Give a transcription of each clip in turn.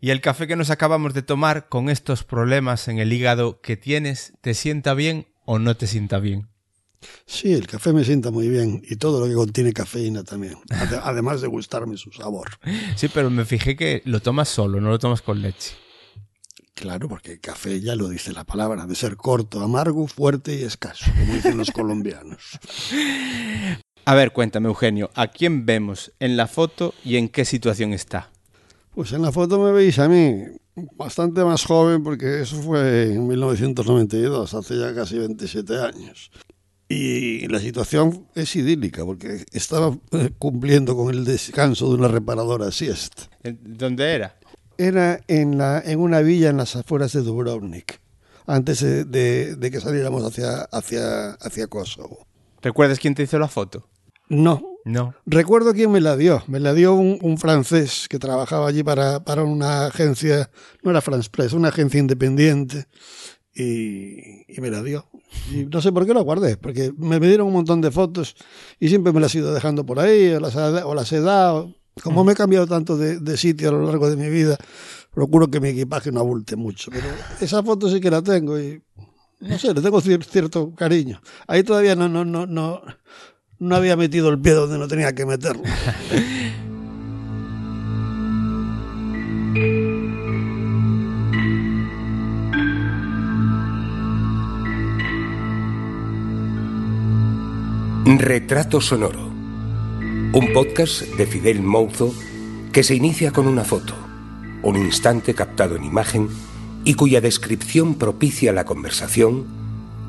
¿Y el café que nos acabamos de tomar con estos problemas en el hígado que tienes, te sienta bien o no te sienta bien? Sí, el café me sienta muy bien y todo lo que contiene cafeína también, además de gustarme su sabor. Sí, pero me fijé que lo tomas solo, no lo tomas con leche. Claro, porque el café ya lo dice la palabra, de ser corto, amargo, fuerte y escaso, como dicen los colombianos. A ver, cuéntame, Eugenio, ¿a quién vemos en la foto y en qué situación está? Pues en la foto me veis a mí bastante más joven, porque eso fue en 1992, hace ya casi 27 años. Y la situación es idílica, porque estaba eh, cumpliendo con el descanso de una reparadora siesta. ¿Dónde era? era en, la, en una villa en las afueras de Dubrovnik, antes de, que saliéramos hacia, hacia, hacia Kosovo. ¿Recuerdas quién te hizo la foto? No. No. Recuerdo quién me la dio. Me la dio un, francés que trabajaba allí para, para, una agencia, no era France Press, una agencia independiente. Y, me la dio. Y no sé por qué la guardé, porque me dieron un montón de fotos y siempre me las he ido dejando por ahí, o las, o las he dado. Como me he cambiado tanto de, sitio a lo largo de mi vida, procuro que mi equipaje no abulte mucho. Pero esa foto sí que la tengo y no sé, le tengo cierto cariño. Ahí todavía no, no, no, no, no había metido el pie donde no tenía que meterlo. Retrato sonoro un podcast de Fidel Mouzo que se inicia con una foto, un instante captado en imagen y cuya descripción propicia la conversación,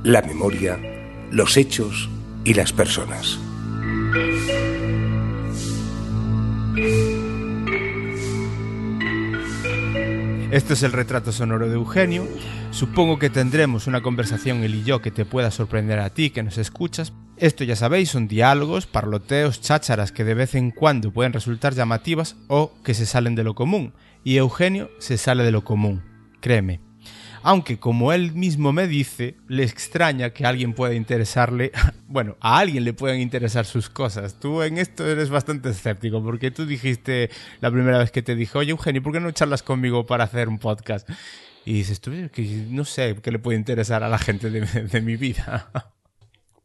la memoria, los hechos y las personas. Este es el retrato sonoro de Eugenio. Supongo que tendremos una conversación él y yo que te pueda sorprender a ti que nos escuchas. Esto ya sabéis, son diálogos, parloteos, chácharas que de vez en cuando pueden resultar llamativas o que se salen de lo común. Y Eugenio se sale de lo común, créeme aunque como él mismo me dice, le extraña que alguien pueda interesarle, bueno, a alguien le puedan interesar sus cosas. Tú en esto eres bastante escéptico, porque tú dijiste la primera vez que te dije, oye Eugenio, ¿por qué no charlas conmigo para hacer un podcast? Y dices, tú, que no sé qué le puede interesar a la gente de mi vida.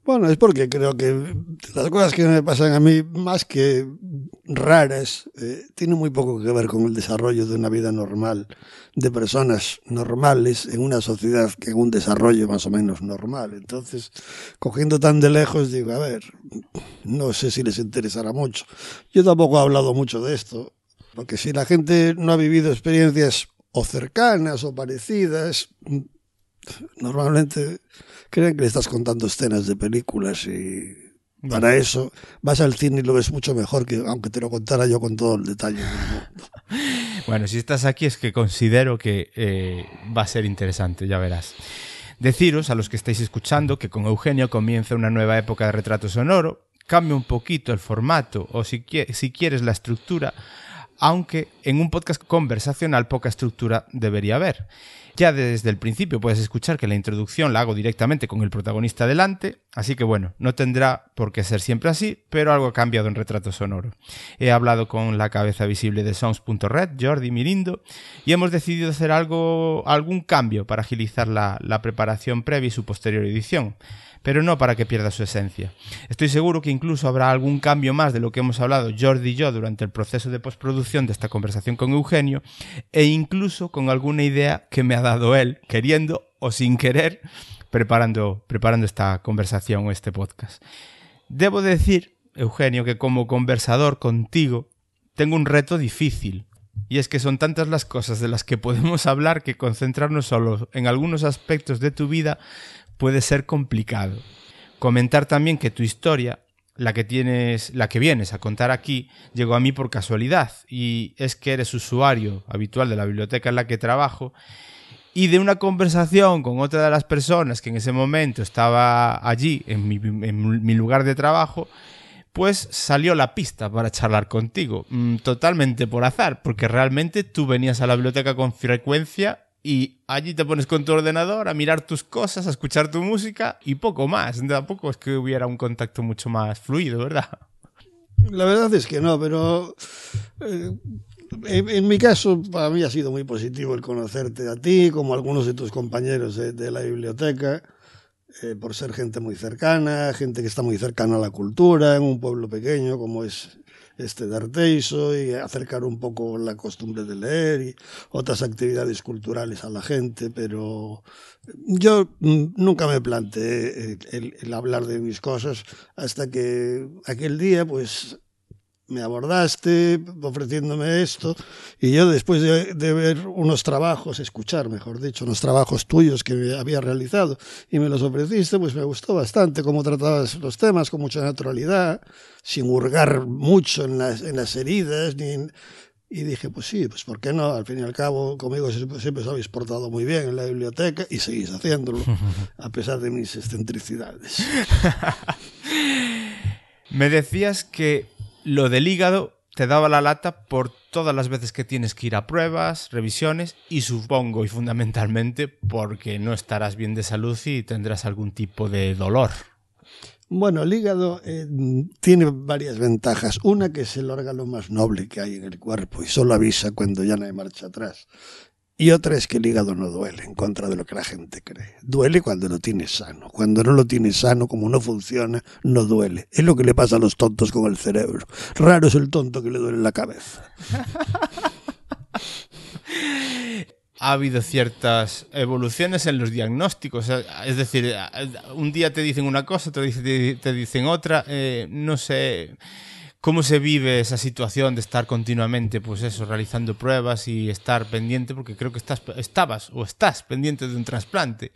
Bueno, es porque creo que las cosas que me pasan a mí, más que raras, eh, tienen muy poco que ver con el desarrollo de una vida normal, de personas normales en una sociedad que en un desarrollo más o menos normal. Entonces, cogiendo tan de lejos, digo, a ver, no sé si les interesará mucho. Yo tampoco he hablado mucho de esto, porque si la gente no ha vivido experiencias o cercanas o parecidas, normalmente creen que le estás contando escenas de películas y para eso vas al cine y lo ves mucho mejor que aunque te lo contara yo con todo el detalle. Bueno, si estás aquí es que considero que eh, va a ser interesante, ya verás. Deciros a los que estáis escuchando que con Eugenio comienza una nueva época de retrato sonoro, cambia un poquito el formato o si, si quieres la estructura, aunque en un podcast conversacional poca estructura debería haber. Ya desde el principio puedes escuchar que la introducción la hago directamente con el protagonista delante, así que bueno, no tendrá por qué ser siempre así, pero algo ha cambiado en retrato sonoro. He hablado con la cabeza visible de Songs.red, Jordi Mirindo, y hemos decidido hacer algo, algún cambio para agilizar la, la preparación previa y su posterior edición pero no para que pierda su esencia. Estoy seguro que incluso habrá algún cambio más de lo que hemos hablado Jordi y yo durante el proceso de postproducción de esta conversación con Eugenio, e incluso con alguna idea que me ha dado él, queriendo o sin querer, preparando, preparando esta conversación o este podcast. Debo decir, Eugenio, que como conversador contigo tengo un reto difícil, y es que son tantas las cosas de las que podemos hablar que concentrarnos solo en algunos aspectos de tu vida puede ser complicado. Comentar también que tu historia, la que tienes, la que vienes a contar aquí, llegó a mí por casualidad y es que eres usuario habitual de la biblioteca en la que trabajo y de una conversación con otra de las personas que en ese momento estaba allí en mi, en mi lugar de trabajo, pues salió la pista para charlar contigo, mm, totalmente por azar, porque realmente tú venías a la biblioteca con frecuencia y allí te pones con tu ordenador a mirar tus cosas, a escuchar tu música y poco más. Tampoco es que hubiera un contacto mucho más fluido, ¿verdad? La verdad es que no, pero eh, en, mi caso, para mí ha sido muy positivo el conocerte a ti, como algunos de tus compañeros de, de la biblioteca, eh, por ser gente muy cercana, gente que está muy cercana a la cultura, en un pueblo pequeño como es este de Arteiso, y acercar un poco la costumbre de leer y otras actividades culturales a la gente, pero yo nunca me planteé el hablar de mis cosas hasta que aquel día, pues me abordaste ofreciéndome esto y yo después de, de, ver unos trabajos, escuchar mejor dicho, unos trabajos tuyos que había realizado y me los ofreciste, pues me gustó bastante cómo tratabas los temas con mucha naturalidad, sin hurgar mucho en las, en las heridas, ni en, y dije, pues sí, pues ¿por qué no? Al fin y al cabo, conmigo siempre, siempre os habéis portado muy bien en la biblioteca y seguís haciéndolo, a pesar de mis excentricidades. me decías que lo del hígado te daba la lata por todas las veces que tienes que ir a pruebas, revisiones y supongo y fundamentalmente porque no estarás bien de salud y tendrás algún tipo de dolor. Bueno, el hígado eh, tiene varias ventajas. Una que es el órgano más noble que hay en el cuerpo y solo avisa cuando ya no hay marcha atrás. Y otra es que el hígado no duele, en contra de lo que la gente cree. Duele cuando lo tienes sano. Cuando no lo tienes sano, como no funciona, no duele. Es lo que le pasa a los tontos con el cerebro. Raro es el tonto que le duele la cabeza. ha habido ciertas evoluciones en los diagnósticos. Es decir, un día te dicen una cosa, otro te dicen otra. Eh, no sé cómo se vive esa situación de estar continuamente, pues eso, realizando pruebas y estar pendiente, porque creo que estás, estabas o estás pendiente de un trasplante.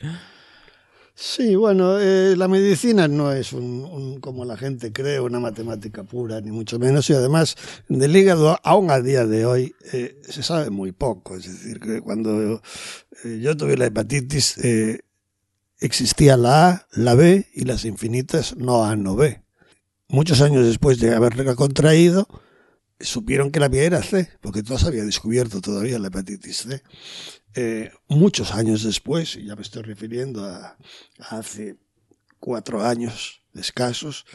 Sí, bueno, eh, la medicina no es un, un, como la gente cree, una matemática pura, ni mucho menos, y además del hígado, aún a día de hoy, eh, se sabe muy poco. Es decir, que cuando eh, yo tuve la hepatitis, eh, existía la A, la B y las infinitas no A, no B muchos años después de haberla contraído, supieron que la mía era C, porque no se había descubierto todavía la hepatitis C. Eh, muchos años después, y ya me estoy refiriendo a, a hace cuatro años escasos,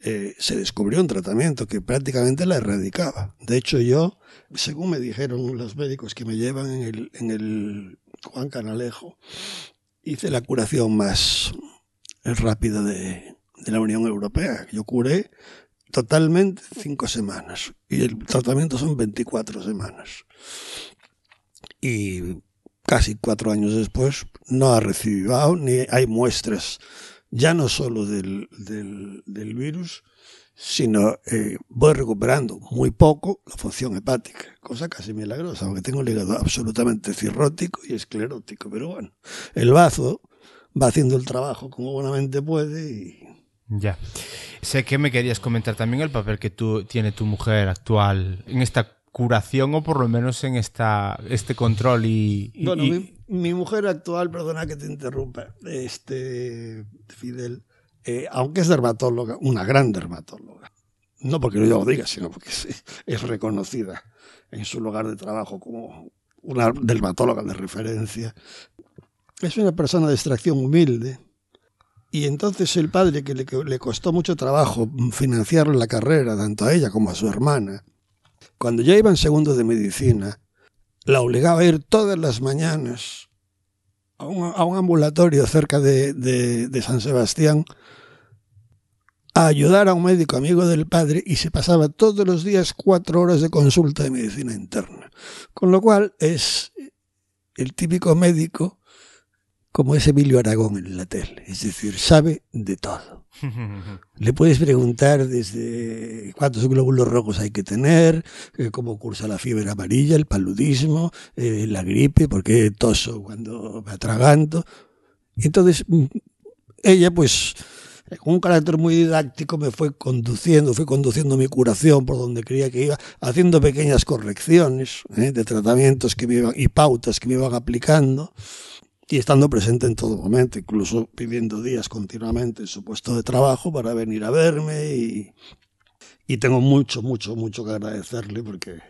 eh, se descubrió un tratamiento que prácticamente la erradicaba. De hecho, yo, según me dijeron los médicos que me llevan en el, en el Juan Canalejo, hice la curación más rápida de, de la Unión Europea. Yo curé totalmente cinco semanas y el tratamiento son 24 semanas. Y casi cuatro años después no ha recibido ni hay muestras ya no solo del, del, virus, sino eh, voy recuperando muy poco la función hepática, cosa casi milagrosa, porque tengo el hígado absolutamente cirrótico y esclerótico, pero bueno, el bazo va haciendo el trabajo como buenamente puede y ya. Sé que me querías comentar también el papel que tú, tiene tu mujer actual en esta curación o por lo menos en esta este control y, y bueno mi, mi, mujer actual perdona que te interrumpa este Fidel eh, aunque es dermatóloga una gran dermatóloga no porque yo lo diga sino porque es, es reconocida en su lugar de trabajo como una dermatóloga de referencia es una persona de extracción humilde y entonces el padre, que le, costó mucho trabajo financiar la carrera, tanto a ella como a su hermana, cuando ya iba en segundo de medicina, la obligaba a ir todas las mañanas a un, a un ambulatorio cerca de, de, de, San Sebastián a ayudar a un médico amigo del padre y se pasaba todos los días cuatro horas de consulta de medicina interna. Con lo cual es el típico médico como es Emilio Aragón en la tele, es decir, sabe de todo. Le puedes preguntar desde cuántos glóbulos rojos hay que tener, eh, cómo cursa la fiebre amarilla, el paludismo, eh, la gripe, por qué toso cuando me atraganto. Entonces, mm, ella pues, con un carácter muy didáctico me fue conduciendo, fue conduciendo mi curación por donde creía que iba, haciendo pequeñas correcciones ¿eh? de tratamientos que me iban, y pautas que me iban aplicando y estando presente en todo momento, incluso pidiendo días continuamente en su puesto de trabajo para venir a verme y, y tengo mucho, mucho, mucho que agradecerle porque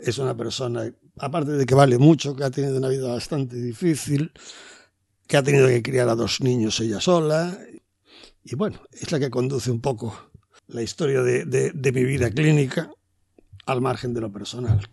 es una persona, aparte de que vale mucho, que ha tenido una vida bastante difícil, que ha tenido que criar a dos niños ella sola y bueno, es la que conduce un poco la historia de, de, de mi vida clínica al margen de lo personal.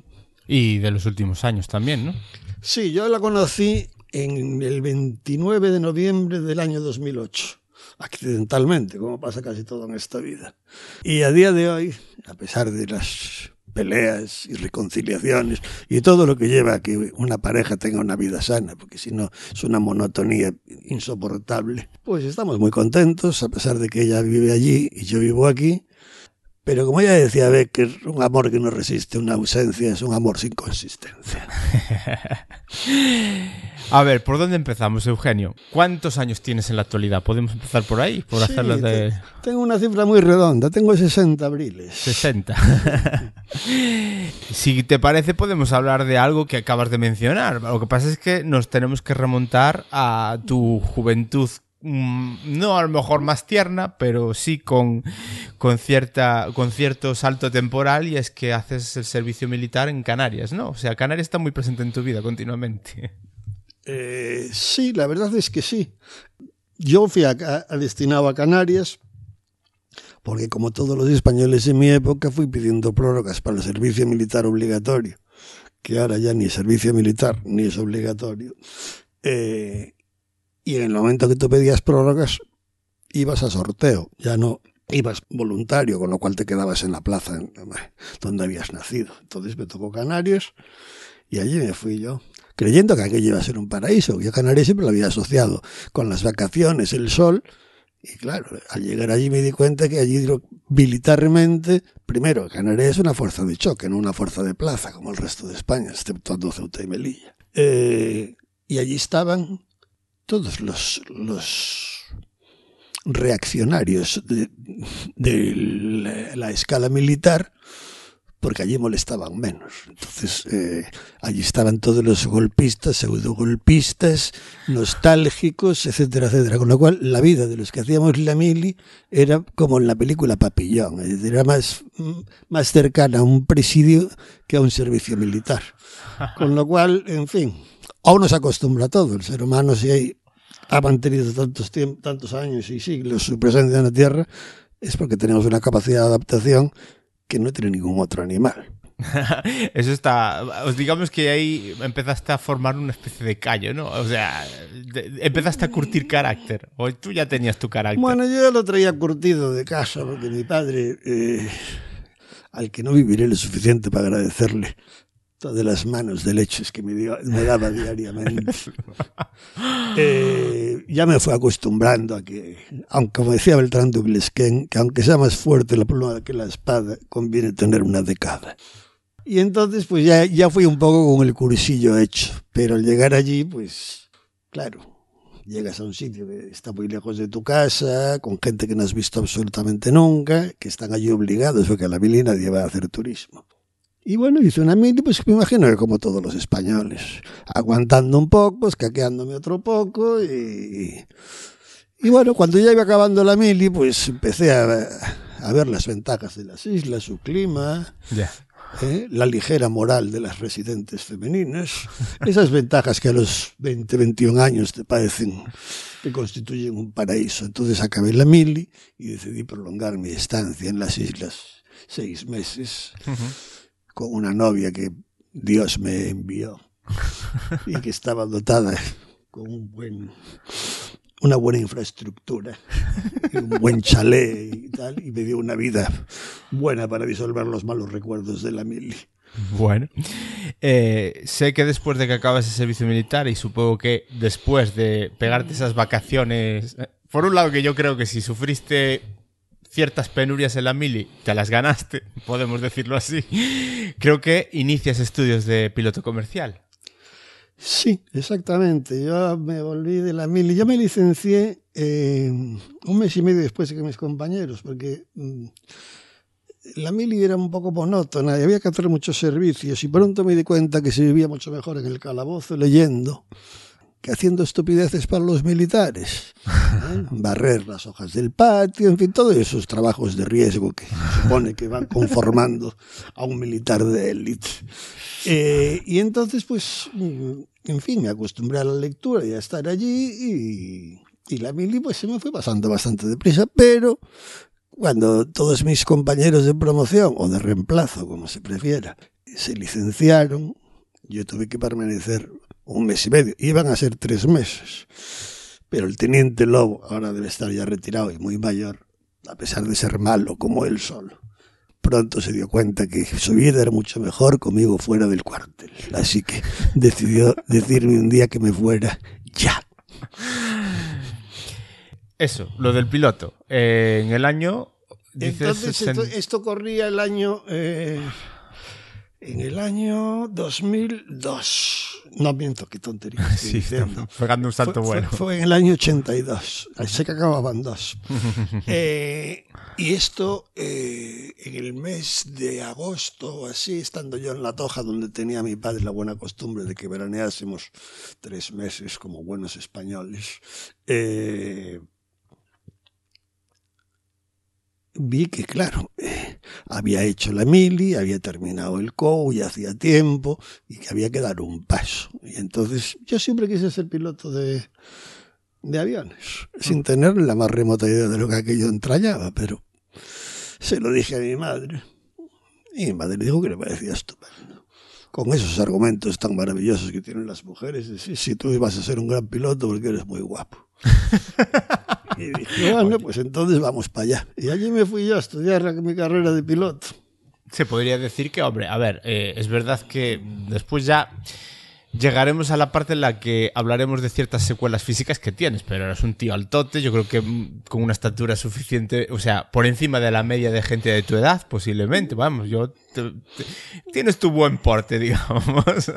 Y de los últimos años también, ¿no? Sí, yo la conocí en el 29 de noviembre del año 2008, accidentalmente, como pasa casi todo en esta vida. Y a día de hoy, a pesar de las peleas y reconciliaciones y todo lo que lleva a que una pareja tenga una vida sana, porque si no es una monotonía insoportable. Pues estamos muy contentos, a pesar de que ella vive allí y yo vivo aquí, pero como ya decía Becker, un amor que no resiste una ausencia es un amor sin consistencia. A ver, ¿por dónde empezamos, Eugenio? ¿Cuántos años tienes en la actualidad? ¿Podemos empezar por ahí? Por Sí, hacerlo de... te- Tengo una cifra muy redonda, tengo 60 abriles. 60. si te parece, podemos hablar de algo que acabas de mencionar. Lo que pasa es que nos tenemos que remontar a tu juventud. Mm, No a lo mejor más tierna, pero sí con, con, cierta, con cierto salto temporal y es que haces el servicio militar en Canarias, ¿no? O sea, Canarias está muy presente en tu vida continuamente. Eh, sí, la verdad es que sí. Yo fui a, destinado a Canarias porque como todos los españoles en mi época fui pidiendo prórrogas para el servicio militar obligatorio, que ahora ya ni servicio militar ni es obligatorio. Eh, y en el momento que tú pedías prórrogas, ibas a sorteo, ya no ibas voluntario, con lo cual te quedabas en la plaza donde habías nacido. Entonces me tocó Canarias y allí me fui yo creyendo que aquello iba a ser un paraíso. Yo Canarias siempre lo había asociado con las vacaciones, el sol. Y claro, al llegar allí me di cuenta que allí militarmente, primero, Canarias es una fuerza de choque, no una fuerza de plaza como el resto de España, exceptuando Ceuta y Melilla. Eh, y allí estaban todos los, los reaccionarios de, de la, la escala militar porque allí molestaban menos. Entonces, eh, allí estaban todos los golpistas, pseudogolpistas, nostálgicos, etcétera, etcétera. Con lo cual, la vida de los que hacíamos la mili era como en la película Papillón, era más, más cercana a un presidio que a un servicio militar. Con lo cual, en fin, aún no se acostumbra todo. El ser humano, si hay, ha mantenido tantos, tantos años y siglos su presencia en la Tierra, es porque tenemos una capacidad de adaptación que no tiene ningún otro animal. Eso está. Os digamos que ahí empezaste a formar una especie de callo, ¿no? O sea, empezaste a curtir carácter. O tú ya tenías tu carácter. Bueno, yo ya lo traía curtido de casa, porque mi padre, eh, al que no viviré lo suficiente para agradecerle todas las manos de leches que me, daba diariamente, eh, ya me fue acostumbrando a que, aunque como decía Beltrán de Uglesquén, que aunque sea más fuerte la pluma que la espada, conviene tener una decada. Y entonces, pues ya, ya fui un poco con el cursillo hecho, pero al llegar allí, pues, claro, llegas a un sitio que está muy lejos de tu casa, con gente que no has visto absolutamente nunca, que están allí obligados, porque a la mili nadie va a hacer turismo. Y bueno, hice una mili, pues me imagino que como todos los españoles, aguantando un poco, escaqueándome otro poco y... Y bueno, cuando ya iba acabando la mili, pues empecé a, a ver las ventajas de las islas, su clima, Ya. ¿eh? la ligera moral de las residentes femeninas, esas ventajas que a los 20, 21 años te parecen que constituyen un paraíso. Entonces acabé la mili y decidí prolongar mi estancia en las islas seis meses con una novia que Dios me envió y que estaba dotada con un buen una buena infraestructura un buen chalet y tal y me dio una vida buena para disolver los malos recuerdos de la mili. Bueno, Eh, sé que después de que acabas el servicio militar y supongo que después de pegarte esas vacaciones, eh, por un lado que yo creo que si sufriste ciertas penurias en la mili, te las ganaste, podemos decirlo así, creo que inicias estudios de piloto comercial. Sí, exactamente. Yo me volví de la mili. Yo me licencié eh, un mes y medio después que mis compañeros, porque mm, la mili era un poco monótona y había que hacer muchos servicios. Y pronto me di cuenta que se vivía mucho mejor en el calabozo leyendo haciendo estupideces para los militares. ¿eh? Barrer las hojas del patio, en fin, todos esos trabajos de riesgo que supone que van conformando a un militar de élite. Eh, y entonces, pues, mm, en fin, me acostumbré a la lectura y a estar allí y, y la mili pues se me fue pasando bastante deprisa, pero cuando todos mis compañeros de promoción o de reemplazo, como se prefiera, se licenciaron, yo tuve que permanecer un mes y medio. Iban a ser tres meses. Pero el teniente Lobo ahora debe estar ya retirado y muy mayor, a pesar de ser malo como él solo. Pronto se dio cuenta que su vida era mucho mejor conmigo fuera del cuartel. Así que decidió decirme un día que me fuera ya. Eso, lo del piloto. Eh, en el año... dices Entonces esto corría el año... eh, en el año 2002. No miento, qué tontería Sí, pegando un salto fue, bueno. Fue, fue en el año 82. Sé que acababan dos. Eh, y esto eh, en el mes de agosto o así, estando yo en La Toja, donde tenía mi padre la buena costumbre de que veraneásemos tres meses como buenos españoles, eh, vi que, claro, eh, había hecho la mili, había terminado el COU hacía tiempo y que había que dar un paso. Y entonces yo siempre quise ser piloto de, de aviones, sin tener la más remota idea de lo que aquello entrañaba, pero se lo dije a mi madre. Y mi madre dijo que le parecía estupendo. Con esos argumentos tan maravillosos que tienen las mujeres, decir, si tú vas a ser un gran piloto porque eres muy guapo. y dije, bueno, pues entonces vamos para allá. Y allí me fui yo a estudiar mi carrera de piloto. Se podría decir que, hombre, a ver, eh, es verdad que después ya llegaremos a la parte en la que hablaremos de ciertas secuelas físicas que tienes, pero eres un tío altote, yo creo que mm, con una estatura suficiente, o sea, por encima de la media de gente de tu edad, posiblemente, vamos, yo... te- te- tienes tu buen porte, digamos.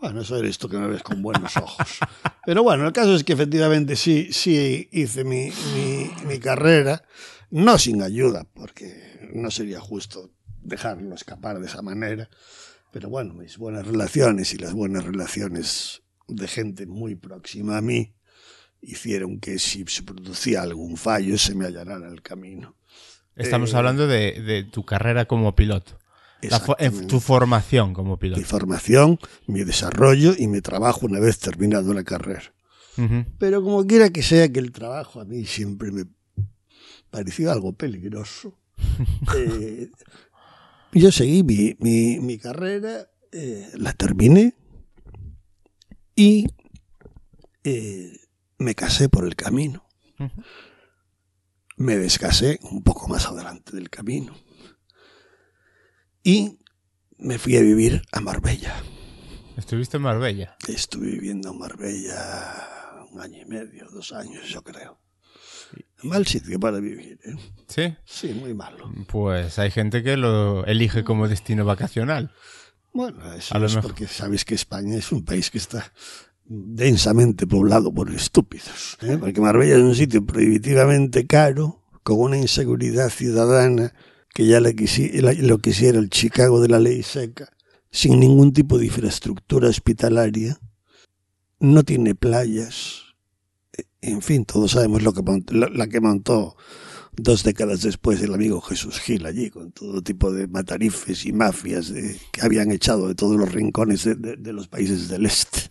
Bueno, eso eres tú que me ves con buenos ojos. Pero bueno, el caso es que efectivamente sí, sí hice mi, mi, mi carrera, no sin ayuda, porque no sería justo dejarlo escapar de esa manera. Pero bueno, mis buenas relaciones y las buenas relaciones de gente muy próxima a mí hicieron que si se producía algún fallo se me allanara el camino. Estamos Eh, hablando de, de tu carrera como piloto. La tu formación como piloto. Mi formación, mi desarrollo y mi trabajo una vez terminado la carrera. Pero como quiera que sea que el trabajo a mí siempre me pareció algo peligroso. eh, yo seguí mi, mi, mi carrera, eh, la terminé y eh, me casé por el camino. Me descasé un poco más adelante del camino. Y me fui a vivir a Marbella. Estuviste en Marbella. Estuve viviendo en Marbella un año y medio, dos años, yo creo. Mal sitio para vivir, ¿eh? ¿Sí? Sí, muy malo. Pues hay gente que lo elige como destino vacacional. Bueno, eso A es porque sabes que España es un país que está densamente poblado por estúpidos. ¿eh? Porque Marbella es un sitio prohibitivamente caro, con una inseguridad ciudadana que ya la quisi- la- lo quisiera el Chicago de la ley seca, sin ningún tipo de infraestructura hospitalaria, no tiene playas. En fin, todos sabemos lo que la, la que montó dos décadas después el amigo Jesús Gil allí, con todo tipo de matarifes y mafias que habían echado de todos los rincones de, de- de los países del este.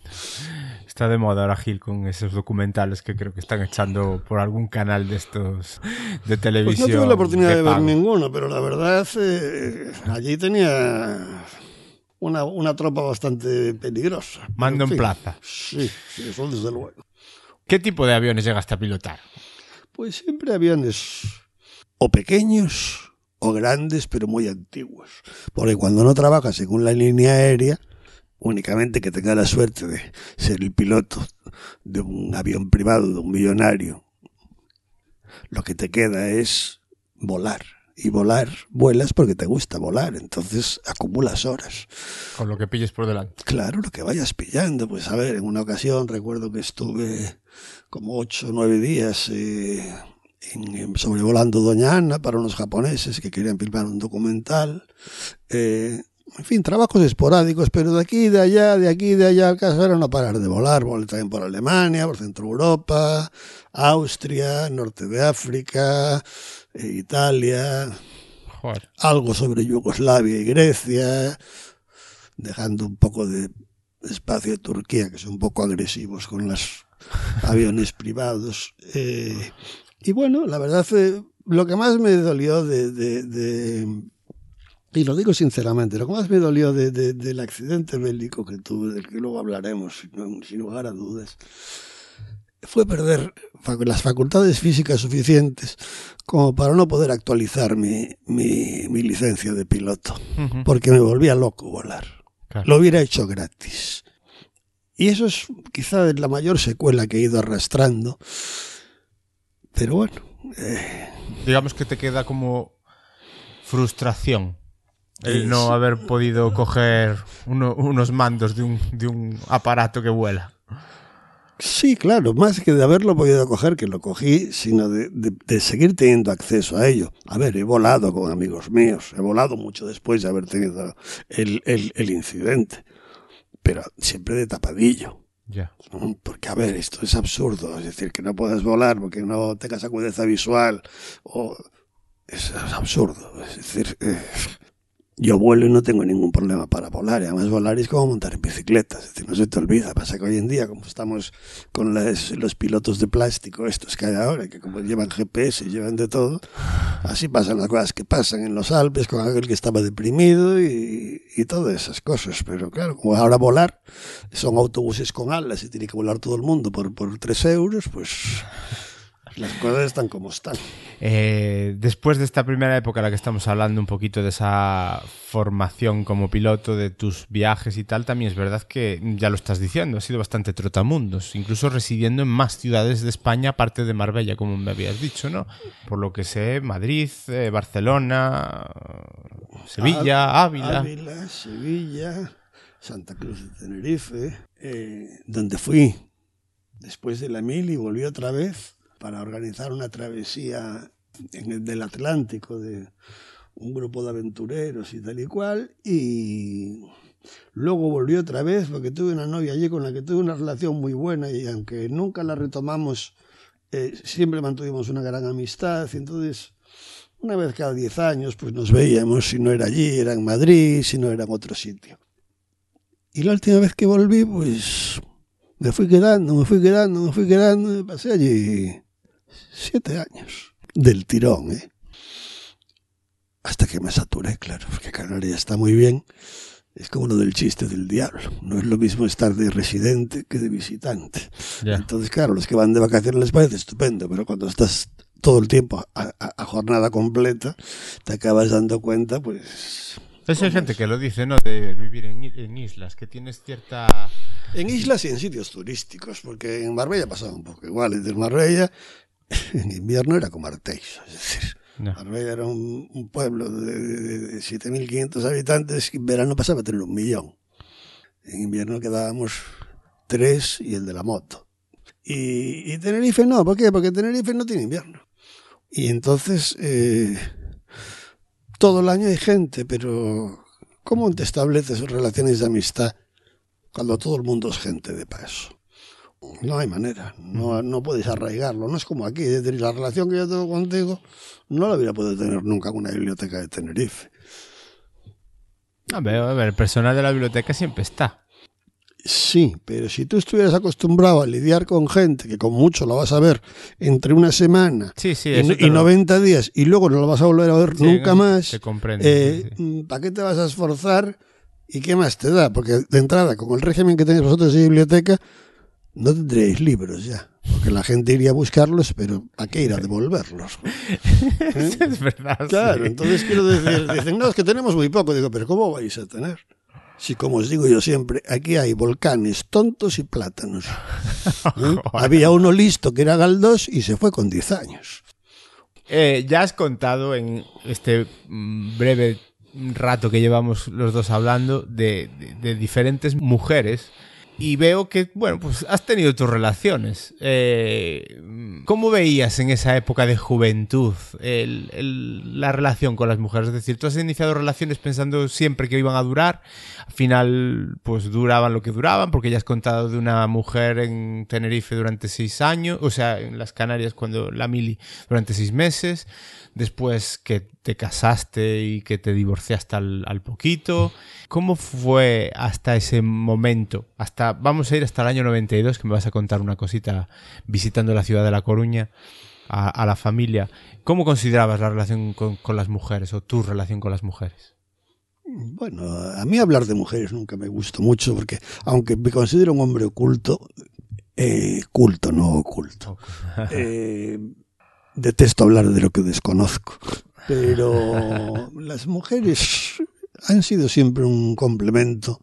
Está de moda ahora Gil con esos documentales que creo que están echando por algún canal de estos de Pues televisión. no tuve la oportunidad de, ver ninguno, pero la verdad, eh, allí tenía una, una tropa bastante peligrosa. Mando en fin, plaza. Sí, sí, eso desde luego. ¿Qué tipo de aviones llegaste a pilotar? Pues siempre aviones o pequeños o grandes, pero muy antiguos. Porque cuando no trabajas según la línea aérea, únicamente que tenga la suerte de ser el piloto de un avión privado, de un millonario, lo que te queda es volar. Y volar, vuelas porque te gusta volar, entonces acumulas horas. Con lo que pilles por delante. Claro, lo que vayas pillando. Pues a ver, en una ocasión recuerdo que estuve como ocho o nueve días eh, en- sobrevolando Doña Ana para unos japoneses que querían filmar un documental. Eh, en fin, trabajos esporádicos, pero de aquí, de allá, de aquí, de allá, el caso era no parar de volar. Volé también por Alemania, por Centro Europa, Austria, Norte de África, Italia, Joder. algo sobre Yugoslavia y Grecia, dejando un poco de espacio a Turquía, que son un poco agresivos con los aviones privados. Eh, y bueno, la verdad, eh, lo que más me dolió de, de, de y lo digo sinceramente, lo que más me dolió de, de, del accidente bélico que tuve, del que luego hablaremos, sin lugar a dudas, fue perder las facultades físicas suficientes como para no poder actualizar mi, mi, mi licencia de piloto, Uh -huh. porque me volvía loco volar. Claro. Lo hubiera hecho gratis. Y eso es quizá la mayor secuela que he ido arrastrando. Pero bueno. Eh, Digamos que te queda como frustración el no haber podido coger uno- unos mandos de un, de un aparato que vuela. Sí, claro, más que de haberlo podido coger, que lo cogí, sino de, de- de seguir teniendo acceso a ello. A ver, he volado con amigos míos, he volado mucho después de haber tenido el, el- el incidente, pero siempre de tapadillo. Ya. Porque, a ver, esto es absurdo, es decir, que no puedas volar porque no tengas agudeza visual, o es, es absurdo, es decir, eh, yo vuelo y no tengo ningún problema para volar, y además volar es como montar en bicicleta, es decir, no se te olvida, pasa que hoy en día, como estamos con las- los pilotos de plástico, estos que hay ahora, que como llevan GPS y llevan de todo, así pasan las cosas que pasan en los Alpes con aquel que estaba deprimido y, todas esas cosas, pero claro, como ahora volar son autobuses con alas y tiene que volar todo el mundo por, por 3 euros, pues las cosas están como están. Eh, después de esta primera época en la que estamos hablando un poquito de esa formación como piloto, de tus viajes y tal, también es verdad que ya lo estás diciendo, has sido bastante trotamundos, incluso residiendo en más ciudades de España, aparte de Marbella, como me habías dicho, ¿no? Por lo que sé, Madrid, eh, Barcelona, Sevilla, Ávila. Ávila, Sevilla, Santa Cruz de Tenerife, eh, donde fui después de la mil y volví otra vez para organizar una travesía en el del Atlántico de un grupo de aventureros y tal y cual y luego volví otra vez porque tuve una novia allí con la que tuve una relación muy buena y aunque nunca la retomamos eh, siempre mantuvimos una gran amistad y entonces una vez cada 10 años pues nos veíamos, si no era allí, era en Madrid, si no era en otro sitio. Y la última vez que volví, pues me fui quedando, me fui quedando, me fui quedando, me pasé allí siete años del tirón, ¿eh? Hasta que me saturé, claro, porque Canarias está muy bien. Es como lo del chiste del diablo. No es lo mismo estar de residente que de visitante. Ya. Entonces, claro, los que van de vacaciones les parece estupendo, pero cuando estás todo el tiempo a, a- a jornada completa, te acabas dando cuenta, pues... Eso hay gente que lo dice, ¿no? De vivir en, en islas, que tienes cierta... En islas y en sitios turísticos, porque en Marbella pasaba un poco igual. En Marbella, en invierno era como Arteixo, es decir, No. Era un, un pueblo de, de- de 7.500 habitantes y en verano pasaba a tener un millón. En invierno quedábamos tres y el de la moto. Y, y Tenerife no, ¿por qué? Porque Tenerife no tiene invierno. Y entonces eh, todo el año hay gente, pero ¿cómo te estableces relaciones de amistad cuando todo el mundo es gente de paso? No hay manera, no, no puedes arraigarlo, no es como aquí, es decir, la relación que yo tengo contigo no la hubiera podido tener nunca en una biblioteca de Tenerife. A ver, a ver, el personal de la biblioteca siempre está. Sí, pero si tú estuvieras acostumbrado a lidiar con gente, que con mucho lo vas a ver entre una semana Sí, sí, y, y lo- 90 días y luego no lo vas a volver a ver Sí, nunca más, eh, sí. ¿para qué te vas a esforzar y qué más te da? Porque de entrada, con el régimen que tenéis vosotros de biblioteca, no tendréis libros ya. Porque la gente iría a buscarlos, pero ¿a qué ir a devolverlos? ¿Eh? es verdad. Claro, sí. entonces quiero decir, dicen, no, es que tenemos muy poco. Digo, pero ¿cómo vais a tener? Si, como os digo yo siempre, aquí hay volcanes tontos y plátanos. ¿Eh? Había uno listo que era Galdós y se fue con 10 años. Eh, ya has contado en este mm, breve rato que llevamos los dos hablando de, de- de diferentes mujeres y veo que, bueno, pues has tenido tus relaciones. Eh, ¿Cómo veías en esa época de juventud la relación con las mujeres? Es decir, tú has iniciado relaciones pensando siempre que iban a durar, al final pues duraban lo que duraban, porque ya has contado de una mujer en Tenerife durante seis años, o sea, en las Canarias cuando la mili durante seis meses, después que te casaste y que te divorciaste al poquito. ¿Cómo fue hasta ese momento? Hasta, vamos a ir hasta el año 92, que me vas a contar una cosita visitando la ciudad de La Coruña. a, la familia. ¿Cómo considerabas la relación con, las mujeres o tu relación con las mujeres? Bueno, a mí hablar de mujeres nunca me gustó mucho porque, aunque me considero un hombre oculto, eh, culto, no oculto, eh, detesto hablar de lo que desconozco. Pero las mujeres han sido siempre un complemento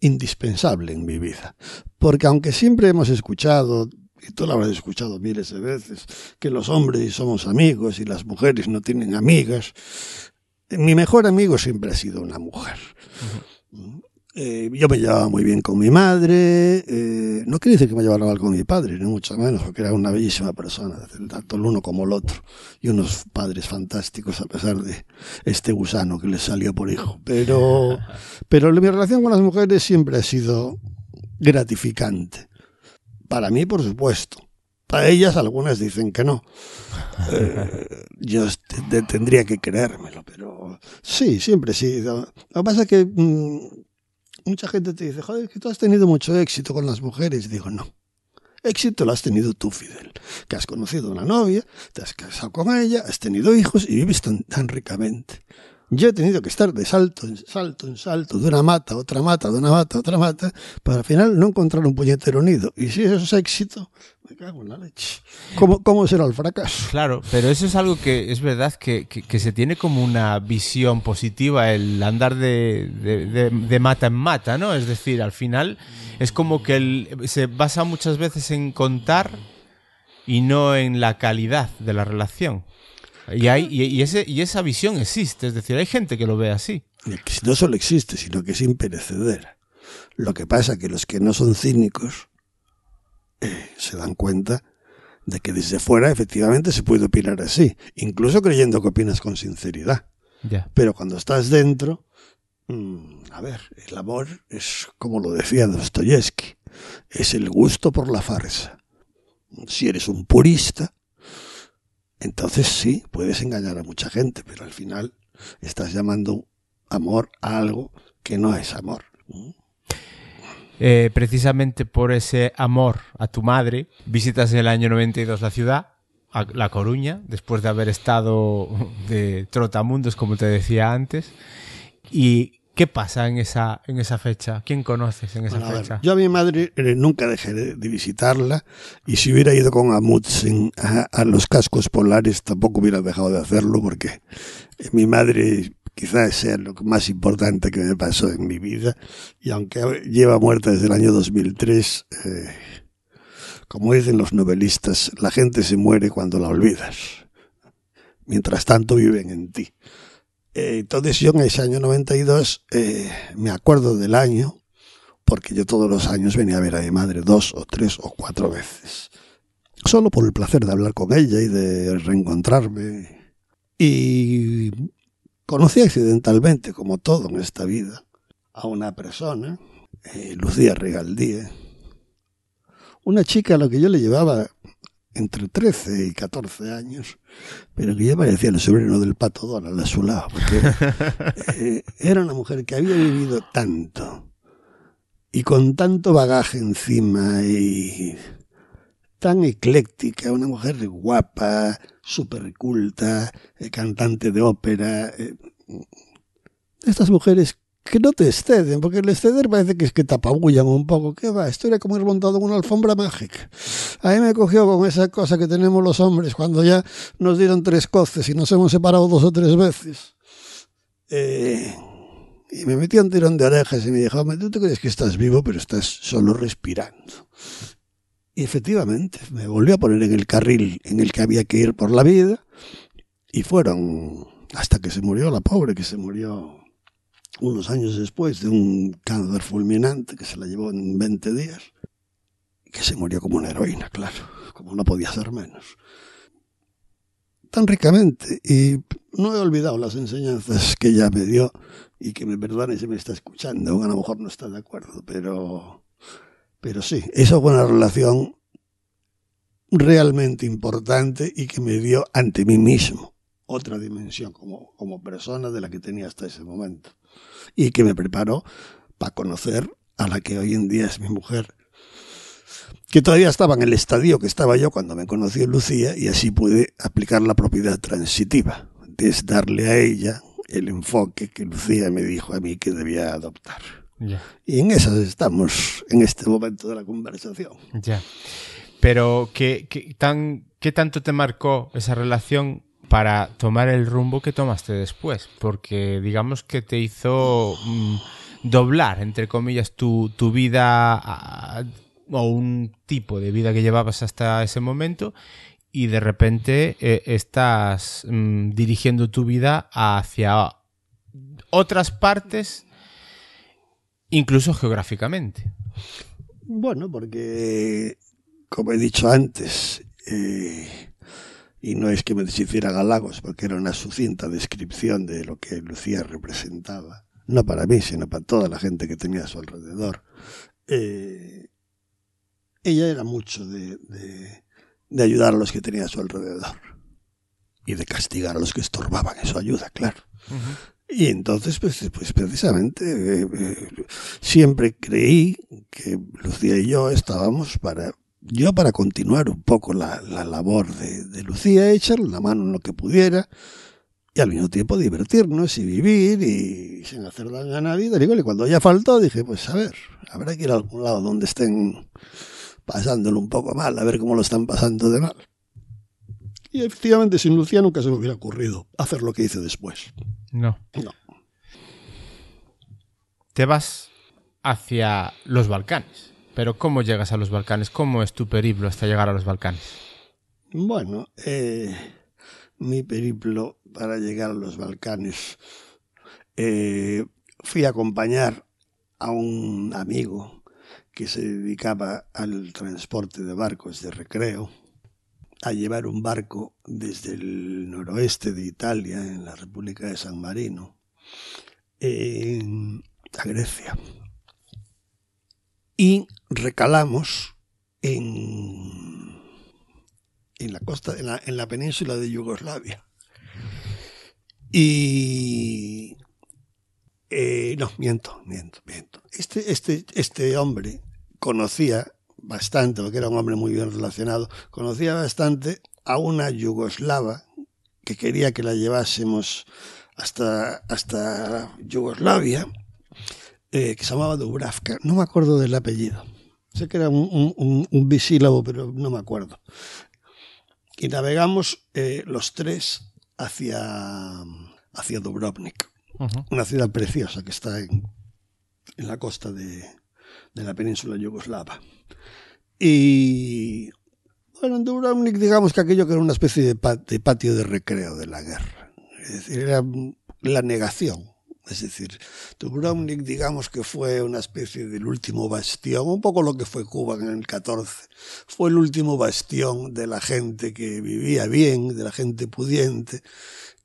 indispensable en mi vida. Porque aunque siempre hemos escuchado y tú lo habrás escuchado miles de veces, que los hombres somos amigos y las mujeres no tienen amigas. Mi mejor amigo siempre ha sido una mujer. Eh, yo me llevaba muy bien con mi madre, eh, no quiere decir que me llevara mal con mi padre, ni mucho menos, porque era una bellísima persona, tanto el uno como el otro, y unos padres fantásticos a pesar de este gusano que les salió por hijo. Pero, pero mi relación con las mujeres siempre ha sido gratificante. Para mí, por supuesto. Para ellas, algunas dicen que no. Eh, yo tendría que creérmelo, pero sí, siempre sí. Lo que pasa es que mm, mucha gente te dice, joder, que tú has tenido mucho éxito con las mujeres. Digo, no. Éxito lo has tenido tú, Fidel, que has conocido una novia, te has casado con ella, has tenido hijos y vives tan ricamente. Yo he tenido que estar de salto en salto en salto, de una mata a otra mata, de una mata a otra mata, para al final no encontrar un puñetero nido. Y si eso es éxito, me cago en la leche. ¿Cómo, cómo será el fracaso? Claro, pero eso es algo que es verdad que, que, se tiene como una visión positiva, el andar de, de, de, mata en mata, ¿no? Es decir, al final es como que se basa muchas veces en contar y no en la calidad de la relación. Y, hay, y, ese, y esa visión existe, es decir, hay gente que lo ve así. No solo existe, sino que es imperecedera. Lo que pasa es que los que no son cínicos eh, se dan cuenta de que desde fuera efectivamente se puede opinar así, incluso creyendo que opinas con sinceridad. Pero cuando estás dentro, mm, a ver, el amor es como lo decía Dostoyevsky, es el gusto por la farsa. Si eres un purista, entonces sí, puedes engañar a mucha gente, pero al final estás llamando amor a algo que no es amor. Eh, precisamente por ese amor a tu madre, visitas en el año 92 la ciudad, a La Coruña, después de haber estado de trotamundos, como te decía antes, y ¿Qué pasa en esa, en esa fecha? ¿Quién conoces en esa fecha? yo a mi madre eh, nunca dejé de, visitarla y si hubiera ido con Amundsen a, los cascos polares tampoco hubiera dejado de hacerlo porque eh, mi madre quizás sea lo más importante que me pasó en mi vida y aunque lleva muerta desde el año 2003, eh, como dicen los novelistas, la gente se muere cuando la olvidas. Mientras tanto viven en ti. Eh, entonces yo en ese año 92 eh, me acuerdo del año, porque yo todos los años venía a ver a mi madre dos o tres o cuatro veces. Solo por el placer de hablar con ella y de reencontrarme. Y conocí accidentalmente, como todo en esta vida, a una persona, eh, Lucía Regaldíe, una chica a la que yo le llevaba entre 13 y 14 años, pero que ya parecía el sobrino del pato Donald a su lado, porque eh, era una mujer que había vivido tanto y con tanto bagaje encima y tan ecléctica, una mujer guapa, súper culta, eh, cantante de ópera. Eh, estas mujeres que no te exceden, porque el exceder parece que es que te apabullan un poco. ¿Qué va? Esto era como ir montado en una alfombra mágica. A mí me cogió con esa cosa que tenemos los hombres cuando ya nos dieron tres coces y nos hemos separado dos o tres veces. Eh, y me metió un tirón de orejas y me dijo, tú te crees que estás vivo, pero estás solo respirando. Efectivamente, me volvió a poner en el carril en el que había que ir por la vida. Y fueron hasta que se murió la pobre, que se murió unos años después de un cáncer fulminante que se la llevó en 20 días, que se murió como una heroína, claro, como no podía ser menos. Tan ricamente, y no he olvidado las enseñanzas que ella me dio, y que me perdone si me está escuchando, a lo mejor no está de acuerdo, pero, pero sí, esa fue una relación realmente importante y que me dio ante mí mismo otra dimensión como, como persona de la que tenía hasta ese momento y que me preparó para conocer a la que hoy en día es mi mujer que todavía estaba en el estadio que estaba yo cuando me conoció Lucía y así pude aplicar la propiedad transitiva, es darle a ella el enfoque que Lucía me dijo a mí que debía adoptar. Y en eso estamos en este momento de la conversación. Ya. Pero, ¿qué, qué, tan, ¿qué tanto te marcó esa relación para tomar el rumbo que tomaste después? Porque digamos que te hizo mm, doblar, entre comillas, tu, tu vida a- o un tipo de vida que llevabas hasta ese momento y de repente eh, estás mm, dirigiendo tu vida hacia otras partes, incluso geográficamente. Bueno, porque, como he dicho antes, eh, y no es que me deshiciera galagos, porque era una sucinta descripción de lo que Lucía representaba, no para mí, sino para toda la gente que tenía a su alrededor. Eh, ella era mucho de, de, de ayudar a los que tenía a su alrededor y de castigar a los que estorbaban en su ayuda, claro. Y entonces, pues, pues precisamente, eh, eh, siempre creí que Lucía y yo estábamos para, yo para continuar un poco la, la labor de, Lucía, echarle la mano en lo que pudiera, y al mismo tiempo divertirnos y vivir y sin hacer daño a nadie. Y cuando ya faltó, dije, pues a ver, habrá que ir a algún lado donde estén pasándolo un poco mal, a ver cómo lo están pasando de mal. Y efectivamente, sin Lucía nunca se me hubiera ocurrido hacer lo que hice después. No. No. Te vas hacia los Balcanes. Pero ¿cómo llegas a los Balcanes? ¿Cómo es tu periplo hasta llegar a los Balcanes? Bueno, eh, mi periplo para llegar a los Balcanes, eh, fui a acompañar a un amigo que se dedicaba al transporte de barcos de recreo, a llevar un barco desde el noroeste de Italia, en la República de San Marino, en- a Grecia. Y recalamos en en la costa, en la, en la península de Yugoslavia. Y eh, no, miento, miento, miento. Este, este, este hombre conocía bastante, porque era un hombre muy bien relacionado, conocía bastante a una yugoslava que quería que la llevásemos hasta, hasta Yugoslavia, eh, que se llamaba Dubravka. No me acuerdo del apellido. Sé que era un, un- un- un bisílabo, pero no me acuerdo y navegamos eh, los tres hacia, hacia Dubrovnik, una ciudad preciosa que está en, en la costa de, de la península yugoslava. Y bueno, en Dubrovnik digamos que aquello que era una especie de, pa- de patio de recreo de la guerra. Es decir, era la negación. Es decir, Dubrovnik digamos que fue una especie del último bastión, un poco lo que fue Cuba en el 14. Fue el último bastión de la gente que vivía bien, de la gente pudiente,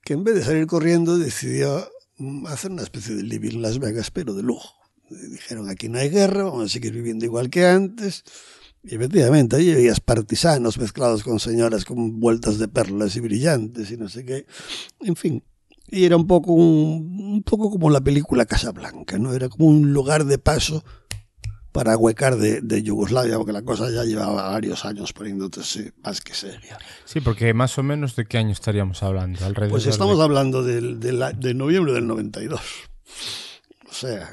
que en vez de salir corriendo decidió mm, hacer una especie de living Las Vegas, pero de lujo. Dijeron, aquí no hay guerra, vamos a seguir viviendo igual que antes. Y efectivamente, allí veías partisanos mezclados con señoras con vueltas de perlas y brillantes y no sé qué. En fin, y era un poco, un, un poco como la película Casablanca, ¿no? Era como un lugar de paso para huecar de, de Yugoslavia, porque la cosa ya llevaba varios años poniéndose más que seria. Sí, porque más o menos de qué año estaríamos hablando. Alrededor Pues estamos de... hablando del, de, de noviembre del 92. O sea,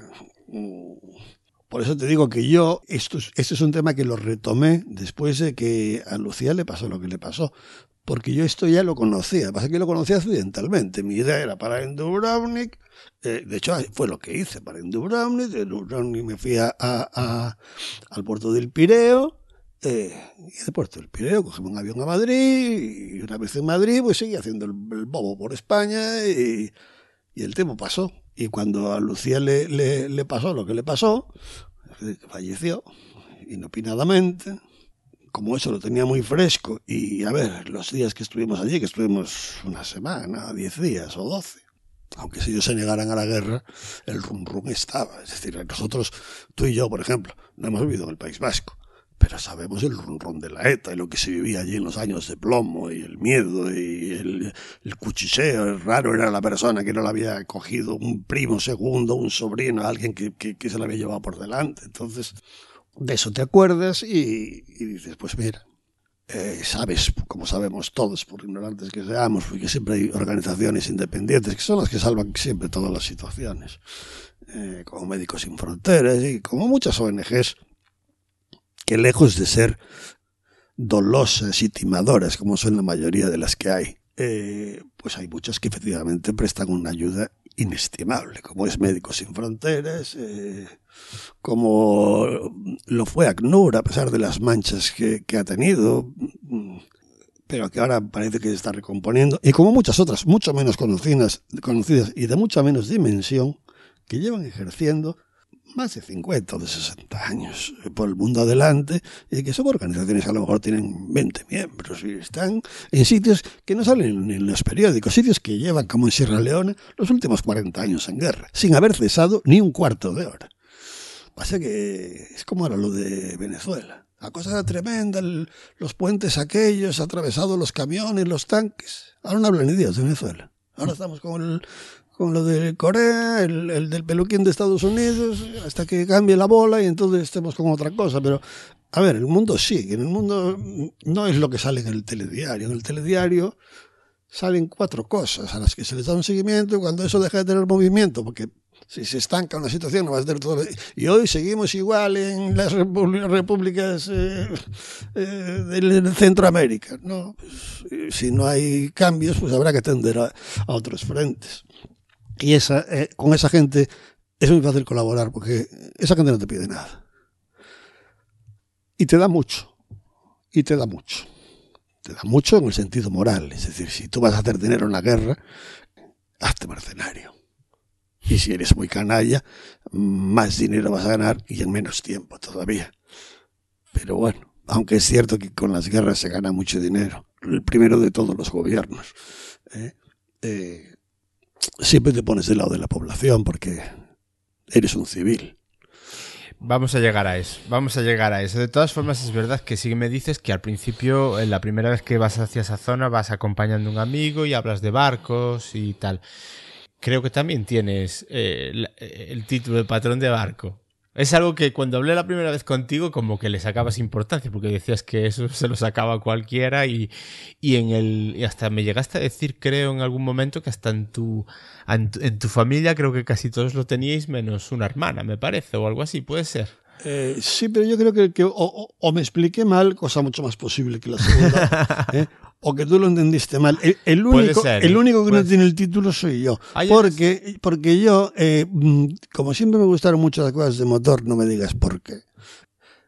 por eso te digo que yo, esto es, este es un tema que lo retomé después de que a Lucía le pasó lo que le pasó. Porque yo esto ya lo conocía, pasa que lo conocía accidentalmente. Mi idea era parar en Dubrovnik, eh, de hecho fue lo que hice, para en Dubrovnik, de Dubrovnik me fui a, al puerto del Pireo, eh, y de Puerto del Pireo cogí un avión a Madrid, y una vez en Madrid pues seguí haciendo el, bobo por España, y, y el tiempo pasó. Y cuando a Lucía le, le, pasó lo que le pasó, falleció, inopinadamente, como eso lo tenía muy fresco, y a ver, los días que estuvimos allí, que estuvimos una semana, diez días o doce, aunque si ellos se negaran a la guerra, el rum rum estaba. Es decir, nosotros, tú y yo, por ejemplo, no hemos vivido en el País Vasco, pero sabemos el rum de la ETA y lo que se vivía allí en los años de plomo y el miedo y el, cuchicheo. El raro era la persona que no la había cogido un primo segundo, un sobrino, alguien que, que, que se la había llevado por delante. Entonces, de eso te acuerdas y, y dices, pues mira, eh, sabes, como sabemos todos, por ignorantes que seamos, porque siempre hay organizaciones independientes que son las que salvan siempre todas las situaciones, eh, como Médicos Sin Fronteras y como muchas ONGs que lejos de ser dolosas y timadoras, como son la mayoría de las que hay, eh, pues hay muchas que efectivamente prestan una ayuda inestimable, como es Médicos Sin Fronteras, eh, como lo fue ACNUR, a pesar de las manchas que, que, ha tenido, pero que ahora parece que se está recomponiendo, y como muchas otras, mucho menos conocidas, conocidas y de mucha menos dimensión, que llevan ejerciendo más de 50 o de 60 años por el mundo adelante y que son organizaciones que a lo mejor tienen 20 miembros y están en sitios que no salen en los periódicos, sitios que llevan como en Sierra Leone los últimos 40 años en guerra, sin haber cesado ni un cuarto de hora. Pasa que es como era lo de Venezuela. La cosa era tremenda, el, los puentes aquellos, atravesados los camiones, los tanques. Ahora no hablan ni Dios de Venezuela. Ahora estamos con el, con lo de Corea, el, el, del peluquín de Estados Unidos, hasta que cambie la bola y entonces estemos con otra cosa. Pero, a ver, el mundo sigue. En el mundo no es lo que sale en el telediario. En el telediario salen cuatro cosas a las que se les da un seguimiento y cuando eso deja de tener movimiento, porque si se estanca una situación no va a tener todo. Y hoy seguimos igual en las repúblicas eh, eh, de Centroamérica. No, pues, si no hay cambios, pues habrá que atender a, a otros frentes. Y esa, eh, con esa gente es muy fácil colaborar porque esa gente no te pide nada. Y te da mucho. Y te da mucho. Te da mucho en el sentido moral. Es decir, si tú vas a hacer dinero en la guerra, hazte mercenario. Y si eres muy canalla, más dinero vas a ganar y en menos tiempo todavía. Pero bueno, aunque es cierto que con las guerras se gana mucho dinero, el primero de todos los gobiernos, ¿eh? Eh, siempre te pones del lado de la población porque eres un civil. Vamos a llegar a eso, vamos a llegar a eso. De todas formas, es verdad que sí me dices que al principio, en la primera vez que vas hacia esa zona, vas acompañando a un amigo y hablas de barcos y tal. Creo que también tienes eh, el, el título de patrón de barco. Es algo que cuando hablé la primera vez contigo como que le sacabas importancia porque decías que eso se lo sacaba cualquiera y, y en el y hasta me llegaste a decir creo en algún momento que hasta en tu, en tu, en tu familia creo que casi todos lo teníais menos una hermana me parece o algo así puede ser eh, sí, pero yo creo que, que o, o, o, me expliqué mal, cosa mucho más posible que la segunda, ¿eh? O que tú lo entendiste mal. El, el único, ser, el único que puede no tiene el título soy yo. Porque, porque yo, eh, como siempre me gustaron mucho las cosas de motor, no me digas por qué.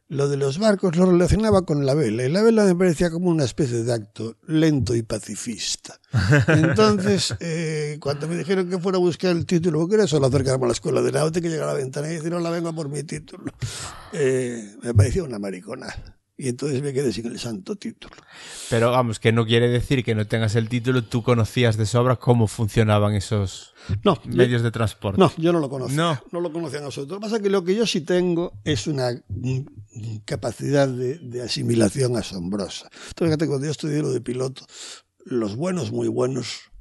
Lo de los barcos lo relacionaba con la vela, y la vela me parecía como una especie de acto lento y pacifista. Entonces, eh, cuando me dijeron que fuera a buscar el título, porque era solo acercarme a la escuela de náutica, llegar a la ventana y decir, hola, vengo por mi título, eh, me parecía una mariconada. Y entonces me quedé sin el santo título. Pero vamos, que no quiere decir que no tengas el título, tú conocías de sobra cómo funcionaban esos no, medios yo, de transporte. No, yo no lo conocía. No, no lo conocía absoluto. Lo que pasa es que lo que yo sí tengo es una capacidad de, de asimilación asombrosa. Entonces, fíjate, cuando yo estudié lo de piloto, los buenos, muy buenos,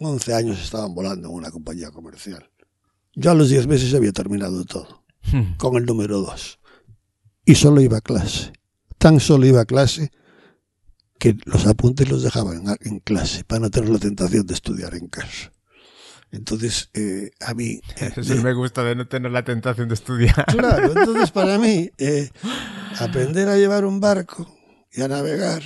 en 11 años estaban volando en una compañía comercial. Yo a los 10 meses había terminado todo, Hmm. con el número 2. Y solo iba a clase. Tan solo iba a clase que los apuntes los dejaba en, en clase para no tener la tentación de estudiar en casa. Entonces, eh, a mí... Eh, Eso sí me gusta de no tener la tentación de estudiar. Claro, entonces para mí, eh, aprender a llevar un barco y a navegar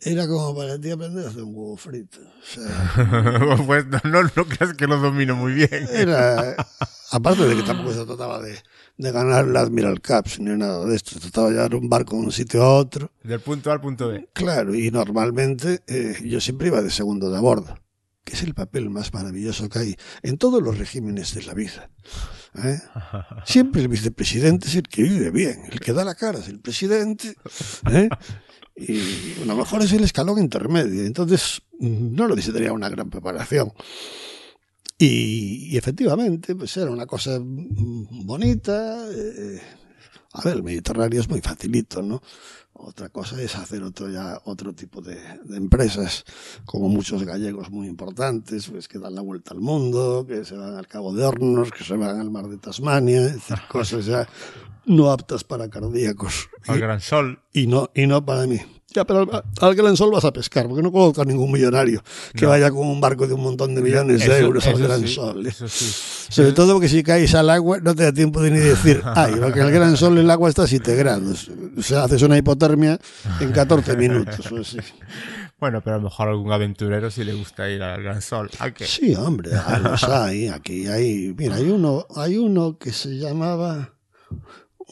era como para ti aprender a hacer un huevo frito. O sea, pues no, no, no creas que lo domino muy bien. Era, aparte de que tampoco se trataba de, de ganar la Admiral Cups ni nada de esto, trataba de llevar un barco de un sitio a otro. Del punto A al punto B. Claro, y normalmente eh, yo siempre iba de segundo de a bordo que es el papel más maravilloso que hay en todos los regímenes de la vida. ¿eh? Siempre el vicepresidente es el que vive bien, el que da la cara es el presidente, ¿eh? y a lo mejor es el escalón intermedio, entonces no lo necesitaría una gran preparación. Y, y, efectivamente, pues era una cosa bonita, eh, A ver, el Mediterráneo es muy facilito, ¿no? Otra cosa es hacer otro ya otro tipo de, de, empresas, como muchos gallegos muy importantes, pues que dan la vuelta al mundo, que se van al Cabo de Hornos, que se van al mar de Tasmania, es decir, cosas ya no aptas para cardíacos. Al Gran Sol. Y no, y no para mí. Ya, pero al, al Gran Sol vas a pescar, porque no conozco a ningún millonario que No. vaya con un barco de un montón de millones de euros al Gran sí, Sol. ¿eh? Sí. Sobre todo porque si caes al agua no te da tiempo de ni decir, ay, porque el gran sol el agua está a 7 grados. O sea, haces una hipotermia en 14 minutos. o así. Bueno, pero a lo mejor algún aventurero si le gusta ir al Gran Sol. ¿A qué? Sí, hombre, los hay, aquí hay. Mira, hay uno, hay uno que se llamaba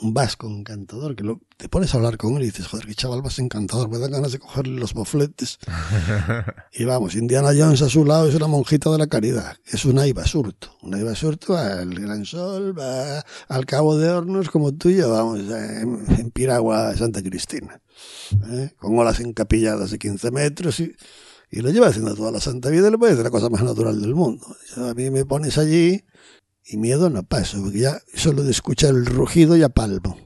un vasco encantador, que lo, te pones a hablar con él y dices, joder, qué chaval más encantador, me dan ganas de cogerle los bofletes. y vamos, Indiana Jones a su lado es una monjita de la caridad, es una Iba Surto. Una Iba Surto va al Gran Sol, va al Cabo de Hornos, como tú y yo, vamos, en, en Piragua, Santa Cristina. ¿eh? Con olas encapilladas de 15 metros y, y lo lleva haciendo toda la santa vida y le parece la cosa más natural del mundo. A mí me pones allí y miedo no paso, porque ya solo de escuchar el rugido ya palmo.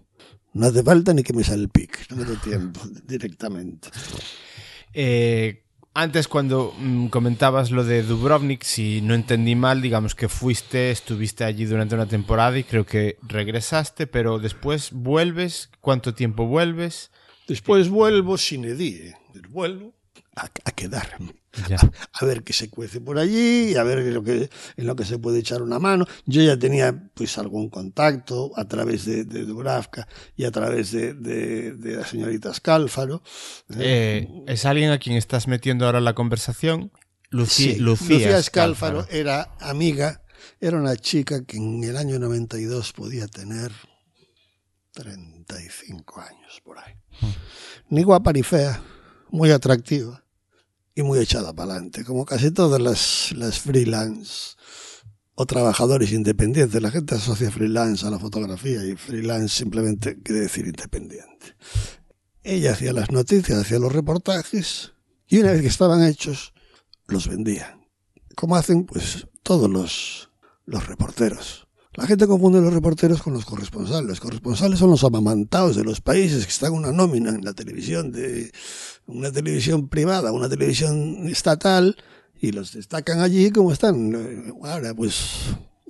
No hace falta ni que me salpique, no me da tiempo directamente. Eh, antes cuando mm, comentabas lo de Dubrovnik, si no entendí mal, digamos que fuiste, estuviste allí durante una temporada y creo que regresaste, pero después vuelves, ¿cuánto tiempo vuelves? Después vuelvo sin edie, vuelvo a, a quedarme. Ya. a ver qué se cuece por allí, a ver en lo que, en lo que se puede echar una mano. Yo ya tenía pues algún contacto a través de, de Dubravka y a través de, de, de la señorita Scalfaro. Eh, ¿Es alguien a quien estás metiendo ahora la conversación? Luci- Sí, Lucía, Scalfaro Scalfaro. era amiga, era una chica que en el año 92 podía tener 35 años por ahí. Ni guapa ni fea, muy atractiva y muy echada para adelante, como casi todas las, las freelance o trabajadores independientes. La gente asocia freelance a la fotografía y freelance simplemente quiere decir independiente. Ella hacía las noticias, hacía los reportajes y una vez que estaban hechos, los vendía. Como hacen pues todos los, los reporteros. La gente confunde los reporteros con los corresponsales. Los corresponsales son los amamantados de los países que están una nómina en la televisión de una televisión privada, una televisión estatal y los destacan allí como están. Ahora pues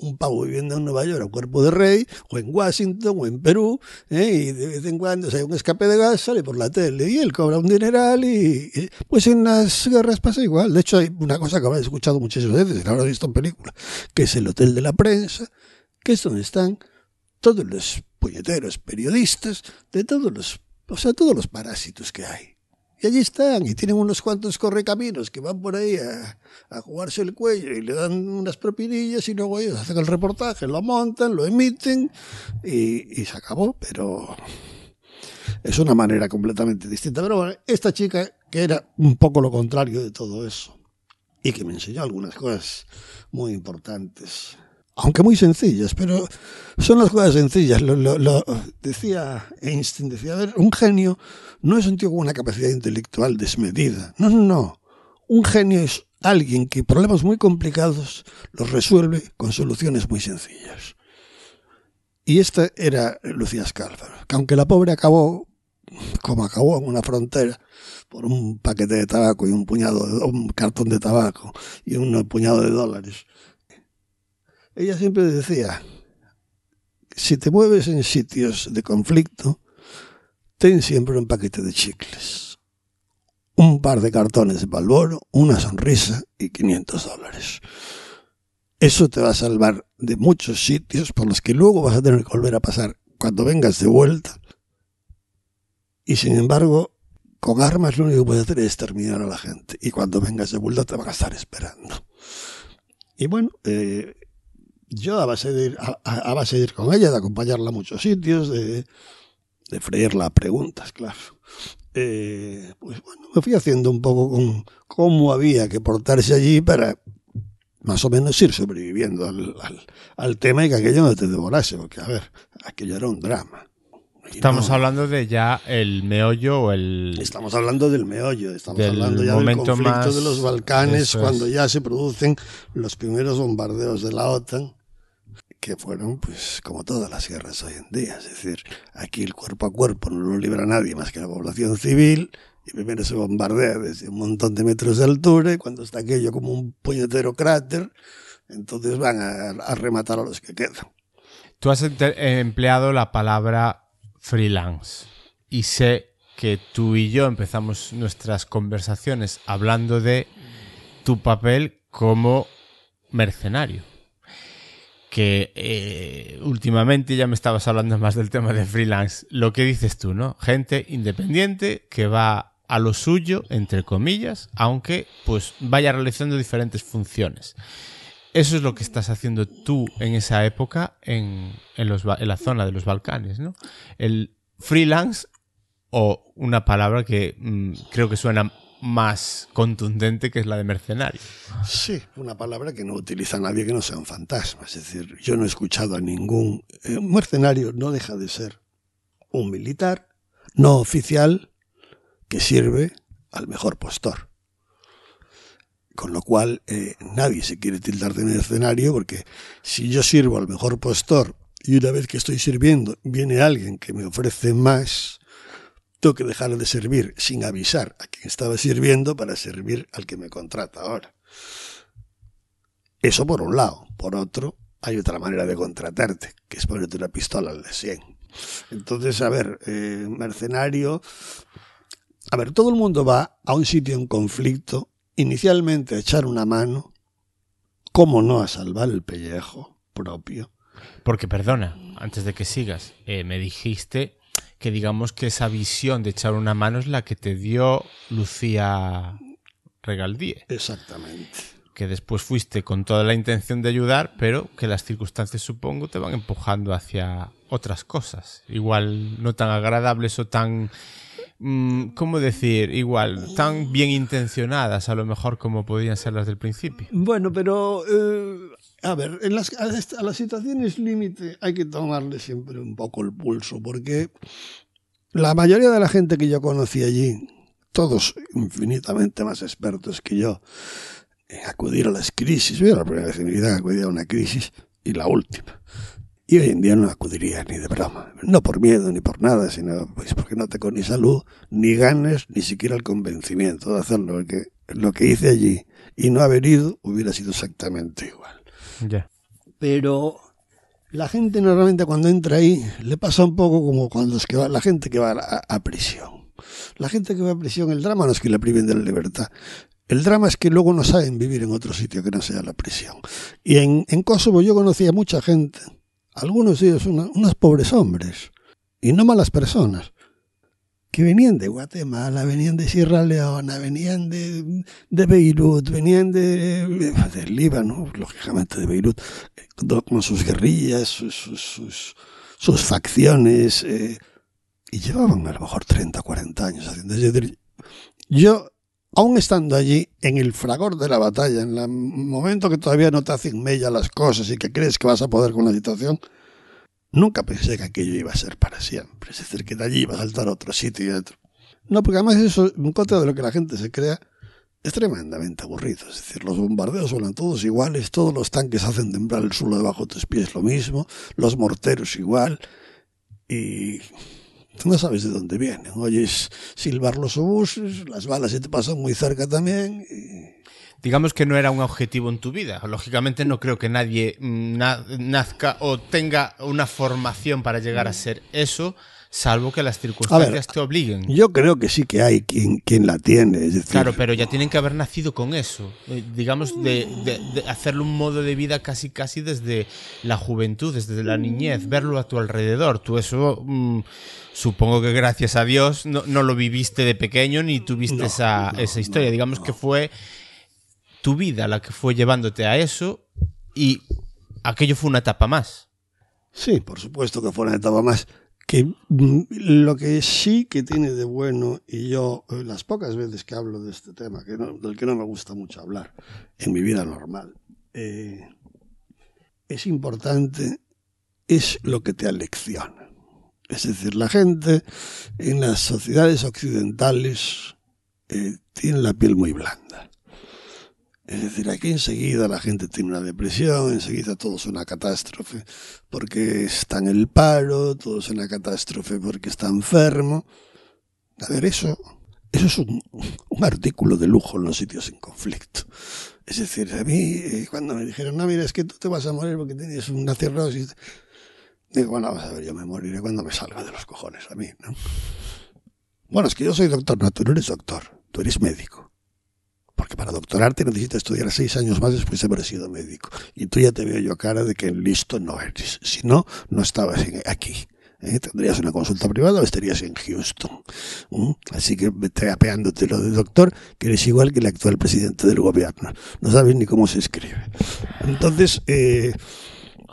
un pavo viviendo en Nueva York a cuerpo de rey, o en Washington, o en Perú, ¿eh? y de vez en cuando si hay un escape de gas, sale por la tele, y él cobra un dineral, y, y, pues en las guerras pasa igual. De hecho, hay una cosa que habrás escuchado muchísimas veces, la habrás visto en película, que es el hotel de la prensa, que es donde están todos los puñeteros periodistas de todos los, o sea, todos los parásitos que hay. Y allí están, y tienen unos cuantos correcaminos que van por ahí a, a jugarse el cuello y le dan unas propinillas y luego ellos hacen el reportaje, lo montan, lo emiten y, y se acabó. Pero es una manera completamente distinta. Pero bueno, esta chica, que era un poco lo contrario de todo eso, y que me enseñó algunas cosas muy importantes, aunque muy sencillas, pero son las cosas sencillas. Lo, decía Einstein, decía, un genio no es un tío con una capacidad intelectual desmedida. No, no, no. Un genio es alguien que problemas muy complicados los resuelve con soluciones muy sencillas. Y esta era Lucía Scalfaro, que aunque la pobre acabó como acabó en una frontera por un paquete de tabaco y un puñado de, un cartón de tabaco y un puñado de dólares. Ella siempre decía, si te mueves en sitios de conflicto, ten siempre un paquete de chicles, un par de cartones de Balboro, una sonrisa y 500 dólares. Eso te va a salvar de muchos sitios por los que luego vas a tener que volver a pasar cuando vengas de vuelta. Y sin embargo, con armas lo único que puedes hacer es exterminar a la gente. Y cuando vengas de vuelta te van a estar esperando. Y bueno, eh, yo a base, de ir, a, a base de ir con ella, de acompañarla a muchos sitios, de, de freírla a preguntas, claro. Eh, pues bueno, me fui haciendo un poco con cómo había que portarse allí para más o menos ir sobreviviendo al, al, al tema y que aquello no te devorase, porque a ver, aquello era un drama. Estamos no, hablando de ya el meollo o el... Estamos hablando del meollo, estamos hablando ya del conflicto más... de los Balcanes, cuando ya se producen los primeros bombardeos de la OTAN, que fueron, pues, como todas las guerras hoy en día. Es decir, aquí el cuerpo a cuerpo no lo libra nadie más que la población civil, y primero se bombardea desde un montón de metros de altura, y cuando está aquello como un puñetero cráter, entonces van a, a rematar a los que quedan. Tú has empleado la palabra freelance, y sé que tú y yo empezamos nuestras conversaciones hablando de tu papel como mercenario que eh, últimamente ya me estabas hablando más del tema de freelance. Lo que dices tú, ¿no? Gente independiente que va a lo suyo, entre comillas, aunque pues vaya realizando diferentes funciones. Eso es lo que estás haciendo tú en esa época en, en, los, en la zona de los Balcanes, ¿no? El freelance, o una palabra que mmm, creo que suena más contundente que es la de mercenario. Sí, una palabra que no utiliza nadie que no sea un fantasma. Es decir, yo no he escuchado a ningún... Eh, un mercenario no deja de ser un militar no oficial que sirve al mejor postor. Con lo cual, eh, nadie se quiere tildar de mercenario porque si yo sirvo al mejor postor y una vez que estoy sirviendo viene alguien que me ofrece más, tengo que dejar de servir sin avisar a quien estaba sirviendo para servir al que me contrata ahora. Eso por un lado. Por otro, hay otra manera de contratarte, que es ponerte una pistola al de 100. Entonces, a ver, eh, mercenario... A ver, todo el mundo va a un sitio en conflicto, inicialmente a echar una mano, ¿cómo no a salvar el pellejo propio? Porque, perdona, antes de que sigas, eh, me dijiste que digamos que esa visión de echar una mano es la que te dio Lucía Regaldíe. Exactamente. Que después fuiste con toda la intención de ayudar, pero que las circunstancias supongo te van empujando hacia otras cosas. Igual no tan agradables o tan... Mm, ¿Cómo decir? Igual, tan bien intencionadas a lo mejor como podían ser las del principio. Bueno, pero eh, a ver, en las, a las situaciones límite hay que tomarle siempre un poco el pulso, porque la mayoría de la gente que yo conocí allí, todos infinitamente más expertos que yo en acudir a las crisis, yo la primera vez en mi vida que a una crisis y la última. Y hoy en día no acudiría ni de broma. No por miedo ni por nada, sino pues porque no tengo ni salud, ni ganas, ni siquiera el convencimiento de hacerlo. Porque lo que hice allí y no haber ido hubiera sido exactamente igual. Pero la gente normalmente cuando entra ahí le pasa un poco como cuando es que va, la gente que va a, prisión. La gente que va a prisión, el drama no es que la priven de la libertad. El drama es que luego no saben vivir en otro sitio que no sea la prisión. Y en, en Kosovo yo conocía mucha gente, algunos de ellos una, unos pobres hombres, y no malas personas, que venían de Guatemala, venían de Sierra Leona, venían de, de Beirut, venían de, del Líbano, lógicamente de Beirut, con sus guerrillas, sus, sus, sus facciones, eh, y llevaban a lo mejor 30, 40 años haciendo. Es decir, yo, aún estando allí, en el fragor de la batalla, en el momento que todavía no te hacen mella las cosas y que crees que vas a poder con la situación, Nunca pensé que aquello iba a ser para siempre. Es decir, que de allí iba a saltar otro sitio y otro. No, porque además eso, en contra de lo que la gente se crea, es tremendamente aburrido. Es decir, los bombardeos suenan todos iguales, todos los tanques hacen temblar el suelo debajo de tus pies lo mismo, los morteros igual, y no sabes de dónde vienen. Oyes silbar los obuses, las balas se te pasan muy cerca también. Y digamos que no era un objetivo en tu vida. Lógicamente no creo que nadie na nazca o tenga una formación para llegar a ser eso, salvo que las circunstancias ver, te obliguen. Yo creo que sí que hay quien, quien la tiene. Es decir, Claro, pero ya tienen que haber nacido con eso. Eh, digamos, de, de, de hacerlo un modo de vida casi casi desde la juventud, desde la niñez, verlo a tu alrededor. Tú eso... mmm, supongo que gracias a Dios no, no, lo viviste de pequeño ni tuviste No, esa, no, esa historia. Digamos que fue tu vida la que fue llevándote a eso y aquello fue una etapa más. Sí, por supuesto que fue una etapa más. Que mm, lo que sí que tiene de bueno, y yo eh, las pocas veces que hablo de este tema, que no, del que no me gusta mucho hablar en mi vida normal, eh, es importante, es lo que te alecciona. Es decir, la gente en las sociedades occidentales eh, tiene la piel muy blanda. Es decir, aquí enseguida la gente tiene una depresión, enseguida todo es una catástrofe porque está en el paro, todo es una catástrofe porque está enfermo. A ver, eso, eso es un, artículo de lujo en los sitios en conflicto. Es decir, a mí, eh, cuando me dijeron, no, mira, es que tú te vas a morir porque tienes una cirrosis, digo, bueno, a ver, yo me moriré cuando me salga de los cojones a mí, ¿no? Bueno, es que yo soy doctor, no, tú no eres doctor, tú eres médico. Porque para doctorarte necesitas estudiar seis años más después de haber sido médico. Y tú ya te veo yo cara de que listo no eres. Si no, no estabas aquí. ¿eh? Tendrías una consulta privada o estarías en Houston. ¿Mm? Así que vete apeándote lo de doctor, que eres igual que el actual presidente del gobierno. No sabes ni cómo se escribe. Entonces, eh,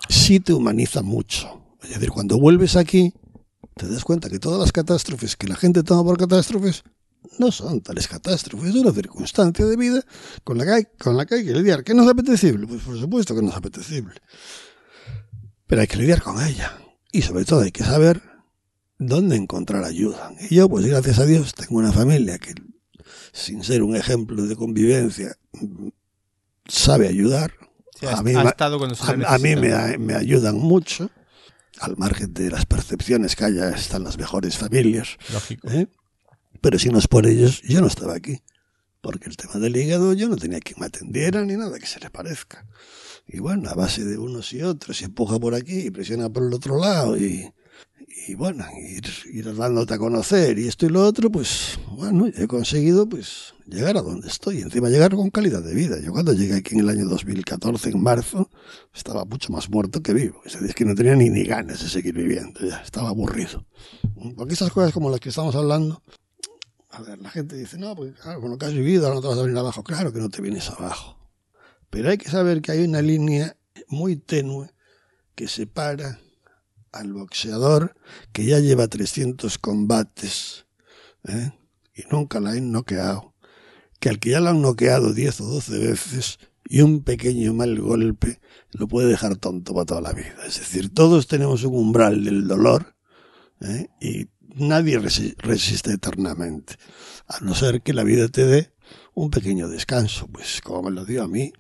sí te humaniza mucho. Es decir, cuando vuelves aquí, te das cuenta que todas las catástrofes que la gente toma por catástrofes no son tales catástrofes, es una circunstancia de vida con la que hay, con la que, hay que lidiar. ¿Que no es apetecible? Pues por supuesto que no es apetecible. Pero hay que lidiar con ella. Y sobre todo hay que saber dónde encontrar ayuda. Y yo, pues gracias a Dios, tengo una familia que, sin ser un ejemplo de convivencia, sabe ayudar. Sí, ha, a mí, a, a mí me, me ayudan mucho, al margen de las percepciones que haya, están las mejores familias. Lógico. ¿eh? Pero si no es por ellos, yo no estaba aquí. Porque el tema del hígado yo no tenía quien me atendiera ni nada que se le parezca. Y bueno, a base de unos y otros, y empuja por aquí y presiona por el otro lado y, y bueno, ir, ir dándote a conocer y esto y lo otro, pues bueno, he conseguido pues llegar a donde estoy. Encima llegar con calidad de vida. Yo cuando llegué aquí en el año 2014, en marzo, estaba mucho más muerto que vivo. Es decir, que no tenía ni, ni ganas de seguir viviendo, ya estaba aburrido. Porque estas cosas como las que estamos hablando, a ver, la gente dice, no, pues claro, con lo que has vivido no te vas a venir abajo. Claro que no te vienes abajo. Pero hay que saber que hay una línea muy tenue que separa al boxeador que ya lleva 300 combates ¿eh? y nunca la han noqueado, que al que ya la han noqueado 10 o 12 veces y un pequeño mal golpe lo puede dejar tonto para toda la vida. Es decir, todos tenemos un umbral del dolor ¿eh? y nadie resi- resiste eternamente, a no ser que la vida te dé un pequeño descanso, pues como me lo dio a mí,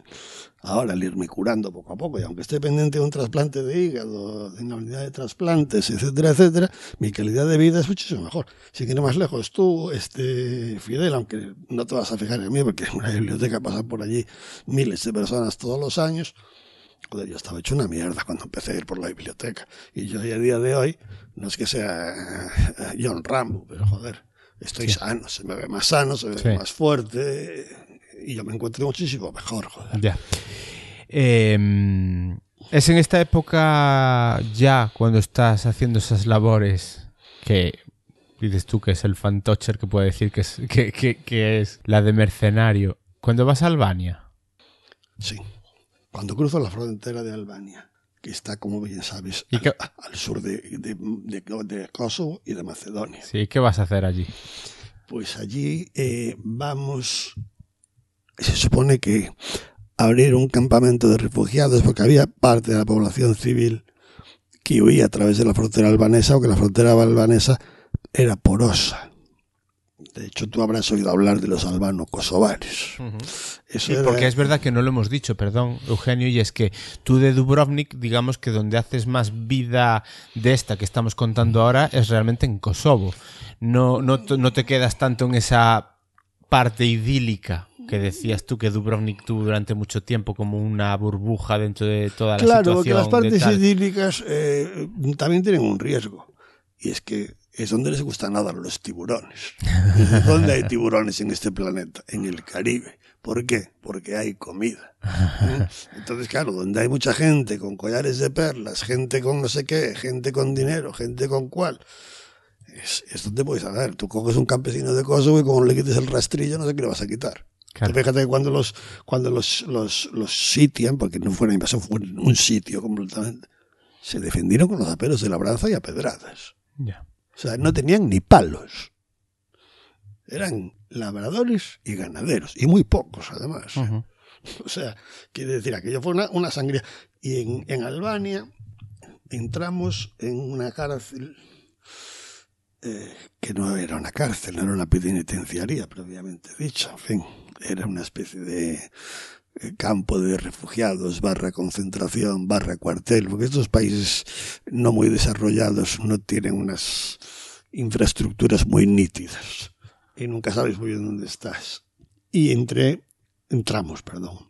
ahora al irme curando poco a poco, y aunque esté pendiente de un trasplante de hígado, de una unidad de trasplantes, etcétera, etcétera, mi calidad de vida es muchísimo mejor. Si quieres más lejos, tú, este, Fidel, aunque no te vas a fijar en mí, porque en una biblioteca pasan por allí miles de personas todos los años, Joder, yo estaba hecho una mierda cuando empecé a ir por la biblioteca. Y yo a día de hoy, no es que sea eh, John Rambo, pero joder, estoy sano, se me ve más sano, se me ve más fuerte y yo me encuentro muchísimo mejor, joder. Ya. Eh, es en esta época ya cuando estás haciendo esas labores que dices tú que es el fantocher que puede decir que es, que, que- que es la de mercenario. Cuando vas a Albania, Sí. Cuando cruzo la frontera de Albania, que está, como bien sabes, ¿Y al, sur de, de- de- de Kosovo y de Macedonia. ¿sí? ¿qué vas a hacer allí? Pues allí eh, vamos, se supone que abrir un campamento de refugiados porque había parte de la población civil que huía a través de la frontera albanesa o que la frontera albanesa era porosa. De hecho, tú habrás oído hablar de los albano-kosovares. Eso Sí, era- porque es verdad que no lo hemos dicho, perdón, Eugenio, y es que tú de Dubrovnik, digamos que donde haces más vida de esta que estamos contando ahora es realmente en Kosovo. No, no, te- no te quedas tanto en esa parte idílica que decías tú que Dubrovnik tuvo durante mucho tiempo como una burbuja dentro de toda la Claro, porque situación. las partes de tal. idílicas eh, también tienen un riesgo. Y es que es donde les gusta nadar los tiburones. ¿Dónde hay tiburones en este planeta? En el Caribe. ¿Por qué? Porque hay comida. Entonces, claro, donde hay mucha gente con collares de perlas, gente con no sé qué, gente con dinero, gente con cual, es, es donde puedes saber. Tú coges un campesino de Kosovo y como le quites el rastrillo, no sé qué le vas a quitar. Claro. Fíjate que cuando los, cuando los, los, los sitian, porque no fue una invasión, fue un sitio completamente, se defendieron con los aperos de labranza y a pedradas. Ya. O sea, no tenían ni palos. Eran labradores y ganaderos, y muy pocos además. Ujú. O sea, quiere decir, aquello fue una, una sangría. Y en, en Albania entramos en una cárcel eh, que no era una cárcel, no era una penitenciaría, previamente dicha. En fin, era una especie de eh, campo de refugiados, barra concentración, barra cuartel, porque estos países no muy desarrollados no tienen unas infraestructuras muy nítidas y nunca sabes muy bien dónde estás. Y entré, entramos, perdón,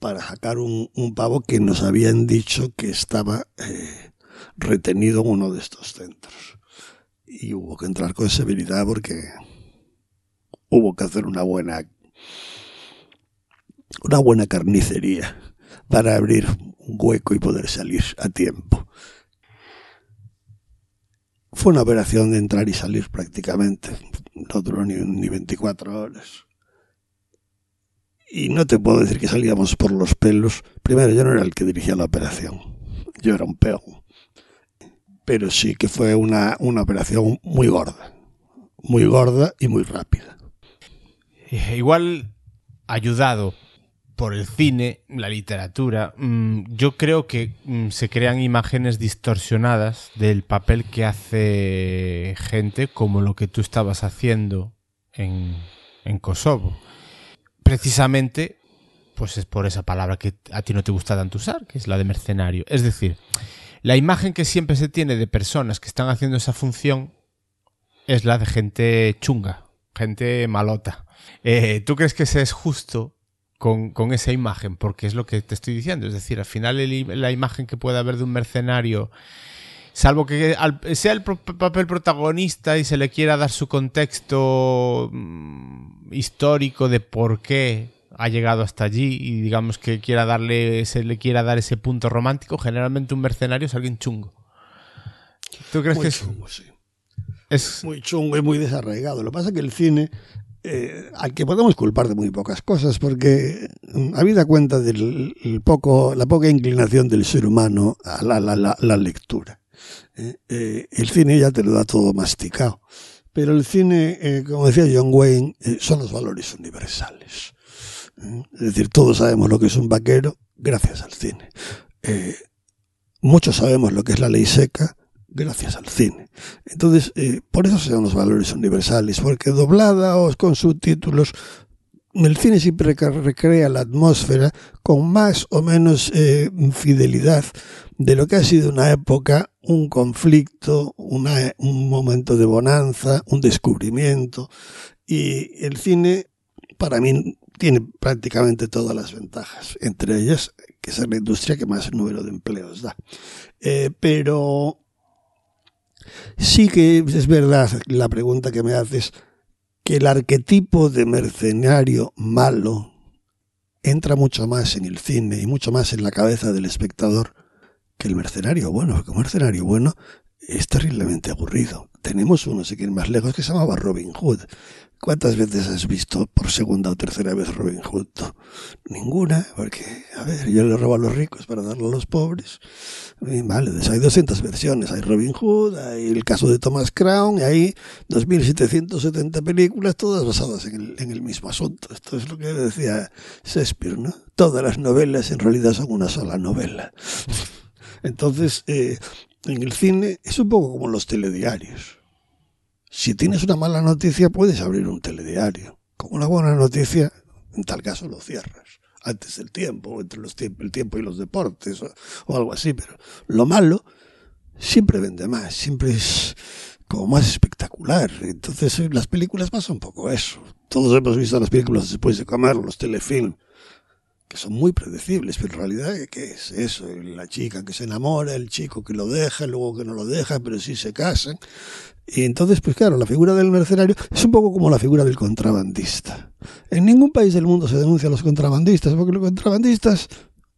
para sacar un, pavo que nos habían dicho que estaba eh, retenido en uno de estos centros. Y hubo que entrar con severidad porque hubo que hacer una buena una buena carnicería para abrir un hueco y poder salir a tiempo. Fue una operación de entrar y salir prácticamente. No duró ni, ni 24 horas. Y no te puedo decir que salíamos por los pelos. Primero, yo no era el que dirigía la operación. Yo era un peón. Pero sí que fue una, una operación muy gorda. Muy gorda y muy rápida. Igual ayudado por el cine, la literatura, mmm, yo creo que mmm, se crean imágenes distorsionadas del papel que hace gente como lo que tú estabas haciendo en, en Kosovo. Precisamente, pues es por esa palabra que a ti no te gusta tanto usar, que es la de mercenario. Es decir, la imagen que siempre se tiene de personas que están haciendo esa función es la de gente chunga, gente malota. Eh, ¿Tú crees que ese es justo con, con, esa imagen, porque es lo que te estoy diciendo. Es decir, al final el, la imagen que puede haber de un mercenario, salvo que al, sea el pro, papel protagonista y se le quiera dar su contexto mmm, histórico de por qué ha llegado hasta allí y digamos que quiera darle, se le quiera dar ese punto romántico, generalmente un mercenario es alguien chungo. ¿Tú crees muy que chungo, es, sí. es muy chungo y muy desarraigado? Lo que pasa es que el cine eh, al que podemos culpar de muy pocas cosas, porque mm, habida cuenta de la poca inclinación del ser humano a la, la, lectura. Eh, eh, el cine ya te lo da todo masticado, pero el cine, como decía John Wayne, son los valores universales. Es decir, todos sabemos lo que es un vaquero gracias al cine. muchos sabemos lo que es la ley seca gracias al cine. Entonces, eh, por eso son los valores universales, porque doblada o con subtítulos, el cine siempre recrea la atmósfera con más o menos eh, fidelidad de lo que ha sido una época, un conflicto, un momento de bonanza, un descubrimiento. Y el cine, para mí, tiene prácticamente todas las ventajas, entre ellas que es la industria que más número de empleos da. Eh, pero Sí que es verdad la pregunta que me haces, que el arquetipo de mercenario malo entra mucho más en el cine y mucho más en la cabeza del espectador que el mercenario bueno, porque un mercenario bueno es terriblemente aburrido. Tenemos uno, sé quién más lejos, que se llamaba Robin Hood. ¿Cuántas veces has visto por segunda o tercera vez Robin Hood? Ninguna, porque, a ver, yo le robo a los ricos para darle a los pobres. Y, vale, hay 200 versiones. Hay Robin Hood, hay el caso de Thomas Crown, y hay 2.770 películas, todas basadas en el, en el mismo asunto. Esto es lo que decía Shakespeare, ¿no? Todas las novelas en realidad son una sola novela. Entonces, eh, en el cine es un poco como los telediarios. Si tienes una mala noticia, puedes abrir un telediario. Con una buena noticia, en tal caso lo cierras. Antes del tiempo, entre los tiemp el tiempo y los deportes, o, o algo así. Pero lo malo siempre vende más, siempre es como más espectacular. Entonces, las películas pasa un poco eso. Todos hemos visto las películas después de comer, los telefilms que son muy predecibles, pero en realidad, ¿qué es eso? La chica que se enamora, el chico que lo deja, luego que no lo deja, pero sí se casan. Y entonces, pues claro, la figura del mercenario es un poco como la figura del contrabandista. En ningún país del mundo se denuncia a los contrabandistas, porque los contrabandistas,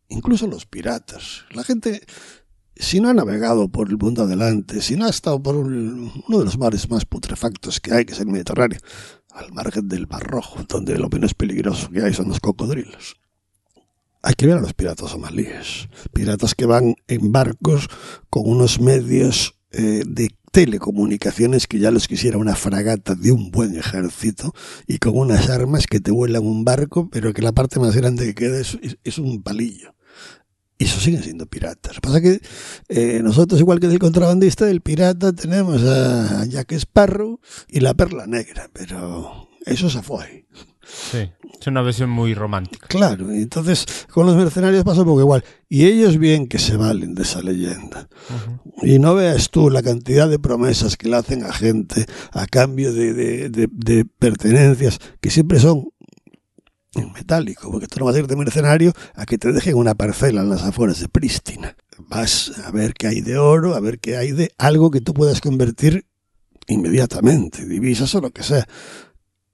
incluso los piratas, la gente, si no ha navegado por el mundo adelante, si no ha estado por un, uno de los mares más putrefactos que hay, que es el Mediterráneo, al margen del Mar Rojo, donde lo menos peligroso que hay son los cocodrilos hay que ver a los piratas somalíes. Piratas que van en barcos con unos medios eh, de telecomunicaciones que ya los quisiera una fragata de un buen ejército y con unas armas que te vuelan un barco, pero que la parte más grande que queda es, un palillo. Y eso siguen siendo piratas. Lo que pasa que eh, nosotros, igual que del contrabandista, del pirata, tenemos a Jack Sparrow y la perla negra, pero eso se fue. Sí, es una versión muy romántica. Claro, y entonces con los mercenarios pasa un poco igual. Y ellos bien que se valen de esa leyenda. Y no veas tú la cantidad de promesas que le hacen a gente a cambio de, de, de, de pertenencias que siempre son en metálico, porque tú no vas a ir de mercenario a que te dejen una parcela en las afueras de Prístina. Vas a ver qué hay de oro, a ver qué hay de algo que tú puedas convertir inmediatamente, divisas o lo que sea.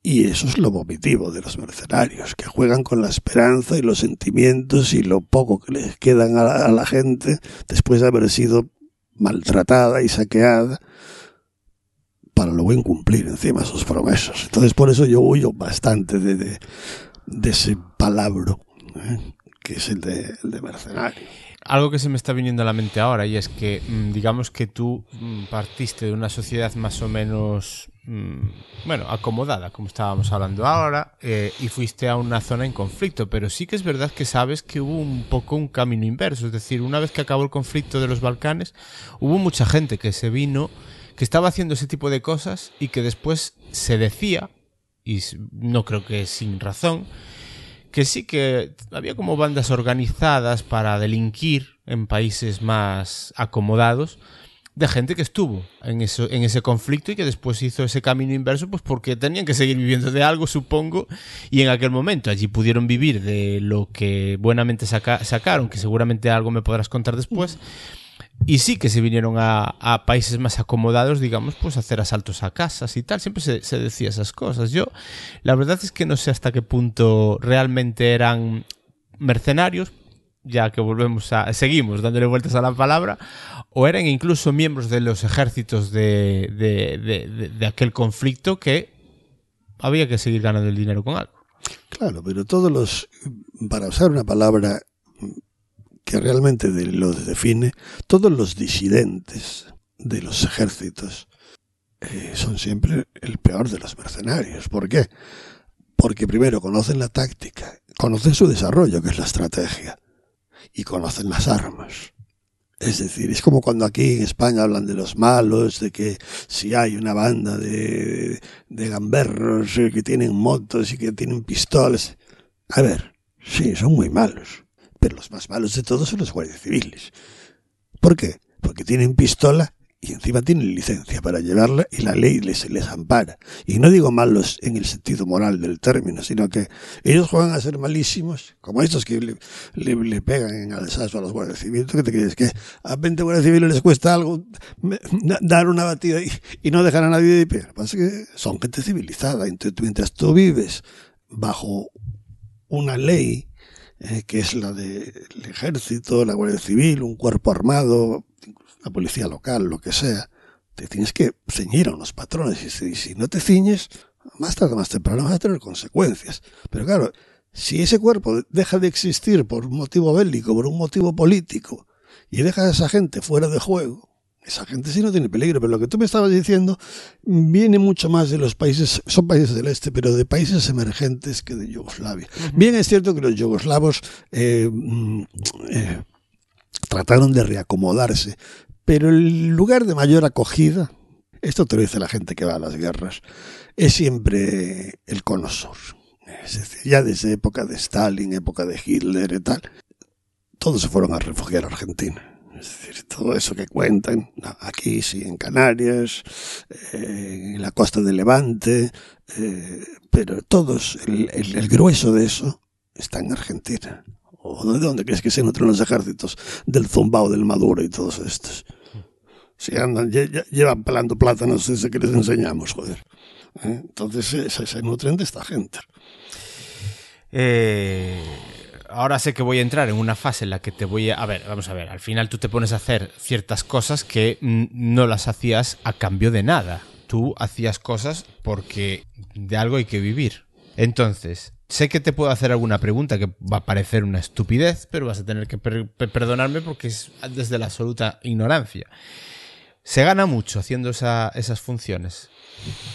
Y eso es lo vomitivo de los mercenarios, que juegan con la esperanza y los sentimientos y lo poco que les quedan a la, gente después de haber sido maltratada y saqueada para luego incumplir encima sus promesas. Entonces por eso yo huyo bastante de, de, ese palabro, ¿eh? que es el de, el de mercenario. Algo que se me está viniendo a la mente ahora y es que mm, digamos que tú mm, partiste de una sociedad más o menos, bueno, acomodada, como estábamos hablando ahora, eh, y fuiste a una zona en conflicto, pero sí que es verdad que sabes que hubo un poco un camino inverso, es decir, una vez que acabó el conflicto de los Balcanes, hubo mucha gente que se vino, que estaba haciendo ese tipo de cosas y que después se decía, y no creo que sin razón, que sí que había como bandas organizadas para delinquir en países más acomodados de gente que estuvo en, eso, en ese conflicto y que después hizo ese camino inverso pues porque tenían que seguir viviendo de algo, supongo, y en aquel momento allí pudieron vivir de lo que buenamente saca, sacaron, que seguramente algo me podrás contar después. Y sí que se vinieron a, países más acomodados, digamos, pues a hacer asaltos a casas y tal. Siempre se, se, decía esas cosas. Yo, la verdad es que no sé hasta qué punto realmente eran mercenarios, ya que volvemos a. seguimos dándole vueltas a la palabra, o eran incluso miembros de los ejércitos de, aquel conflicto que había que seguir ganando el dinero con algo. Claro, pero todos los. Para usar una palabra que realmente los define, todos los disidentes de los ejércitos eh, son siempre el peor de los mercenarios. ¿Por qué? Porque primero conocen la táctica, conocen su desarrollo, que es la estrategia, y conocen las armas. Es decir, es como cuando aquí en España hablan de los malos, de que si hay una banda de, de gamberros que tienen motos y que tienen pistolas. A ver, sí, son muy malos pero los más malos de todos son los guardias civiles. ¿Por qué? Porque tienen pistola y encima tienen licencia para llevarla y la ley les, les ampara. Y no digo malos en el sentido moral del término, sino que ellos juegan a ser malísimos, como estos que le, pegan en alzazo a los guardias civiles. ¿Qué te crees? Que a 20 guardias civiles les cuesta algo dar una batida y, y no dejar a nadie de pie. Lo pasa es que son gente civilizada. Entonces, mientras tú vives bajo una ley eh, que es la del de ejército, la Guardia Civil, un cuerpo armado, la policía local, lo que sea, te tienes que ceñir a unos patrones y si, si no te ciñes, más tarde más temprano vas a tener consecuencias. Pero claro, si ese cuerpo deja de existir por un motivo bélico, por un motivo político, y deja a esa gente fuera de juego, esa gente sí no tiene peligro, pero lo que tú me estabas diciendo viene mucho más de los países, son países del este, pero de países emergentes que de Yugoslavia. Uh -huh. Bien es cierto que los yugoslavos eh, eh, trataron de reacomodarse, pero el lugar de mayor acogida, esto te lo dice la gente que va a las guerras, es siempre el cono sur. Es decir, ya desde época de Stalin, época de Hitler y tal, todos se fueron a refugiar a Argentina. Es decir, todo eso que cuentan, aquí sí, en Canarias, eh, en la costa de Levante, eh, pero todos, el, el, grueso de eso está en Argentina. ¿O de dónde crees que se nutren los ejércitos? Del Zumbao, del Maduro y todos estos. Si andan, llevan pelando plátanos ese que les enseñamos, joder. ¿Eh? Entonces se, se, nutren de esta gente. Eh ahora sé que voy a entrar en una fase en la que te voy a... A ver, vamos a ver, al final tú te pones a hacer ciertas cosas que no las hacías a cambio de nada. Tú hacías cosas porque de algo hay que vivir. Entonces, sé que te puedo hacer alguna pregunta que va a parecer una estupidez, pero vas a tener que per perdonarme porque es desde la absoluta ignorancia. Se gana mucho haciendo esa, esas funciones.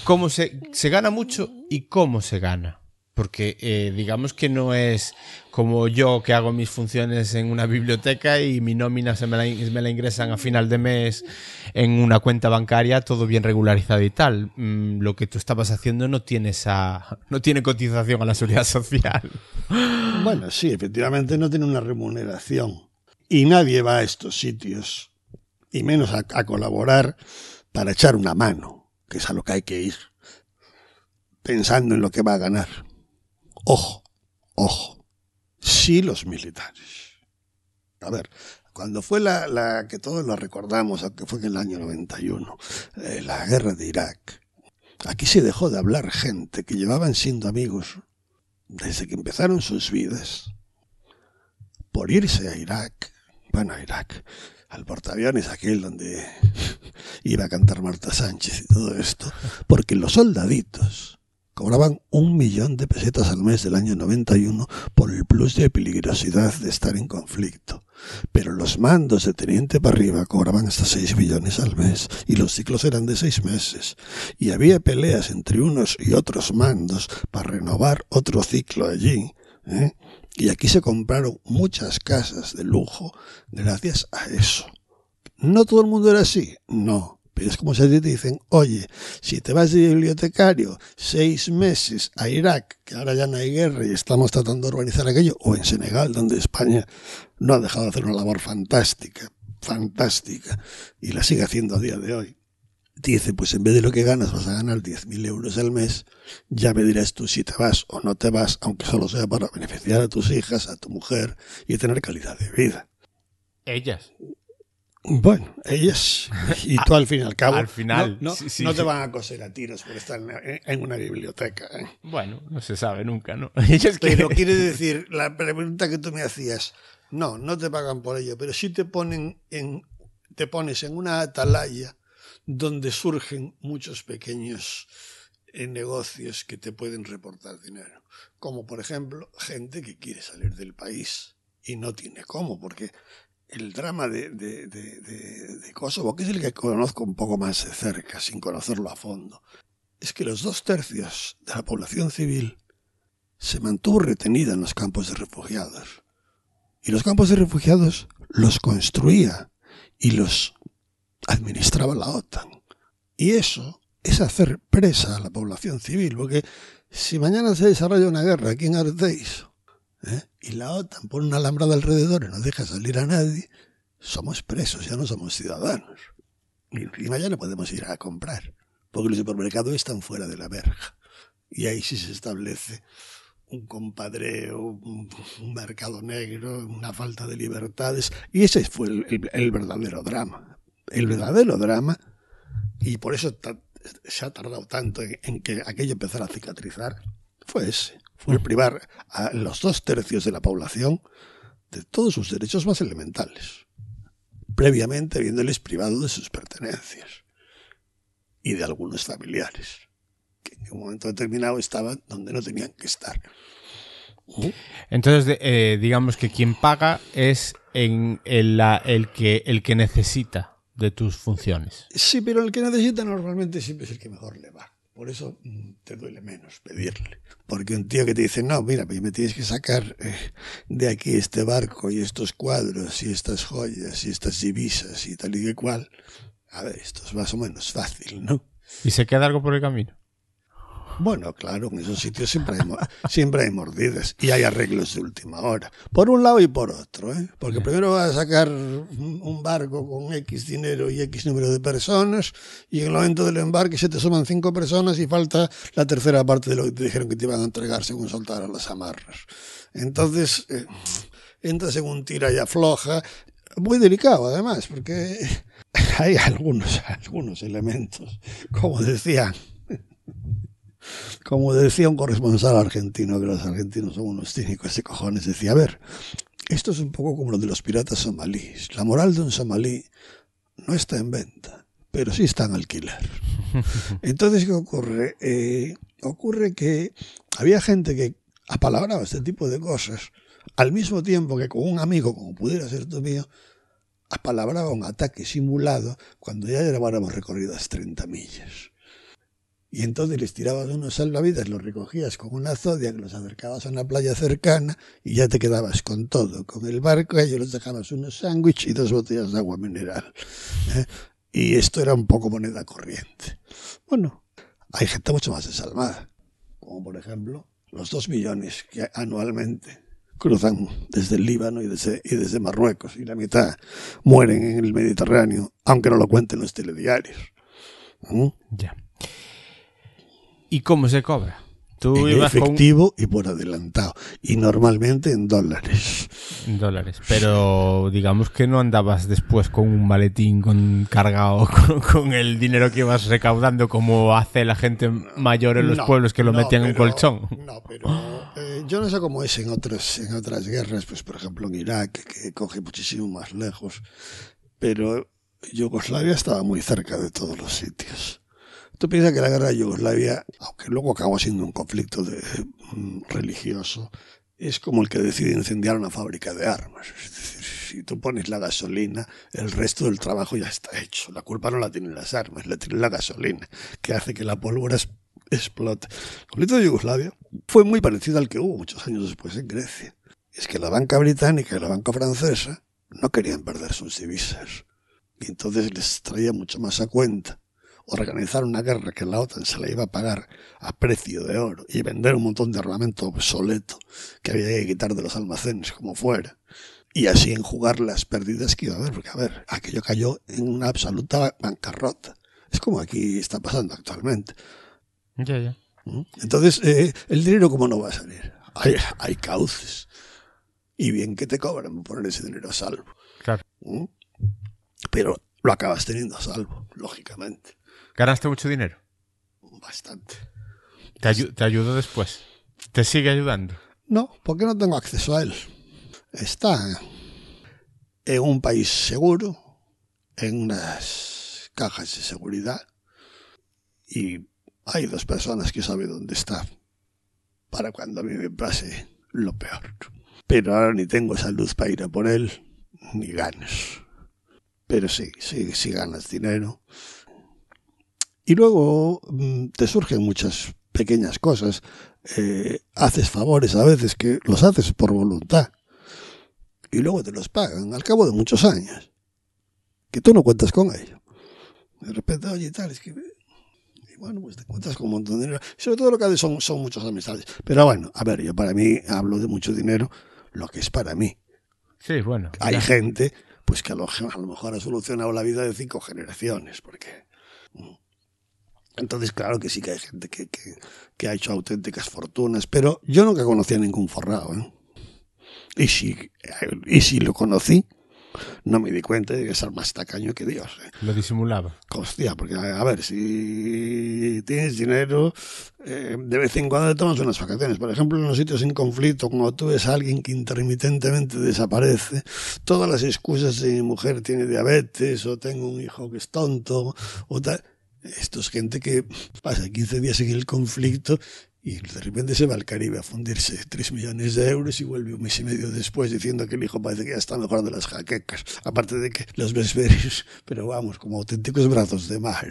¿Cómo se, se gana mucho y cómo se gana? Porque eh, digamos que no es como yo que hago mis funciones en una biblioteca y mi nómina se me la, ingresan a final de mes en una cuenta bancaria, todo bien regularizado y tal. Mm, lo que tú estabas haciendo no tiene esa, no tiene cotización a la seguridad social. Bueno, sí, efectivamente no tiene una remuneración. Y nadie va a estos sitios, y menos a, colaborar para echar una mano, que es a lo que hay que ir, pensando en lo que va a ganar. Ojo, ojo. Sí los militares. A ver, cuando fue la, la que todos lo recordamos, aunque fue en el año 91, eh, la guerra de Irak, aquí se dejó de hablar gente que llevaban siendo amigos desde que empezaron sus vidas por irse a Irak, bueno, a Irak, al portaaviones aquel donde iba a cantar Marta Sánchez y todo esto, porque los soldaditos cobraban un millón de pesetas al mes del año 91 por el plus de peligrosidad de estar en conflicto. Pero los mandos de teniente para arriba cobraban hasta 6 millones al mes y los ciclos eran de 6 meses. Y había peleas entre unos y otros mandos para renovar otro ciclo allí. ¿eh? Y aquí se compraron muchas casas de lujo gracias a eso. ¿No todo el mundo era así? No. Pero es como si te dicen, oye, si te vas de bibliotecario seis meses a Irak, que ahora ya no hay guerra y estamos tratando de organizar aquello, o en Senegal, donde España no ha dejado de hacer una labor fantástica, fantástica, y la sigue haciendo a día de hoy. Dice, pues en vez de lo que ganas vas a ganar 10.000 euros al mes, ya me dirás tú si te vas o no te vas, aunque solo sea para beneficiar a tus hijas, a tu mujer y tener calidad de vida. Ellas. Bueno, ellas y tú al fin y al cabo. Al final, no, no, sí, sí. no te van a coser a tiros por estar en, una biblioteca. ¿eh? Bueno, no se sabe nunca, ¿no? Ellas Pero quiere decir, la pregunta que tú me hacías, no, no te pagan por ello, pero sí te ponen en, te pones en una atalaya donde surgen muchos pequeños eh, negocios que te pueden reportar dinero. Como por ejemplo, gente que quiere salir del país y no tiene cómo, porque el drama de, Kosovo, que es el que conozco un poco más de cerca, sin conocerlo a fondo, es que los dos tercios de la población civil se mantuvo retenida en los campos de refugiados. Y los campos de refugiados los construía y los administraba la OTAN. Y eso es hacer presa a la población civil, porque si mañana se desarrolla una guerra aquí en Arteis ¿eh? y la OTAN pone una alambrada alrededor y no deja salir a nadie, somos presos, ya no somos ciudadanos. Y, mañana podemos ir a comprar, porque los supermercados están fuera de la verja. Y ahí sí se establece un compadreo, un, mercado negro, una falta de libertades. Y ese fue el verdadero drama. El verdadero drama. Y por eso se ha tardado tanto en, que aquello empezara a cicatrizar. Fue ese. Fue el privar a los dos tercios de la población de todos sus derechos más elementales. Previamente habiéndoles privado de sus pertenencias. Y de algunos familiares que en un momento determinado estaban donde no tenían que estar. Entonces, de- eh, digamos que quien paga es en el, la- el que, el que necesita de tus funciones. Sí, pero el que necesita normalmente siempre es el que mejor le va. Por eso mm, te duele menos pedirle. Porque un tío que te dice, no, mira, me tienes que sacar eh, de aquí este barco y estos cuadros y estas joyas y estas divisas y tal y que cual. A ver, esto es más o menos fácil, ¿no? ¿Y se queda algo por el camino? Bueno, claro, en esos sitios siempre hay, siempre hay mordidas y hay arreglos de última hora. Por un lado y por otro, ¿eh? Porque primero vas a sacar un barco con X dinero y X número de personas y en el momento del embarque se te suman cinco personas y falta la tercera parte de lo que te dijeron que te iban a entregar según soltaron las amarras. Entonces, eh, entras en un tira y afloja, muy delicado además, porque hay algunos, algunos elementos, como decían, como decía un corresponsal argentino, que los argentinos son unos cínicos de cojones, decía, a ver, esto es un poco como lo de los piratas somalíes. La moral de un somalí no está en venta, pero sí está en alquiler. Entonces, ¿qué ocurre? Eh, ocurre que había gente que apalabraba este tipo de cosas, al mismo tiempo que con un amigo, como pudiera ser tú mío, apalabraba un ataque simulado cuando ya llevábamos recorridas 30 millas. Y entonces les tirabas unos salvavidas, los recogías con una zodia, los acercabas a una playa cercana y ya te quedabas con todo. Con el barco, a ellos les dejabas unos sándwiches y dos botellas de agua mineral. ¿eh? Y esto era un poco moneda corriente. Bueno, hay gente mucho más desalmada, como por ejemplo los dos millones que anualmente cruzan desde el Líbano y desde, y desde Marruecos y la mitad mueren en el Mediterráneo, aunque no lo cuenten los telediarios. Ya. ¿Y cómo se cobra? Tú en efectivo con... y por adelantado. Y normalmente en dólares. En dólares. Pero digamos que no andabas después con un maletín con, cargado con, con el dinero que ibas recaudando como hace la gente mayor en los no, pueblos que lo no, metían en pero- un colchón. No, pero eh, yo no sé cómo es en otras, en otras guerras, pues por ejemplo en Irak, que coge muchísimo más lejos. Pero Yugoslavia estaba muy cerca de todos los sitios. Tú piensas que la guerra de Yugoslavia, aunque luego acabó siendo un conflicto mm, religioso, es como el que decide incendiar una fábrica de armas. Es decir, si tú pones la gasolina, el resto del trabajo ya está hecho. La culpa no la tienen las armas, la tiene la gasolina, que hace que la pólvora explote. El conflicto de Yugoslavia fue muy parecido al que hubo muchos años después en Grecia. Es que la banca británica y la banca francesa no querían perder sus divisas. Y entonces les traía mucho más a cuenta organizar una guerra que la OTAN se la iba a pagar a precio de oro y vender un montón de armamento obsoleto que había que quitar de los almacenes como fuera. Y así enjugar las pérdidas que iba a haber, porque a ver, aquello cayó en una absoluta bancarrota. Es como aquí está pasando actualmente. Ya, ya. ¿Mm? Entonces, eh, ¿el dinero cómo no va a salir? Hay, hay cauces. Y bien que te cobran por poner ese dinero a salvo. Claro. ¿Mm? Pero lo acabas teniendo a salvo, lógicamente. ¿Ganaste mucho dinero? Bastante. ¿Te, ayu- te ayudó después? ¿Te sigue ayudando? No, porque no tengo acceso a él. Está en un país seguro, en unas cajas de seguridad, y hay dos personas que saben dónde está para cuando a mí me pase lo peor. Pero ahora ni tengo salud para ir a por él, ni ganas. Pero sí, sí, sí ganas dinero. Y luego mm, te surgen muchas pequeñas cosas. Eh, haces favores a veces que los haces por voluntad. Y luego te los pagan al cabo de muchos años. Que tú no cuentas con ello. De repente, oye, tal, es que... Y bueno, pues te cuentas con un montón de dinero. Sobre todo lo que haces son, son muchas amistades. Pero bueno, a ver, yo para mí hablo de mucho dinero, lo que es para mí. Sí, bueno. Hay ya. gente pues que a lo, a lo mejor ha solucionado la vida de cinco generaciones, porque mm. Entonces claro que sí que hay gente que, que, que ha hecho auténticas fortunas, pero yo nunca conocí a ningún forrado, ¿eh? Y si, y si lo conocí, no me di cuenta de que ser más tacaño que Dios. ¿eh? Lo disimulaba. Hostia, porque a a ver, si tienes dinero, eh, de vez en cuando te tomas unas vacaciones. Por ejemplo, en los sitios en conflicto, cuando tú ves a alguien que intermitentemente desaparece, todas las excusas de mi mujer tiene diabetes, o tengo un hijo que es tonto, o tal. Esto es gente que pasa 15 días en el conflicto y de repente se va al Caribe a fundirse 3 millones de euros y vuelve un mes y medio después diciendo que el hijo parece que ya está mejor de las jaquecas. Aparte de que los ves veres, pero vamos, como auténticos brazos de mar.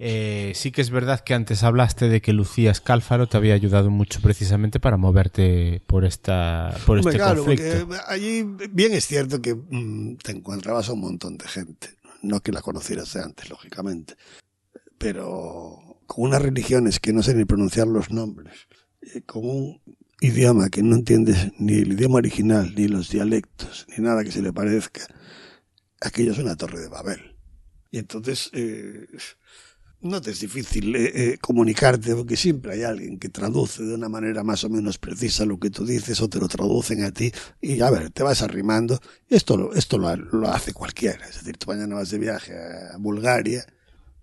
Eh, sí que es verdad que antes hablaste de que Lucía Escálfaro te había ayudado mucho precisamente para moverte por esta por este claro, conflicto. porque allí bien es cierto que mm, te encontrabas a un montón de gente. No que la conocieras de antes, lógicamente. Pero con unas religiones que no sé ni pronunciar los nombres, eh, con un idioma que no entiendes ni el idioma original, ni los dialectos, ni nada que se le parezca, aquello es una torre de Babel. Y entonces eh, no te es difícil eh, eh, comunicarte porque siempre hay alguien que traduce de una manera más o menos precisa lo que tú dices o te lo traducen a ti y a ver, te vas arrimando. Esto, esto lo, lo hace cualquiera. Es decir, tú mañana vas de viaje a Bulgaria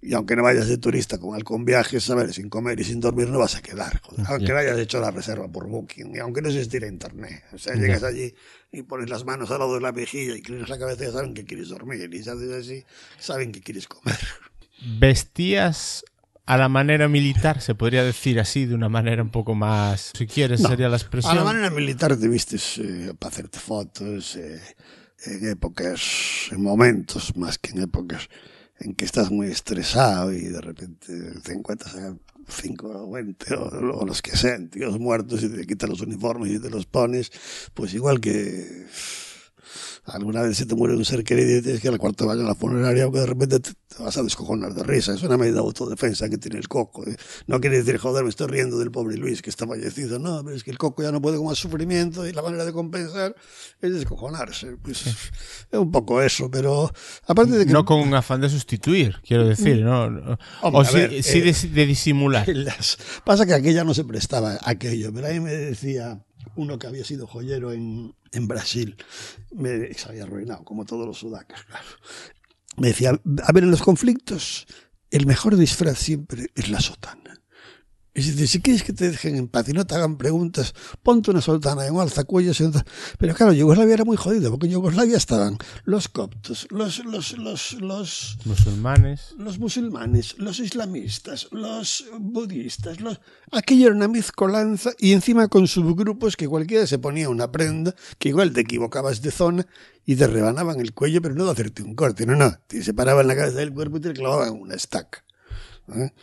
y aunque no vayas de turista con algún viaje, a ver, sin comer y sin dormir no vas a quedar. joder. Aunque no hayas hecho la reserva por Booking y aunque no existiera internet. O sea, llegas allí y pones las manos al lado de la mejilla y inclinas la cabeza y saben que quieres dormir. Y si haces así, saben que quieres comer. ¿Vestías a la manera militar? Se podría decir así, de una manera un poco más, si quieres, No. sería la A expresión. la manera militar te vistes eh, para hacerte fotos, eh, en épocas, en momentos más que en épocas en que estás muy estresado y de repente te encuentras a cinco o veinte o, o los que sean, tíos muertos y te quitas los uniformes y te los pones, pues igual que alguna vez se te muere un ser querido y tienes que ir al cuarto baño a la funeraria porque de repente te, vas a descojonar de risa. Es una medida de autodefensa que tiene el coco. ¿eh? No quiere decir, joder, me estoy riendo del pobre Luis que está fallecido. No, pero es que el coco ya no puede con más sufrimiento y la manera de compensar es descojonarse. Pues es un poco eso, pero aparte de que... No con un afán de sustituir, quiero decir, ¿no? Hombre, o sí, ver, sí eh, de, de disimular. Las- Pasa que aquella no se prestaba aquello, pero ahí me decía uno que había sido joyero en, en Brasil, me, se había arruinado, como todos los sudacas. Me decía, a ver, en los conflictos, el mejor disfraz siempre es la sotana. Decir, si quieres que te dejen en paz y no te hagan preguntas, ponte una sotana en un alzacuellos. y Pero claro, Yugoslavia era muy jodido, porque en Yugoslavia estaban los coptos, los, los, los, los, Musulmanes. los musulmanes, los islamistas, los budistas, los... aquello era una mezcolanza y encima con subgrupos que cualquiera se ponía una prenda que igual te equivocabas de zona y te rebanaban el cuello, pero no de hacerte un corte, no, no, te separaban la cabeza del cuerpo y te clavaban una estaca. ¿eh?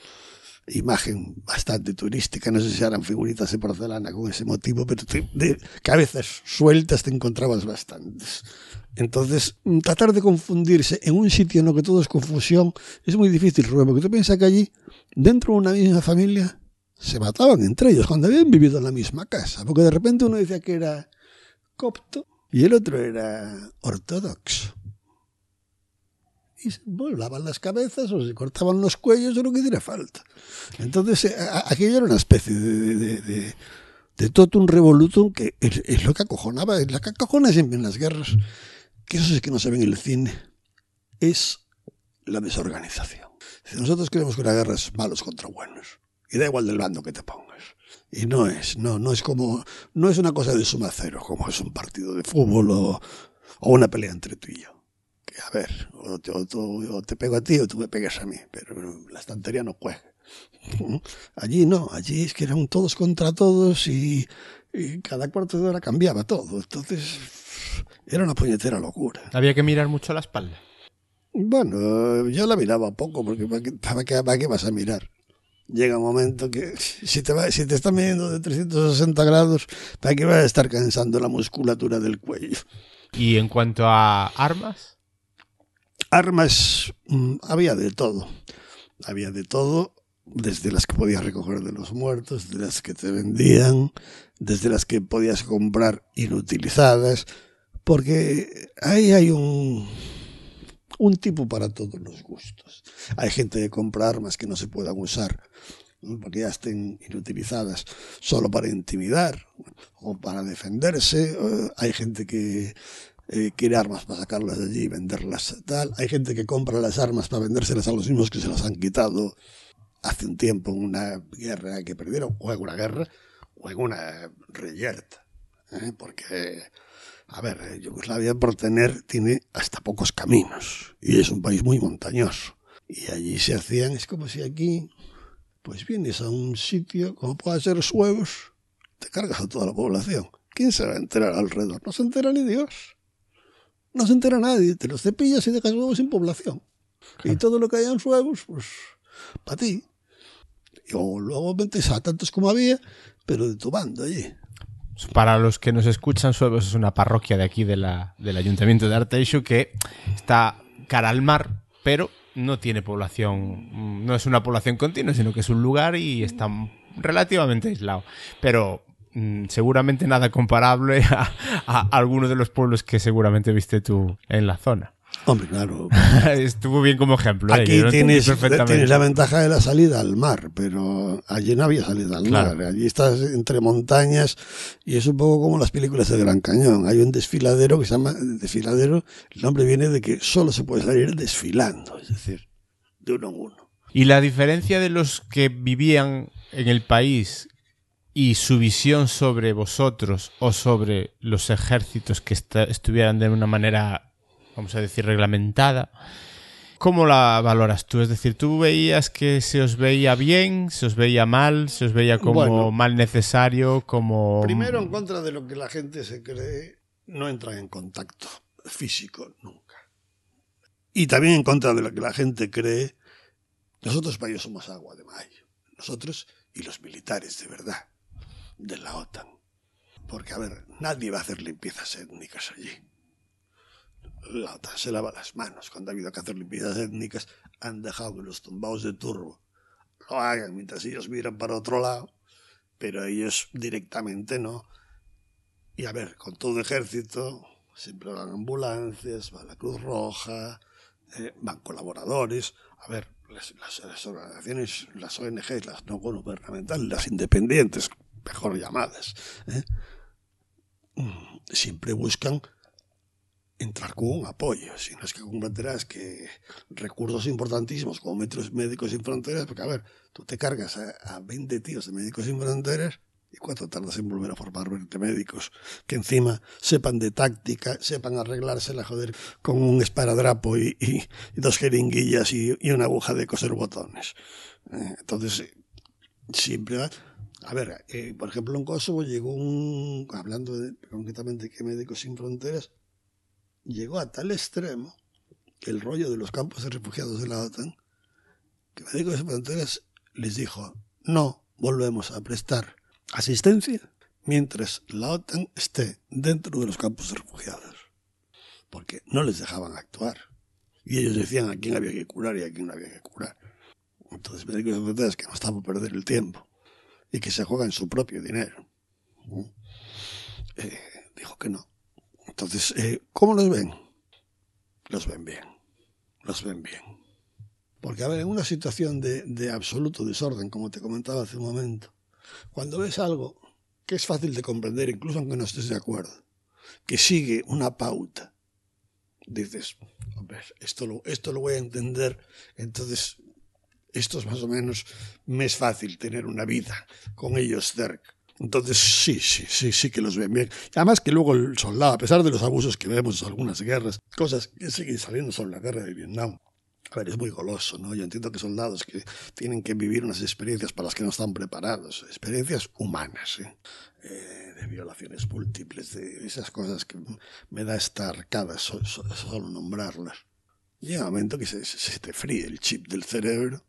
Imagen bastante turística, no sé si eran figuritas de porcelana con ese motivo, pero de cabezas sueltas te encontrabas bastantes. Entonces, mm, tratar de confundirse en un sitio en lo que todo es confusión es muy difícil, Rubén, porque tú piensas que allí, dentro de una misma familia, se mataban entre ellos cuando habían vivido en la misma casa, porque de repente uno decía que era copto y el otro era ortodoxo. Y se volaban las cabezas o se cortaban los cuellos o lo que hiciera falta. Entonces, eh, aquello era una especie de, de, de, de, totum revolutum que es, es lo que acojonaba, es lo que acojona siempre en las guerras, que eso es que no se ve en el cine, es la desorganización. Si nosotros creemos que una guerra es malos contra buenos, y da igual del bando que te pongas. Y no es, no, no es como, no es una cosa de suma cero, como es un partido de fútbol o, o una pelea entre tú y yo. A ver, o te, o o te pego a ti o tú me pegas a mí, pero la estantería no juega. Allí no, allí es que eran todos contra todos y, y cada cuarto de hora cambiaba todo. Entonces, era una puñetera locura. Había que mirar mucho la espalda. Bueno, yo la miraba poco, porque ¿para qué, para qué- para qué vas a mirar? Llega un momento que si te, va, si te están midiendo de 360 grados, ¿para qué vas a estar cansando la musculatura del cuello? Y en cuanto a armas, Armas, mm, había de todo. Había de todo, desde las que podías recoger de los muertos, de las que te vendían, desde las que podías comprar inutilizadas, porque ahí hay un, un tipo para todos los gustos. Hay gente que compra armas que no se puedan usar porque ya estén inutilizadas solo para intimidar o para defenderse. Hay gente que eh, quiere armas para sacarlas de allí y venderlas tal. Hay gente que compra las armas para vendérselas a los mismos que se las han quitado hace un tiempo en una guerra que perdieron, o en una guerra, o en una reyerta. ¿eh? Porque, a ver, Yugoslavia por tener tiene hasta pocos caminos y es un país muy montañoso. Y allí se hacían, es como si aquí, pues vienes a un sitio, como puede ser Suevos, te cargas a toda la población. ¿Quién se va a enterar alrededor? No se entera ni Dios. No se entera nadie. Te los cepillas y dejas huevos sin población. Y todo lo que hay en Suevos, pues, para ti. O luego metes a tantos como había, pero de tu bando allí. para los que nos escuchan, Suevos es una parroquia de aquí de la, del Ayuntamiento de Arteixo que está cara al mar, pero no tiene población, no es una población continua, sino que es un lugar y está relativamente aislado. Pero mm, seguramente nada comparable a, a alguno de los pueblos que seguramente viste tú en la zona. Hombre, claro. Estuvo bien como ejemplo. ¿eh? Aquí entendí tienes, tienes la ventaja de la salida al mar, pero allí no había salida al Claro. mar. Allí estás entre montañas y es un poco como las películas de Gran Cañón. Hay un desfiladero que se llama desfiladero. El nombre viene de que solo se puede salir desfilando, es decir, de uno en uno. Y la diferencia de los que vivían en el país y su visión sobre vosotros o sobre los ejércitos que estuvieran de una manera, vamos a decir, reglamentada, ¿cómo la valoras tú? Es decir, ¿tú veías que se os veía bien, se os veía mal, se os veía como Bueno. mal necesario, como... Primero, en contra de lo que la gente se cree, no entran en contacto físico nunca. Y también en contra de lo que la gente cree, nosotros para ellos somos agua de mayo. nosotros y los militares de verdad, de la OTAN. Porque, a ver, nadie va a hacer limpiezas étnicas allí. La OTAN se lava las manos. Cuando ha habido que hacer limpiezas étnicas, han dejado que los tumbados de turbo lo hagan mientras ellos miran para otro lado, pero ellos directamente no. Y a ver, con todo ejército, siempre van ambulancias, va la Cruz Roja, eh, van colaboradores. A ver, las, las, organizaciones, las ONGs, las no gubernamentales, las independientes, mejor llamadas, ¿eh? mm, siempre buscan entrar con un apoyo, si no es que comprenderás que recursos importantísimos como Metros Médicos Sin Fronteras, porque a ver, tú te cargas a, a 20 tíos de Médicos Sin Fronteras ¿Y cuánto tardas en volver a formar 20 médicos? Que encima sepan de táctica, sepan arreglársela, joder, con un esparadrapo y, y, dos jeringuillas y, y, una aguja de coser botones. Eh, entonces, siempre va... A ver, eh, por ejemplo, en Kosovo llegó un... Hablando concretamente que Médicos Sin Fronteras, llegó a tal extremo que el rollo de los campos de refugiados de la OTAN, que Médicos Sin Fronteras les dijo, no volvemos a prestar asistencia mientras la OTAN esté dentro de los campos de refugiados. Porque no les dejaban actuar. Y ellos decían a quién había que curar y a quién no había que curar. Entonces, médicos de fronteras que no están por perder el tiempo y que se juegan su propio dinero. Eh, dijo que no. Entonces, eh, ¿cómo los ven? Los ven bien. Los ven bien. Porque, a ver, en una situación de, de absoluto desorden, como te comentaba hace un momento, cuando ves algo que es fácil de comprender, incluso aunque no estés de acuerdo, que sigue una pauta, dices, hombre, esto lo, esto lo voy a entender, entonces esto es más o menos, me es fácil tener una vida con ellos cerca. Entonces sí, sí, sí, sí que los ven bien. además que luego el soldado, a pesar de los abusos que vemos en algunas guerras, cosas que siguen saliendo sobre la guerra de Vietnam, a ver, es muy goloso, ¿no? Yo entiendo que soldados que tienen que vivir unas experiencias para las que no están preparados, experiencias humanas, ¿eh? Eh, de violaciones múltiples, de esas cosas que me da esta arcada solo, nombrarlas. Llega un momento que se, se, te fríe el chip del cerebro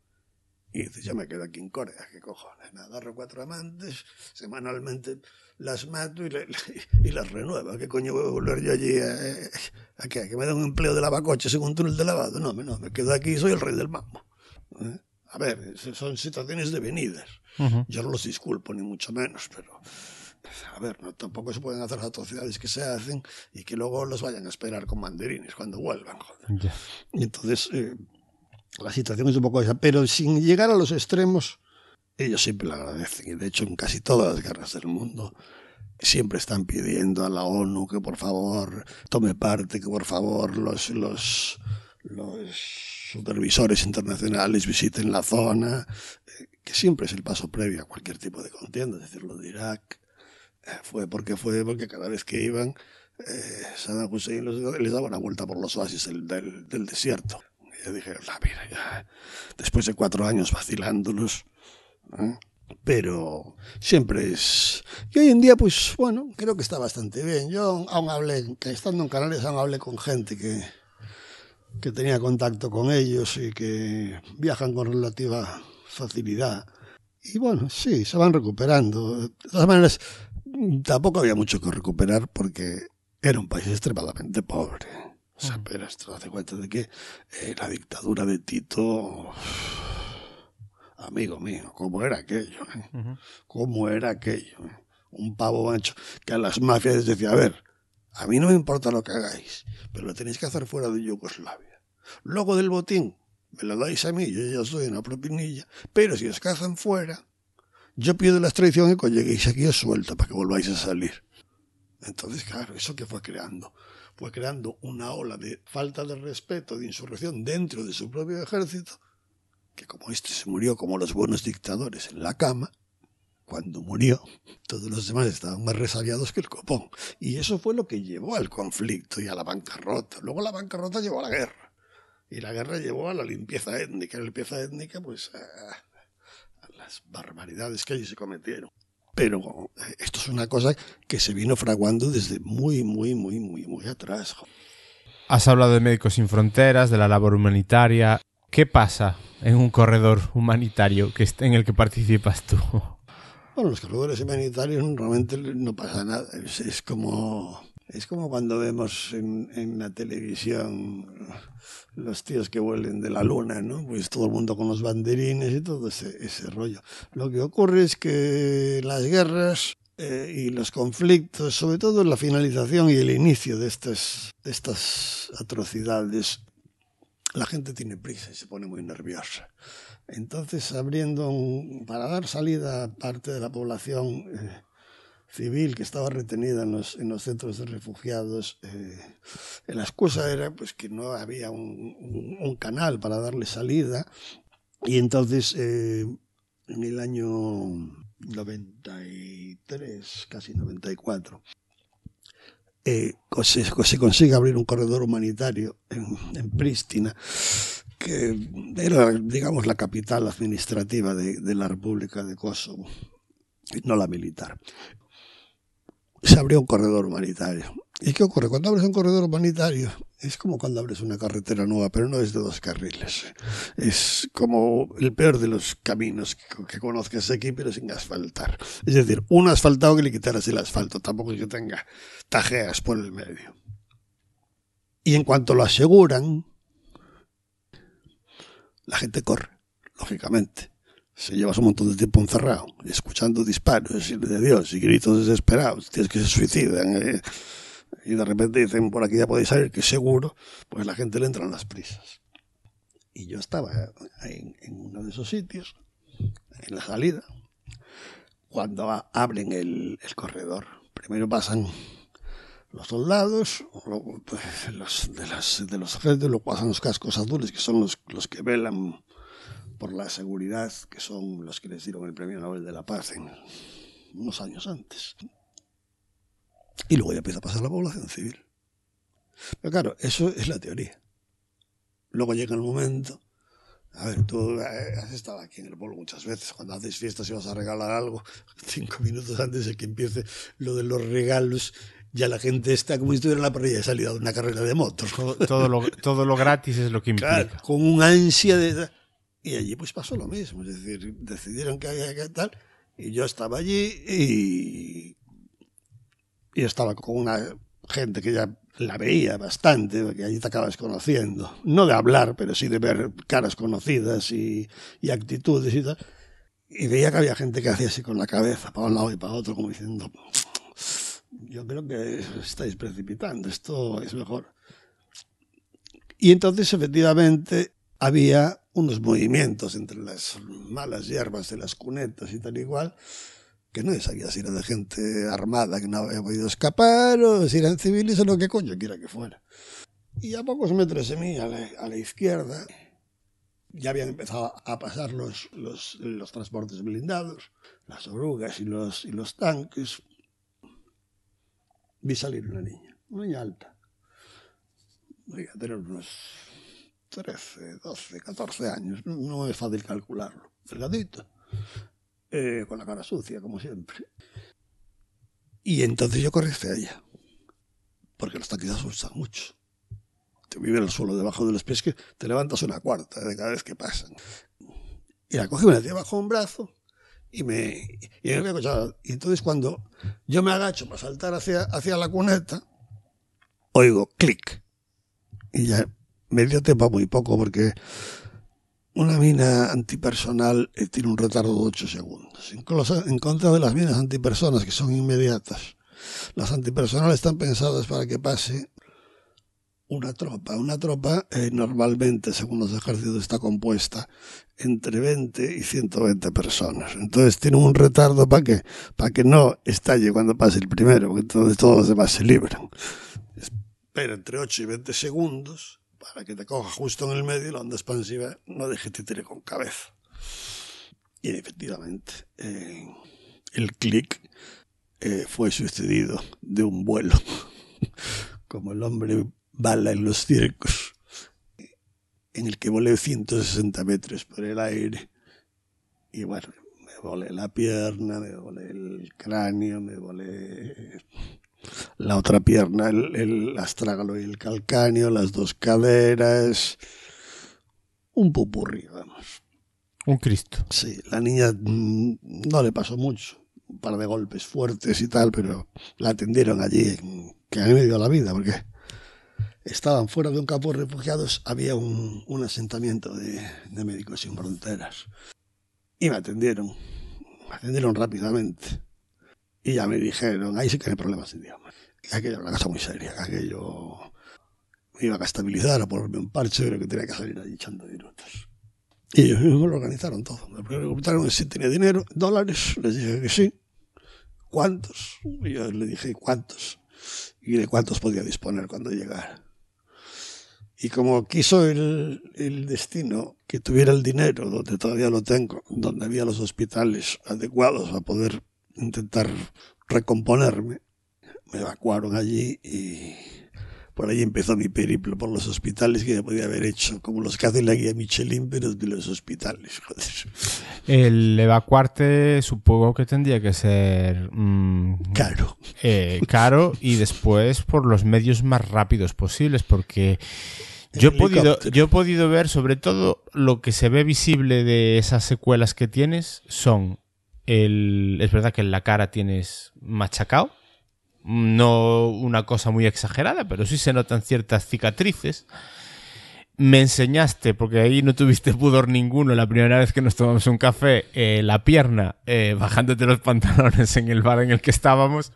y dices, ya me quedo aquí en Corea, ¿qué cojones? Me agarro cuatro amantes, semanalmente las mato y, le, y las renuevo. ¿Qué coño voy a volver yo allí a, a, qué? a que me den un empleo de lavacoches en un túnel de lavado? No, no, me quedo aquí y soy el rey del mambo. ¿Eh? A ver, son situaciones devenidas. Uh -huh. Yo no los disculpo, ni mucho menos, pero... A ver, no, tampoco se pueden hacer las atrocidades que se hacen y que luego los vayan a esperar con mandarines cuando vuelvan. Joder. Yeah. Y entonces, eh, la situación es un poco esa, pero sin llegar a los extremos, ellos siempre lo agradecen. Y de hecho, en casi todas las guerras del mundo, siempre están pidiendo a la ONU que por favor tome parte, que por favor los, los, supervisores internacionales visiten la zona, eh, que siempre es el paso previo a cualquier tipo de contienda. Es decir, lo de Irak eh, fue porque fue, porque cada vez que iban, eh, Saddam Hussein les, daba una vuelta por los oasis del, del desierto. Yo dije, la mira, ya, después de cuatro años vacilándolos, ¿eh? pero siempre es... Y hoy en día, pues bueno, creo que está bastante bien. Yo aún hablé, estando en Canarias, aún hablé con gente que, que tenía contacto con ellos y que viajan con relativa facilidad. Y bueno, sí, se van recuperando. De todas maneras, tampoco había mucho que recuperar porque era un país extremadamente pobre. O sea, pero esto hace cuenta de que eh, la dictadura de Tito amigo mío, cómo era aquello, ¿eh? uh -huh. cómo era aquello. ¿eh? Un pavo mancho que a las mafias les decía, a ver, a mí no me importa lo que hagáis, pero lo tenéis que hacer fuera de Yugoslavia. Luego del botín, me lo dais a mí, yo ya soy una propinilla, pero si os cazan fuera, yo pido la extradición y cuando lleguéis aquí os suelto para que volváis a salir. Entonces, claro, eso que fue creando, fue creando una ola de falta de respeto, de insurrección dentro de su propio ejército, que como este se murió como los buenos dictadores en la cama, cuando murió, todos los demás estaban más resabiados que el copón. Y eso fue lo que llevó al conflicto y a la bancarrota. Luego la bancarrota llevó a la guerra. Y la guerra llevó a la limpieza étnica. La limpieza étnica, pues, a, a las barbaridades que allí se cometieron. Pero esto es una cosa que se vino fraguando desde muy, muy, muy, muy, muy atrás. Has hablado de Médicos Sin Fronteras, de la labor humanitaria. ¿Qué pasa en un corredor humanitario que en el que participas tú? Bueno, los corredores humanitarios realmente no pasa nada. Es, es como es como cuando vemos en, en, la televisión los tíos que vuelen de la luna, ¿no? Pues todo el mundo con los banderines y todo ese, ese rollo. Lo que ocurre es que las guerras eh, y los conflictos, sobre todo la finalización y el inicio de estas, de estas atrocidades, la gente tiene prisa y se pone muy nerviosa. Entonces, abriendo un, para dar salida a parte de la población eh, civil que estaba retenida en los, en los centros de refugiados, eh, la excusa era pues que no había un, canal para darle salida y entonces eh, en el año 93, casi 94, eh, se, se, consigue abrir un corredor humanitario en, en Prístina, que era, digamos, la capital administrativa de, de la República de Kosovo, no la militar. Se abrió un corredor humanitario. ¿Y qué ocurre? Cuando abres un corredor humanitario, es como cuando abres una carretera nueva, pero no es de dos carriles. Es como el peor de los caminos que, conozcas aquí, pero sin asfaltar. Es decir, un asfaltado que le quitaras el asfalto, tampoco es que tenga tajeas por el medio. Y en cuanto lo aseguran, la gente corre, lógicamente. Si llevas un montón de tiempo encerrado, escuchando disparos de Dios y gritos desesperados, tienes que se suicidan. Eh, y de repente dicen por aquí ya podéis salir, que seguro, pues la gente le entran las prisas. Y yo estaba en, uno de esos sitios, en la salida, cuando abren el, el corredor. Primero pasan los soldados, pues, los, de, las, de los ejércitos, luego pasan los cascos azules, que son los, los que velan por la seguridad, que son los que les dieron el premio Nobel de la Paz en unos años antes. Y luego ya empieza a pasar la población civil. Pero claro, eso es la teoría. Luego llega el momento. A ver, tú has estado aquí en el pueblo muchas veces. Cuando haces fiestas y vas a regalar algo, cinco minutos antes de que empiece lo de los regalos, ya la gente está como si estuviera en la parrilla de salida de una carrera de motos. Todo, todo, lo, todo lo gratis es lo que implica. Claro, con un ansia de. Y allí pues pasó lo mismo. Es decir, decidieron que había que tal. Y yo estaba allí y y estaba con una gente que ya la veía bastante, porque allí te acabas conociendo. No de hablar, pero sí de ver caras conocidas y, y actitudes y tal. Y veía que había gente que hacía así con la cabeza, para un lado y para otro, como diciendo, yo creo que estáis precipitando, esto es mejor. Y entonces, efectivamente, había unos movimientos entre las malas hierbas de las cunetas y tal igual, que no sabía si era de gente armada que no había podido escapar o si eran civiles o lo que coño quiera que fuera. Y a pocos metros de mí, a la, a la izquierda, ya habían empezado a pasar los, los, los, transportes blindados, las orugas y los, y los tanques. Vi salir una niña, una niña alta. Voy a tener unos 13, 12, 14 años, no, es fácil calcularlo. Delgadito eh, con la cara sucia, como siempre. Y entonces yo corrí hacia ella, porque los tanques asustan mucho. Te vive el suelo debajo de los pies que te levantas una cuarta de cada vez que pasan. Y la cogí, me la dio bajo un brazo y me, y me. Y entonces cuando yo me agacho para saltar hacia, hacia la cuneta, oigo clic. Y ya me dio tiempo muy poco porque una mina antipersonal eh, tiene un retardo de 8 segundos. En contra de las minas antipersonas, que son inmediatas. Las antipersonales están pensadas para que pase una tropa. Una tropa eh, normalmente, según los ejércitos, está compuesta entre 20 y 120 personas. Entonces tiene un retardo para que, para que no estalle cuando pase el primero, porque entonces todos los demás se libran. Espera entre 8 y 20 segundos para que te coja justo en el medio y la onda expansiva no deje que te tire con cabeza. Y efectivamente, eh, el clic eh, fue sucedido de un vuelo, como el hombre bala en los circos, en el que volé 160 metros por el aire. Y bueno, me volé la pierna, me volé el cráneo, me volé la otra pierna, el, el astrágalo y el calcáneo, las dos caderas, un pupurri, vamos. Un Cristo. Sí, la niña mm, no le pasó mucho, un par de golpes fuertes y tal, pero la atendieron allí, que a mí me dio la vida, porque estaban fuera de un campo de refugiados, había un, un asentamiento de, de médicos sin fronteras. Y me atendieron, me atendieron rápidamente. Y ya me dijeron, ahí sí que hay problemas de idioma. Que aquello era una cosa muy seria, que aquello me iba a estabilizar, a ponerme un parche, pero que tenía que salir allí echando minutos. Y ellos mismos lo organizaron todo. Me preguntaron si tenía dinero, dólares, les dije que sí. ¿Cuántos? Y yo le dije cuántos. Y de cuántos podía disponer cuando llegara. Y como quiso el, el, destino que tuviera el dinero, donde todavía lo tengo, donde había los hospitales adecuados a poder intentar recomponerme, me evacuaron allí y por ahí empezó mi periplo por los hospitales que ya podía haber hecho, como los que hace la guía Michelin, pero de los hospitales. Joder. El evacuarte supongo que tendría que ser mmm, caro. Eh, caro y después por los medios más rápidos posibles, porque yo he, podido, yo he podido ver sobre todo lo que se ve visible de esas secuelas que tienes son es verdad que en la cara tienes machacado, no una cosa muy exagerada, pero sí se notan ciertas cicatrices. Me enseñaste, porque ahí no tuviste pudor ninguno la primera vez que nos tomamos un café, eh, la pierna eh, bajándote los pantalones en el bar en el que estábamos.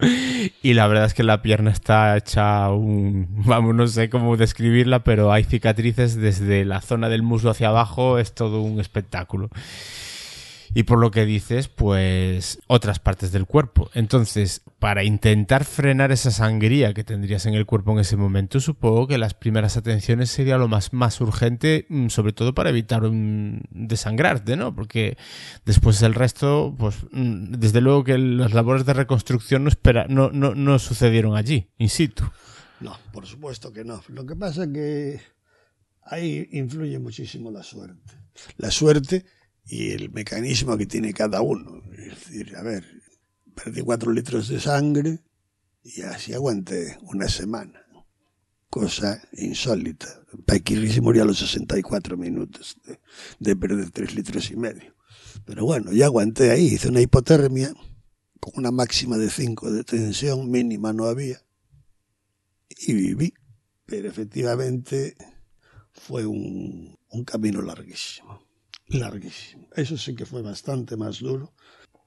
Y la verdad es que la pierna está hecha un... Vamos, no sé cómo describirla, pero hay cicatrices desde la zona del muslo hacia abajo, es todo un espectáculo y por lo que dices, pues otras partes del cuerpo. Entonces, para intentar frenar esa sangría que tendrías en el cuerpo en ese momento, supongo que las primeras atenciones sería lo más, más urgente, mm, sobre todo para evitar un desangrarte, ¿no? Porque después el resto, pues mm, desde luego que las labores de reconstrucción no, espera, no, no, no sucedieron allí, in situ. No, por supuesto que no. Lo que pasa es que ahí influye muchísimo la suerte. La suerte y el mecanismo que tiene cada uno. Es decir, a ver, perdí cuatro litros de sangre y así aguanté una semana. Cosa insólita. Paquirri se murió a los 64 minutos de, de perder tres litros y medio. Pero bueno, ya aguanté ahí, hice una hipotermia con una máxima de 5 de tensión, mínima no había, y viví. Pero efectivamente fue un, un camino larguísimo larguísimo. Eso sí que fue bastante más duro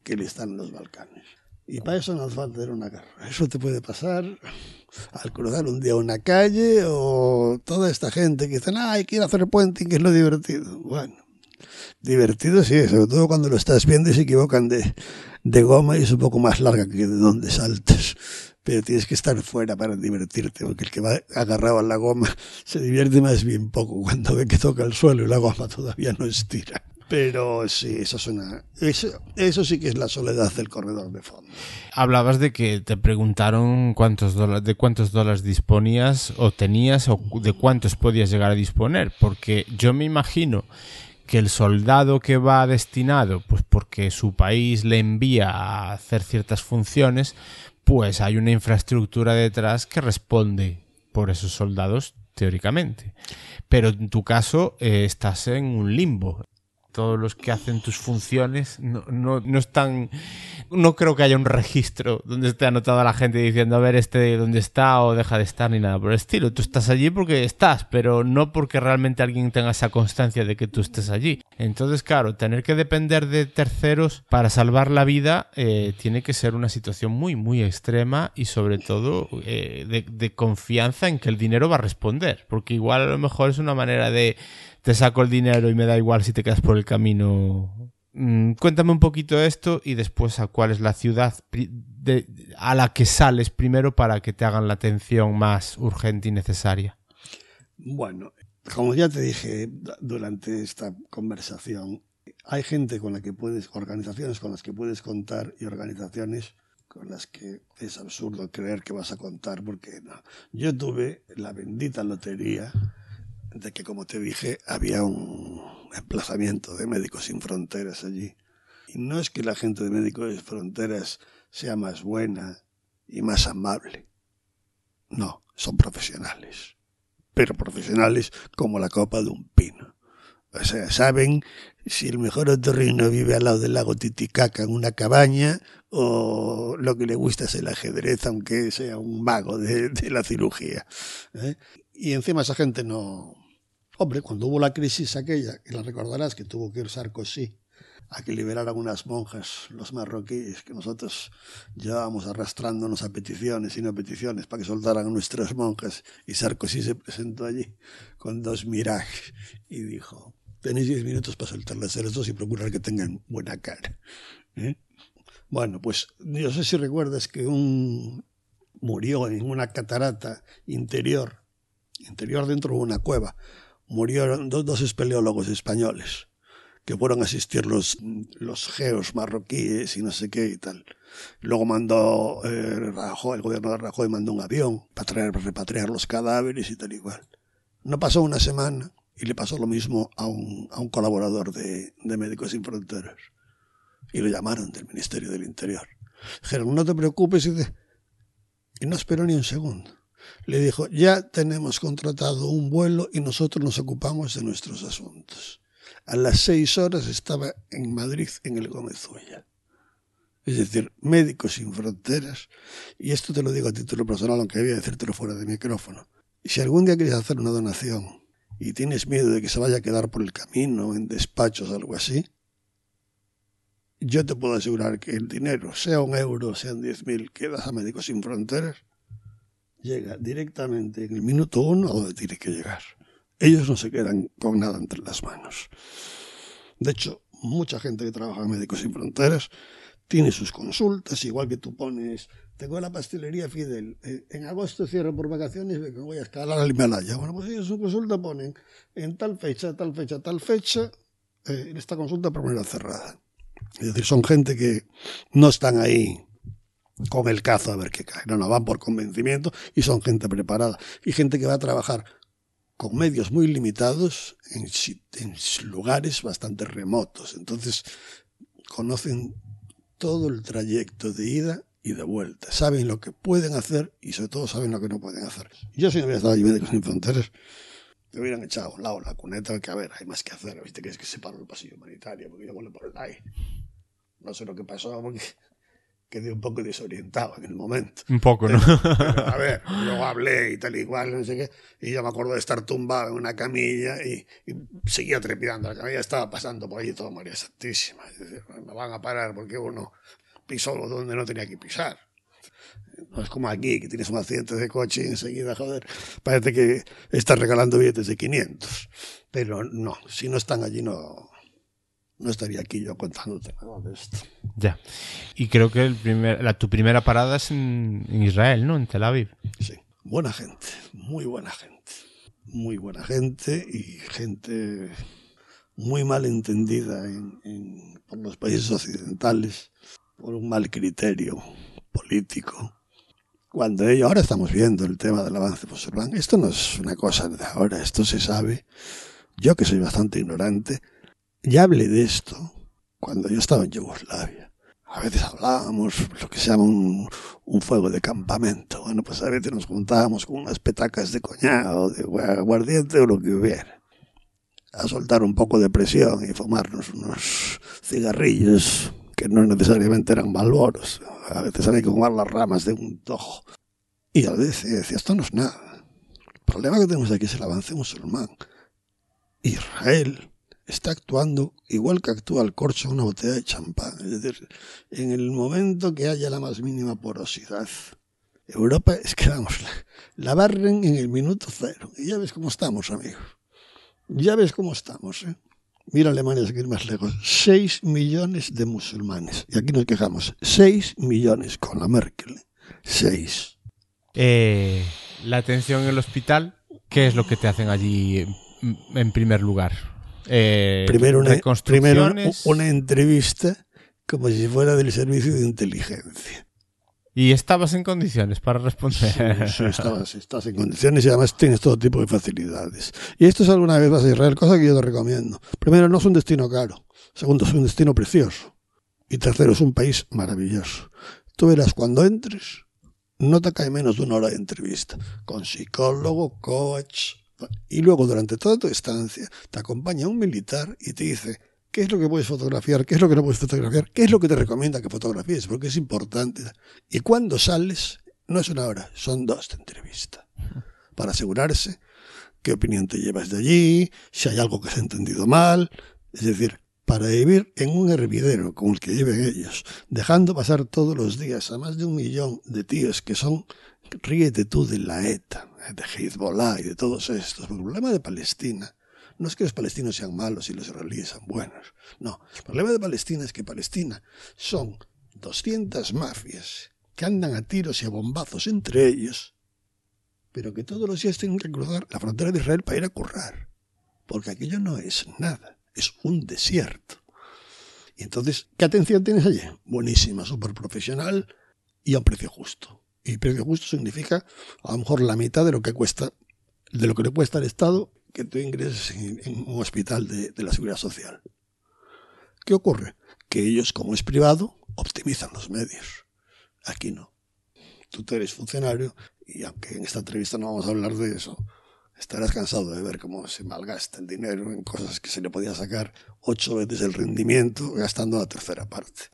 que el estar en los Balcanes. Y para eso no hace falta una guerra. Eso te puede pasar al cruzar un día una calle o toda esta gente que dicen, ay, quiero hacer puente, que es lo divertido. Bueno, divertido sí, sobre todo cuando lo estás viendo y se equivocan de, de goma y es un poco más larga que de donde saltes. Pero tienes que estar fuera para divertirte, porque el que va agarrado a la goma se divierte más bien poco cuando ve que toca el suelo y la goma todavía no estira. Pero sí, eso suena. Eso, eso sí que es la soledad del corredor de fondo. Hablabas de que te preguntaron cuántos dólares, de cuántos dólares disponías o tenías o de cuántos podías llegar a disponer, porque yo me imagino que el soldado que va destinado, pues porque su país le envía a hacer ciertas funciones, pues hay una infraestructura detrás que responde por esos soldados teóricamente. Pero en tu caso eh, estás en un limbo todos los que hacen tus funciones no, no, no, están no creo que haya un registro donde esté anotada la gente diciendo a ver este dónde está o deja de estar ni nada por el estilo. Tú estás allí porque estás pero no porque realmente alguien tenga esa constancia de que tú estés allí. Entonces claro tener que depender de terceros para salvar la vida eh, tiene que ser una situación muy muy extrema y sobre todo eh, de, de confianza en que el dinero va a responder porque igual a lo mejor es una manera de te saco el dinero y me da igual si te quedas por el camino. Mm, cuéntame un poquito esto y después a cuál es la ciudad de, a la que sales primero para que te hagan la atención más urgente y necesaria. Bueno, como ya te dije durante esta conversación, hay gente con la que puedes, organizaciones con las que puedes contar y organizaciones con las que es absurdo creer que vas a contar porque no. Yo tuve la bendita lotería de que, como te dije, había un emplazamiento de Médicos Sin Fronteras allí. Y no es que la gente de Médicos Sin Fronteras sea más buena y más amable. No, son profesionales. Pero profesionales como la copa de un pino. O sea, saben si el mejor otorrino vive al lado del lago Titicaca en una cabaña o lo que le gusta es el ajedrez, aunque sea un mago de, la cirugía. ¿eh? Y encima esa gente no... Hombre, cuando hubo la crisis aquella, que la recordarás que tuvo que ir Sarkozy a que liberaran unas monjas, los marroquíes, que nosotros llevábamos arrastrándonos a peticiones y no peticiones para que soltaran a nuestras monjas. Y Sarkozy se presentó allí con dos mirajes y dijo, tenéis diez minutos para soltarlas a los dos y procurar que tengan buena cara. ¿Eh? Bueno, pues yo sé si recuerdas que un murió en una catarata interior, interior dentro de una cueva, murieron dos, dos espeleólogos españoles que fueron a asistir los, los geos marroquíes y no sé qué y tal. Luego mandó eh, el gobierno de Rajoy mandó un avión para, traer, para repatriar los cadáveres y tal igual. No pasó una semana y le pasó lo mismo a un, a un colaborador de, de Médicos Sin Fronteras. Y lo llamaron del Ministerio del Interior. Dijeron, no te preocupes. Y, de... y no esperó ni un segundo. Le dijo, ya tenemos contratado un vuelo y nosotros nos ocupamos de nuestros asuntos. A las seis horas estaba en Madrid, en el Gómez Ulla. Es decir, Médicos Sin Fronteras, y esto te lo digo a título personal, aunque debía decírtelo fuera de micrófono. Si algún día quieres hacer una donación y tienes miedo de que se vaya a quedar por el camino, en despachos algo así, yo te puedo asegurar que el dinero, sea un euro, sean diez mil, que das a Médicos Sin Fronteras, llega directamente en el minuto uno a donde tiene que llegar. Ellos no se quedan con nada entre las manos. De hecho, mucha gente que trabaja en Médicos Sin Fronteras tiene sus consultas, igual que tú pones, tengo la pastelería Fidel, eh, en agosto cierro por vacaciones, me voy a escalar al Himalaya. Bueno, pues ellos su consulta ponen en tal fecha, tal fecha, tal fecha, eh, esta consulta primera cerrada. Es decir, son gente que no están ahí con el cazo a ver qué cae. No, no, van por convencimiento y son gente preparada. Y gente que va a trabajar con medios muy limitados en, lugares bastante remotos. Entonces, conocen todo el trayecto de ida y de vuelta. Saben lo que pueden hacer y sobre todo saben lo que no pueden hacer. Yo si no hubiera estado allí Médicos Sin Fronteras, me hubieran echado a un lado la cuneta, que a ver, hay más que hacer. ¿Viste que es que se paró el pasillo humanitario? Porque yo vuelvo por el aire. No sé lo que pasó, porque quedé un poco desorientado en el momento. Un poco, ¿no? Pero, pero, a ver, luego hablé y tal igual, no sé qué, y yo me acuerdo de estar tumbado en una camilla y, y seguía trepidando. La camilla estaba pasando por allí todo María Santísima. Me van a parar porque uno pisó donde no tenía que pisar. No es como aquí, que tienes un accidente de coche y enseguida, joder, parece que estás regalando billetes de 500. Pero no, si no están allí no, no estaría aquí yo contándote nada de esto. Ya. Y creo que el primer, la, tu primera parada es en, en, Israel, ¿no? En Tel Aviv. Sí. Buena gente, muy buena gente. Muy buena gente y gente muy mal entendida en, en, por los países occidentales, por un mal criterio político. Cuando ellos, ahora estamos viendo el tema del avance musulmán, esto no es una cosa de ahora, esto se sabe. Yo que soy bastante ignorante, ya hablé de esto cuando yo estaba en Yugoslavia. A veces hablábamos lo que se llama un, fuego de campamento. Bueno, pues a veces nos juntábamos con unas petacas de coñado, de aguardiente o lo que hubiera. A soltar un poco de presión y fumarnos unos cigarrillos que no necesariamente eran malboros. A veces había que fumar las ramas de un tojo. Y a veces decía, esto no es nada. El problema que tenemos aquí es el avance musulmán. Israel está actuando igual que actúa el corcho una botella de champán. Es decir, en el momento que haya la más mínima porosidad, Europa es que vamos, la, barren en el minuto cero. Y ya ves cómo estamos, amigo. Ya ves cómo estamos, ¿eh? Mira Alemania, es que ir más lejos. 6 millones de musulmanes. Y aquí nos quejamos. 6 millones con la Merkel. 6. Eh, la atención en el hospital, ¿qué es lo que te hacen allí en primer lugar? Eh, primero, una, primero una entrevista como si fuera del servicio de inteligencia. ¿Y estabas en condiciones para responder? Sí, sí estabas, estás en condiciones y además tienes todo tipo de facilidades. Y esto es alguna vez vas a Israel, cosa que yo te recomiendo. Primero, no es un destino caro. Segundo, es un destino precioso. Y tercero, es un país maravilloso. Tú verás, cuando entres, no te cae menos de una hora de entrevista. Con psicólogo, coach, Y luego, durante toda tu estancia, te acompaña un militar y te dice qué es lo que puedes fotografiar, qué es lo que no puedes fotografiar, qué es lo que te recomienda que fotografíes, porque es importante. Y cuando sales, no es una hora, son dos de entrevista, para asegurarse qué opinión te llevas de allí, si hay algo que se ha entendido mal. Es decir, para vivir en un hervidero como el que viven ellos, dejando pasar todos los días a más de un millón de tíos que son, ríete tú de la ETA, de Hezbollah y de todos estos. El problema de Palestina no es que los palestinos sean malos y los israelíes sean buenos. No, el problema de Palestina es que Palestina son 200 mafias que andan a tiros y a bombazos entre ellos pero que todos los días tienen que cruzar la frontera de Israel para ir a currar. Porque aquello no es nada, es un desierto. Y entonces, ¿qué atención tienes allí? Buenísima, súper profesional y a un precio justo. Y precio justo significa a lo mejor la mitad de lo que cuesta, de lo que le cuesta al Estado que tú ingreses en, un hospital de, la seguridad social. ¿Qué ocurre? Que ellos, como es privado, optimizan los medios. Aquí no. Tú eres funcionario y aunque en esta entrevista no vamos a hablar de eso, estarás cansado de ver cómo se malgasta el dinero en cosas que se le podía sacar ocho veces el rendimiento gastando la tercera parte.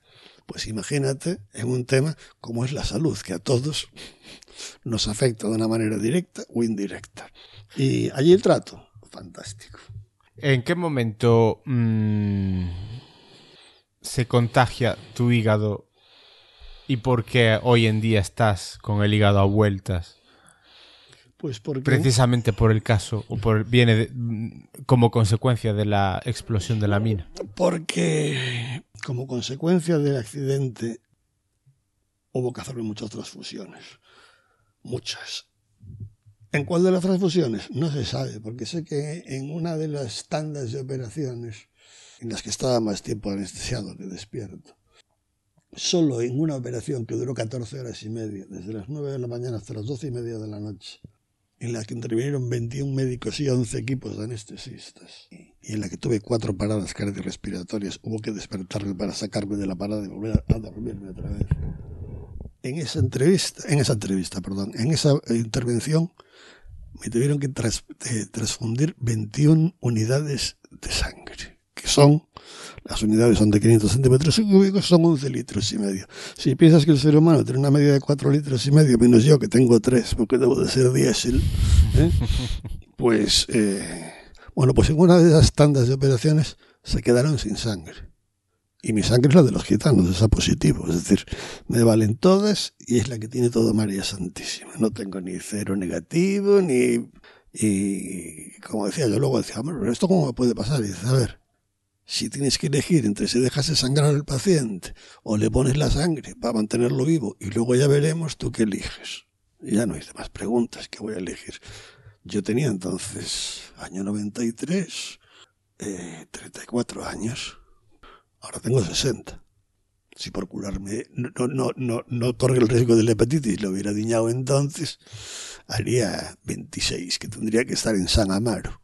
Pues imagínate en un tema como es la salud, que a todos nos afecta de una manera directa o indirecta. Y allí el trato, fantástico. ¿En qué momento mmm, se contagia tu hígado ¿Y por qué hoy en día estás con el hígado a vueltas? Pues porque... Precisamente por el caso, o por, viene como consecuencia de la explosión de la mina. Porque como consecuencia del accidente hubo que hacerme muchas transfusiones. Muchas. ¿En cuál de las transfusiones? No se sabe, porque sé que en una de las tandas de operaciones en las que estaba más tiempo anestesiado que despierto, solo en una operación que duró 14 horas y media, desde las 9 de la mañana hasta las 12 y media de la noche, en la que intervinieron 21 médicos y 11 equipos de anestesistas, y en la que tuve cuatro paradas cardiorrespiratorias, hubo que despertarme para sacarme de la parada y volver a dormirme otra vez. En esa entrevista, en esa entrevista, perdón, en esa intervención, me tuvieron que eh, transfundir 21 unidades de sangre, que son las unidades son de 500 centímetros cúbicos, son 11 litros y medio. Si piensas que el ser humano tiene una media de 4 litros y medio, menos yo que tengo 3, porque debo de ser diésel, ¿eh? pues, eh, bueno, pues en una de esas tandas de operaciones se quedaron sin sangre. Y mi sangre es la de los gitanos, es a positivo. Es decir, me valen todas y es la que tiene todo María Santísima. No tengo ni cero negativo, ni... Y como decía yo, luego decía, pero ¿esto cómo me puede pasar? Y dice, a ver, si tienes que elegir entre si dejas de sangrar al paciente o le pones la sangre para mantenerlo vivo y luego ya veremos tú qué eliges. ya no hay más preguntas que voy a elegir. Yo tenía entonces, año 93, eh, 34 años. Ahora tengo 60. Si por curarme no, no, no, no otorga el riesgo de la hepatitis, lo hubiera diñado entonces, haría 26, que tendría que estar en San Amaro.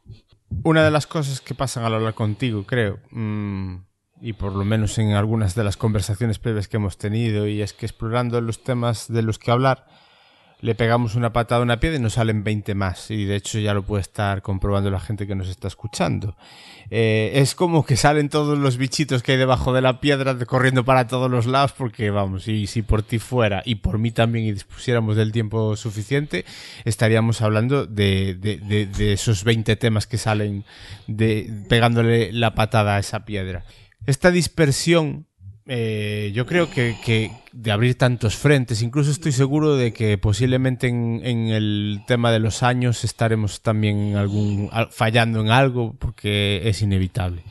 Una de las cosas que pasan al hablar contigo, creo, mmm, y por lo menos en algunas de las conversaciones previas que hemos tenido, y es que explorando los temas de los que hablar, le pegamos una patada a una piedra y nos salen 20 más. Y de hecho ya lo puede estar comprobando la gente que nos está escuchando. Eh, es como que salen todos los bichitos que hay debajo de la piedra corriendo para todos los lados porque vamos, y si por ti fuera y por mí también y dispusiéramos del tiempo suficiente, estaríamos hablando de, de, de, de esos 20 temas que salen de, pegándole la patada a esa piedra. Esta dispersión eh, yo creo que, de abrir tantos frentes, incluso estoy seguro de que posiblemente en, en, el tema de los años estaremos también algún, fallando en algo porque es inevitable.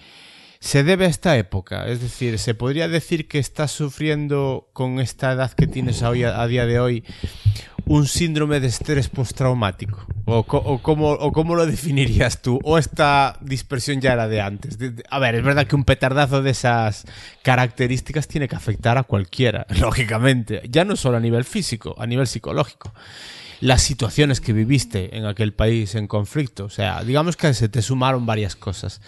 Se debe a esta época, es decir, se podría decir que estás sufriendo con esta edad que tienes hoy, a, día de hoy un síndrome de estrés postraumático? ¿O, o, cómo, ¿O cómo lo definirías tú? ¿O esta dispersión ya era de antes? A ver, es verdad que un petardazo de esas características tiene que afectar a cualquiera, lógicamente. Ya no solo a nivel físico, a nivel psicológico. Las situaciones que viviste en aquel país en conflicto. O sea, digamos que se te sumaron varias cosas.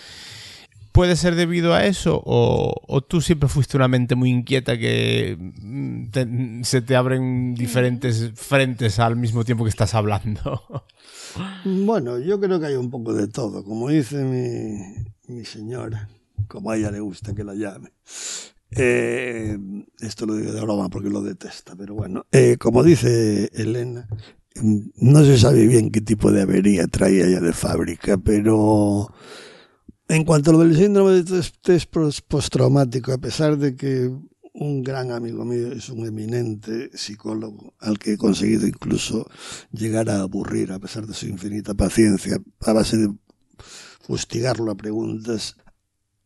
¿Puede ser debido a eso o, tú siempre fuiste una mente muy inquieta que mm, se te abren diferentes frentes al mismo tiempo que estás hablando? Bueno, yo creo que hay un poco de todo, como dice mi, mi señora, como a ella le gusta que la llame. Eh, esto lo digo de broma porque lo detesta, pero bueno, eh, como dice Elena, no se sabe bien qué tipo de avería traía ella de fábrica, pero en cuanto a lo del síndrome de estrés postraumático, a pesar de que un gran amigo mío es un eminente psicólogo al que he conseguido incluso llegar a aburrir a pesar de su infinita paciencia a base de fustigarlo a preguntas,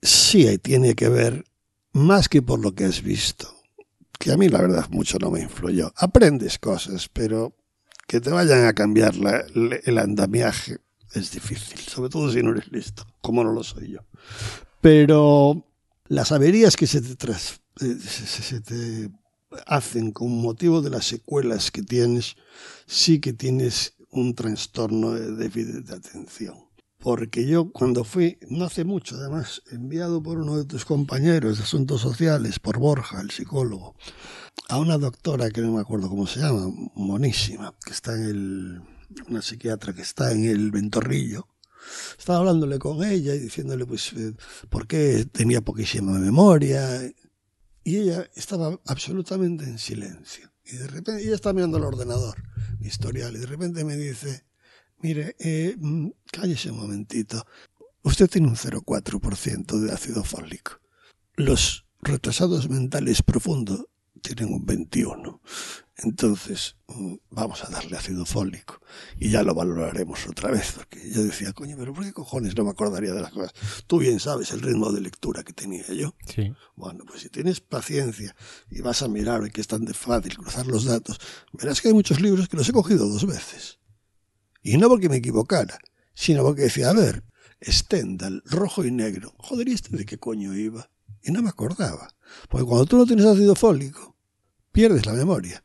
sí tiene que ver más que por lo que has visto, que a mí la verdad mucho no me influyó. Aprendes cosas, pero que te vayan a cambiar el andamiaje es difícil, sobre todo si no eres listo, como no lo soy yo. Pero las averías que se te, tras, eh, se, te hacen con motivo de las secuelas que tienes, sí que tienes un trastorno de déficit de atención. Porque yo cuando fui, no hace mucho además, enviado por uno de tus compañeros de asuntos sociales, por Borja, el psicólogo, a una doctora que no me acuerdo cómo se llama, monísima, que está en el una psiquiatra que está en el Ventorrillo, estaba hablándole con ella y diciéndole pues eh, por qué tenía poquísima memoria y ella estaba absolutamente en silencio. Y de repente ella estaba mirando el ordenador mi historial y de repente me dice mire eh, mm, cállese un momentito. Usted tiene un 0,4% de ácido fólico. Los retrasados mentales profundos tienen un 21 entonces, mm, vamos a darle ácido fólico y ya lo valoraremos otra vez. Porque yo decía, coño, pero ¿por qué cojones no me acordaría de las cosas? Tú bien sabes el ritmo de lectura que tenía yo. Sí. Bueno, pues si tienes paciencia y vas a mirar y que es tan de fácil cruzar los datos, verás que hay muchos libros que los he cogido dos veces. Y no porque me equivocara, sino porque decía, a ver, Stendhal, rojo y negro. Joder, ¿y este de qué coño iba? Y no me acordaba. Porque cuando tú no tienes ácido fólico, pierdes la memoria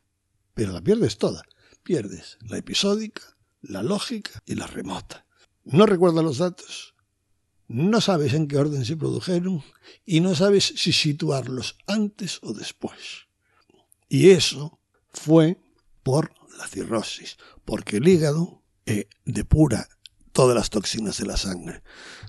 pero la pierdes toda. Pierdes la episódica, la lógica y la remota. No recuerdas los datos, no sabes en qué orden se produjeron y no sabes si situarlos antes o después. Y eso fue por la cirrosis, porque el hígado eh, depura todas las toxinas de la sangre.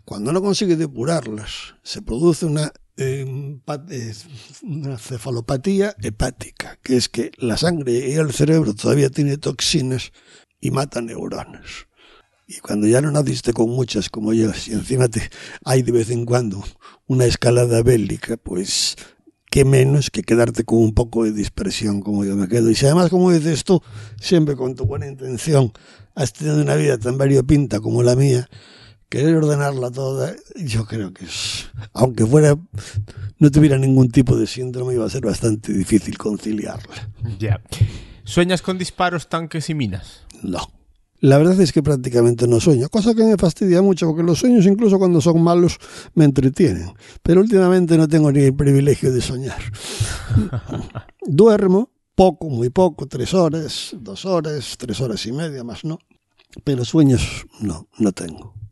Cuando no consigue depurarlas, se produce una una cefalopatía hepática, que es que la sangre y el cerebro todavía tiene toxinas y mata neuronas. Y cuando ya no naciste con muchas como yo, si encima te, hay de vez en cuando una escalada bélica, pues qué menos que quedarte con un poco de dispersión como yo me quedo. Y si además, como dices tú, siempre con tu buena intención, has tenido una vida tan variopinta como la mía, querer ordenarla toda, yo creo que es, aunque fuera, no tuviera ningún tipo de síndrome, iba a ser bastante difícil conciliarla. Ya. ¿Sueñas con disparos, tanques y minas? No. La verdad es que prácticamente no sueño, cosa que me fastidia mucho porque los sueños incluso cuando son malos me entretienen, pero últimamente no tengo ni el privilegio de soñar. Duermo poco, muy poco, tres horas, dos horas, tres horas y media más no, pero sueños no, no tengo.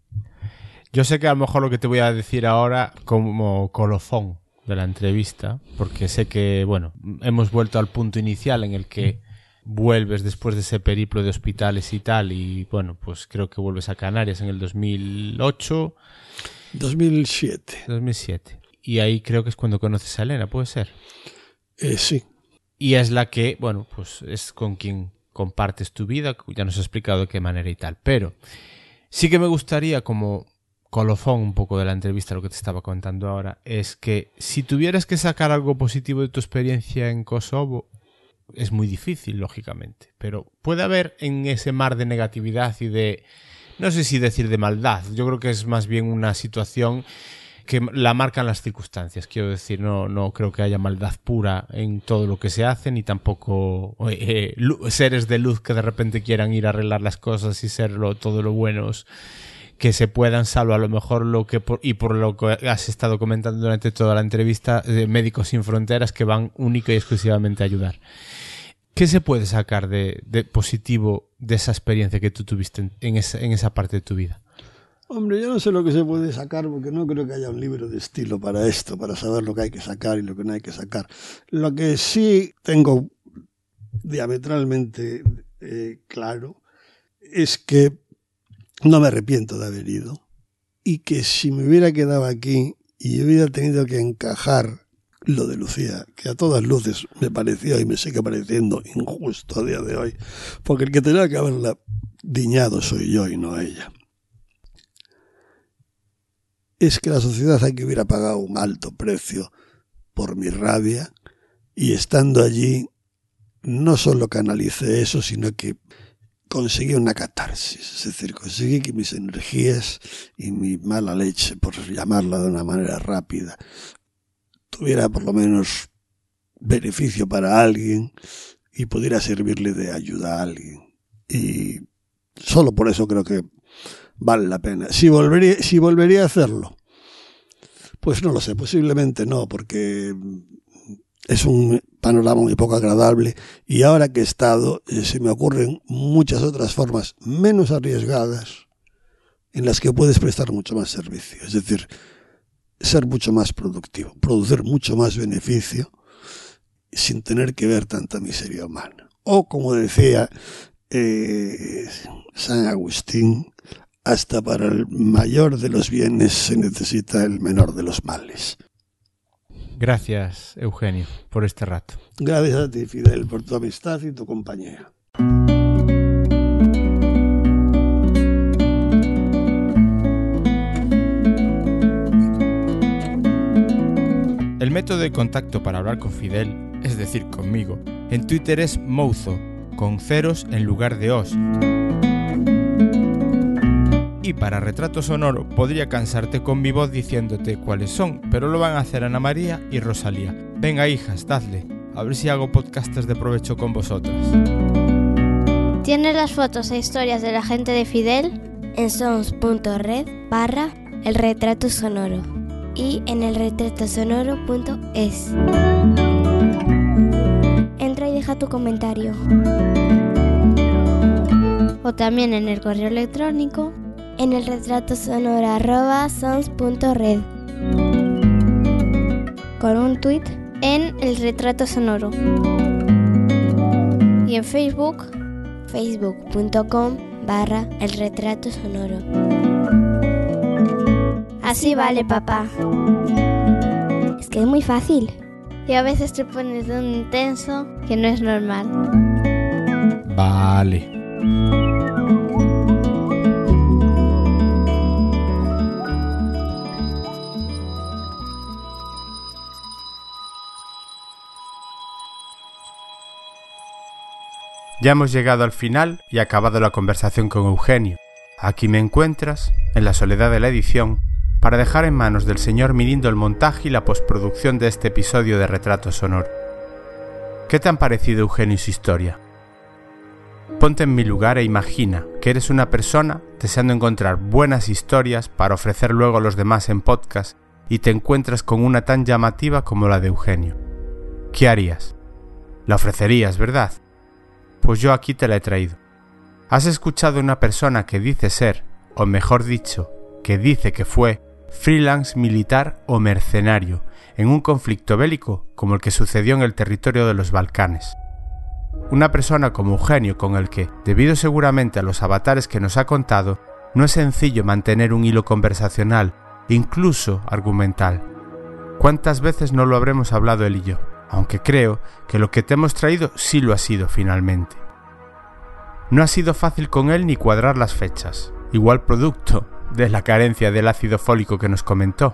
Yo sé que a lo mejor lo que te voy a decir ahora como colofón de la entrevista, porque sé que, bueno, hemos vuelto al punto inicial en el que vuelves después de ese periplo de hospitales y tal, y bueno, pues creo que vuelves a Canarias en el 2008. 2007. 2007. Y ahí creo que es cuando conoces a Elena, ¿puede ser? Eh, sí. Y es la que, bueno, pues es con quien compartes tu vida, ya nos ha explicado de qué manera y tal, pero sí que me gustaría como colofón un poco de la entrevista, lo que te estaba contando ahora, es que si tuvieras que sacar algo positivo de tu experiencia en Kosovo, es muy difícil, lógicamente, pero puede haber en ese mar de negatividad y de, no sé si decir de maldad, yo creo que es más bien una situación que la marcan las circunstancias, quiero decir, no, no creo que haya maldad pura en todo lo que se hace, ni tampoco eh, seres de luz que de repente quieran ir a arreglar las cosas y ser todo lo buenos que se puedan, salvo a lo mejor lo que y por lo que has estado comentando durante toda la entrevista, de Médicos Sin Fronteras que van única y exclusivamente a ayudar. ¿Qué se puede sacar de, positivo de esa experiencia que tú tuviste en, esa, parte de tu vida? Hombre, yo no sé lo que se puede sacar porque no creo que haya un libro de estilo para esto, para saber lo que hay que sacar y lo que no hay que sacar. Lo que sí tengo diametralmente eh, claro es que no me arrepiento de haber ido y que si me hubiera quedado aquí y hubiera tenido que encajar lo de Lucía, que a todas luces me pareció y me sigue pareciendo injusto a día de hoy, porque el que tenía que haberla diñado soy yo y no ella. Es que la sociedad hay que hubiera pagado un alto precio por mi rabia y estando allí no solo canalicé eso, sino que conseguí una catarsis, es decir, conseguí que mis energías y mi mala leche, por llamarla de una manera rápida, tuviera por lo menos beneficio para alguien y pudiera servirle de ayuda a alguien. Y solo por eso creo que vale la pena. Si volvería, si volvería a hacerlo, pues no lo sé, posiblemente no, porque es un panorama muy poco agradable y ahora que he estado eh, se me ocurren muchas otras formas menos arriesgadas en las que puedes prestar mucho más servicio, es decir, ser mucho más productivo, producir mucho más beneficio sin tener que ver tanta miseria humana. O como decía eh, San Agustín, hasta para el mayor de los bienes se necesita el menor de los males. Gracias, Eugenio, por este rato. Gracias a ti, Fidel, por tu amistad y tu compañía. El método de contacto para hablar con Fidel, es decir, conmigo, en Twitter es Mouzo, con ceros en lugar de os. Y para retrato sonoro podría cansarte con mi voz diciéndote cuáles son, pero lo van a hacer Ana María y Rosalía. Venga hijas, dadle, a ver si hago podcastes de provecho con vosotras. ¿Tienes las fotos e historias de la gente de Fidel? En sons.red barra el retrato sonoro y en el retratosonoro.es. Entra y deja tu comentario. O también en el correo electrónico en el retrato sonoro arroba sons.red. Con un tweet en el retrato sonoro. Y en Facebook, facebook.com barra el retrato sonoro. Así vale, papá. Es que es muy fácil. Y a veces te pones de un intenso que no es normal. Vale. Ya hemos llegado al final y acabado la conversación con Eugenio. Aquí me encuentras, en la soledad de la edición, para dejar en manos del señor Mirindo el montaje y la postproducción de este episodio de Retrato Sonoro. ¿Qué te han parecido Eugenio y su historia? Ponte en mi lugar e imagina que eres una persona deseando encontrar buenas historias para ofrecer luego a los demás en podcast y te encuentras con una tan llamativa como la de Eugenio. ¿Qué harías? La ofrecerías, ¿verdad? Pues yo aquí te la he traído. ¿Has escuchado una persona que dice ser, o mejor dicho, que dice que fue, freelance militar o mercenario en un conflicto bélico como el que sucedió en el territorio de los Balcanes? Una persona como Eugenio con el que, debido seguramente a los avatares que nos ha contado, no es sencillo mantener un hilo conversacional, incluso argumental. ¿Cuántas veces no lo habremos hablado él y yo? Aunque creo que lo que te hemos traído sí lo ha sido finalmente. No ha sido fácil con él ni cuadrar las fechas, igual producto de la carencia del ácido fólico que nos comentó.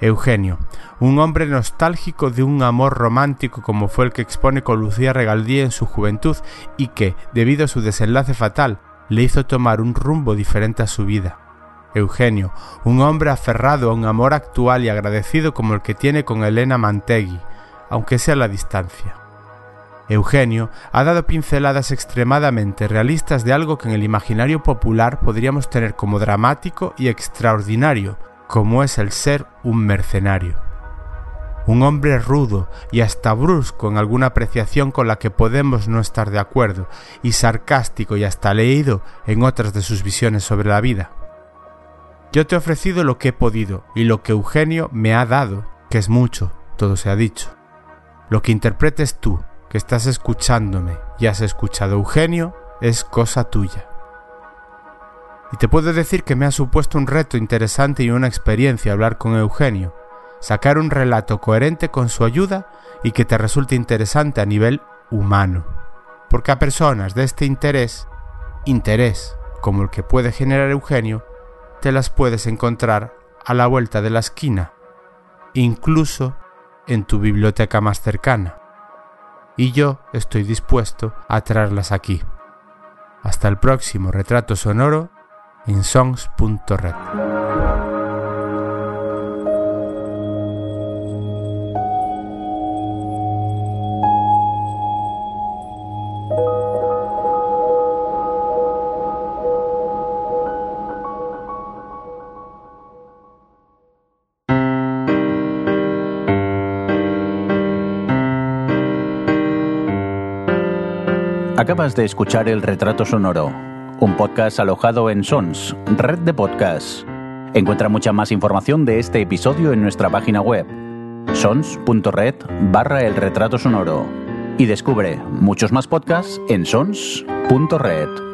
Eugenio, un hombre nostálgico de un amor romántico como fue el que expone con Lucía Regaldía en su juventud y que, debido a su desenlace fatal, le hizo tomar un rumbo diferente a su vida. Eugenio, un hombre aferrado a un amor actual y agradecido como el que tiene con Elena Mantegui, aunque sea a la distancia. Eugenio ha dado pinceladas extremadamente realistas de algo que en el imaginario popular podríamos tener como dramático y extraordinario, como es el ser un mercenario. Un hombre rudo y hasta brusco en alguna apreciación con la que podemos no estar de acuerdo, y sarcástico y hasta leído en otras de sus visiones sobre la vida. Yo te he ofrecido lo que he podido y lo que Eugenio me ha dado, que es mucho, todo se ha dicho. Lo que interpretes tú, que estás escuchándome y has escuchado a Eugenio, es cosa tuya. Y te puedo decir que me ha supuesto un reto interesante y una experiencia hablar con Eugenio, sacar un relato coherente con su ayuda y que te resulte interesante a nivel humano. Porque a personas de este interés, interés como el que puede generar Eugenio, te las puedes encontrar a la vuelta de la esquina, incluso en tu biblioteca más cercana. Y yo estoy dispuesto a traerlas aquí. Hasta el próximo retrato sonoro en songs.red. Acabas de escuchar El Retrato Sonoro, un podcast alojado en Sons, red de podcasts. Encuentra mucha más información de este episodio en nuestra página web, sons.red barra El Retrato Sonoro. Y descubre muchos más podcasts en sons.red.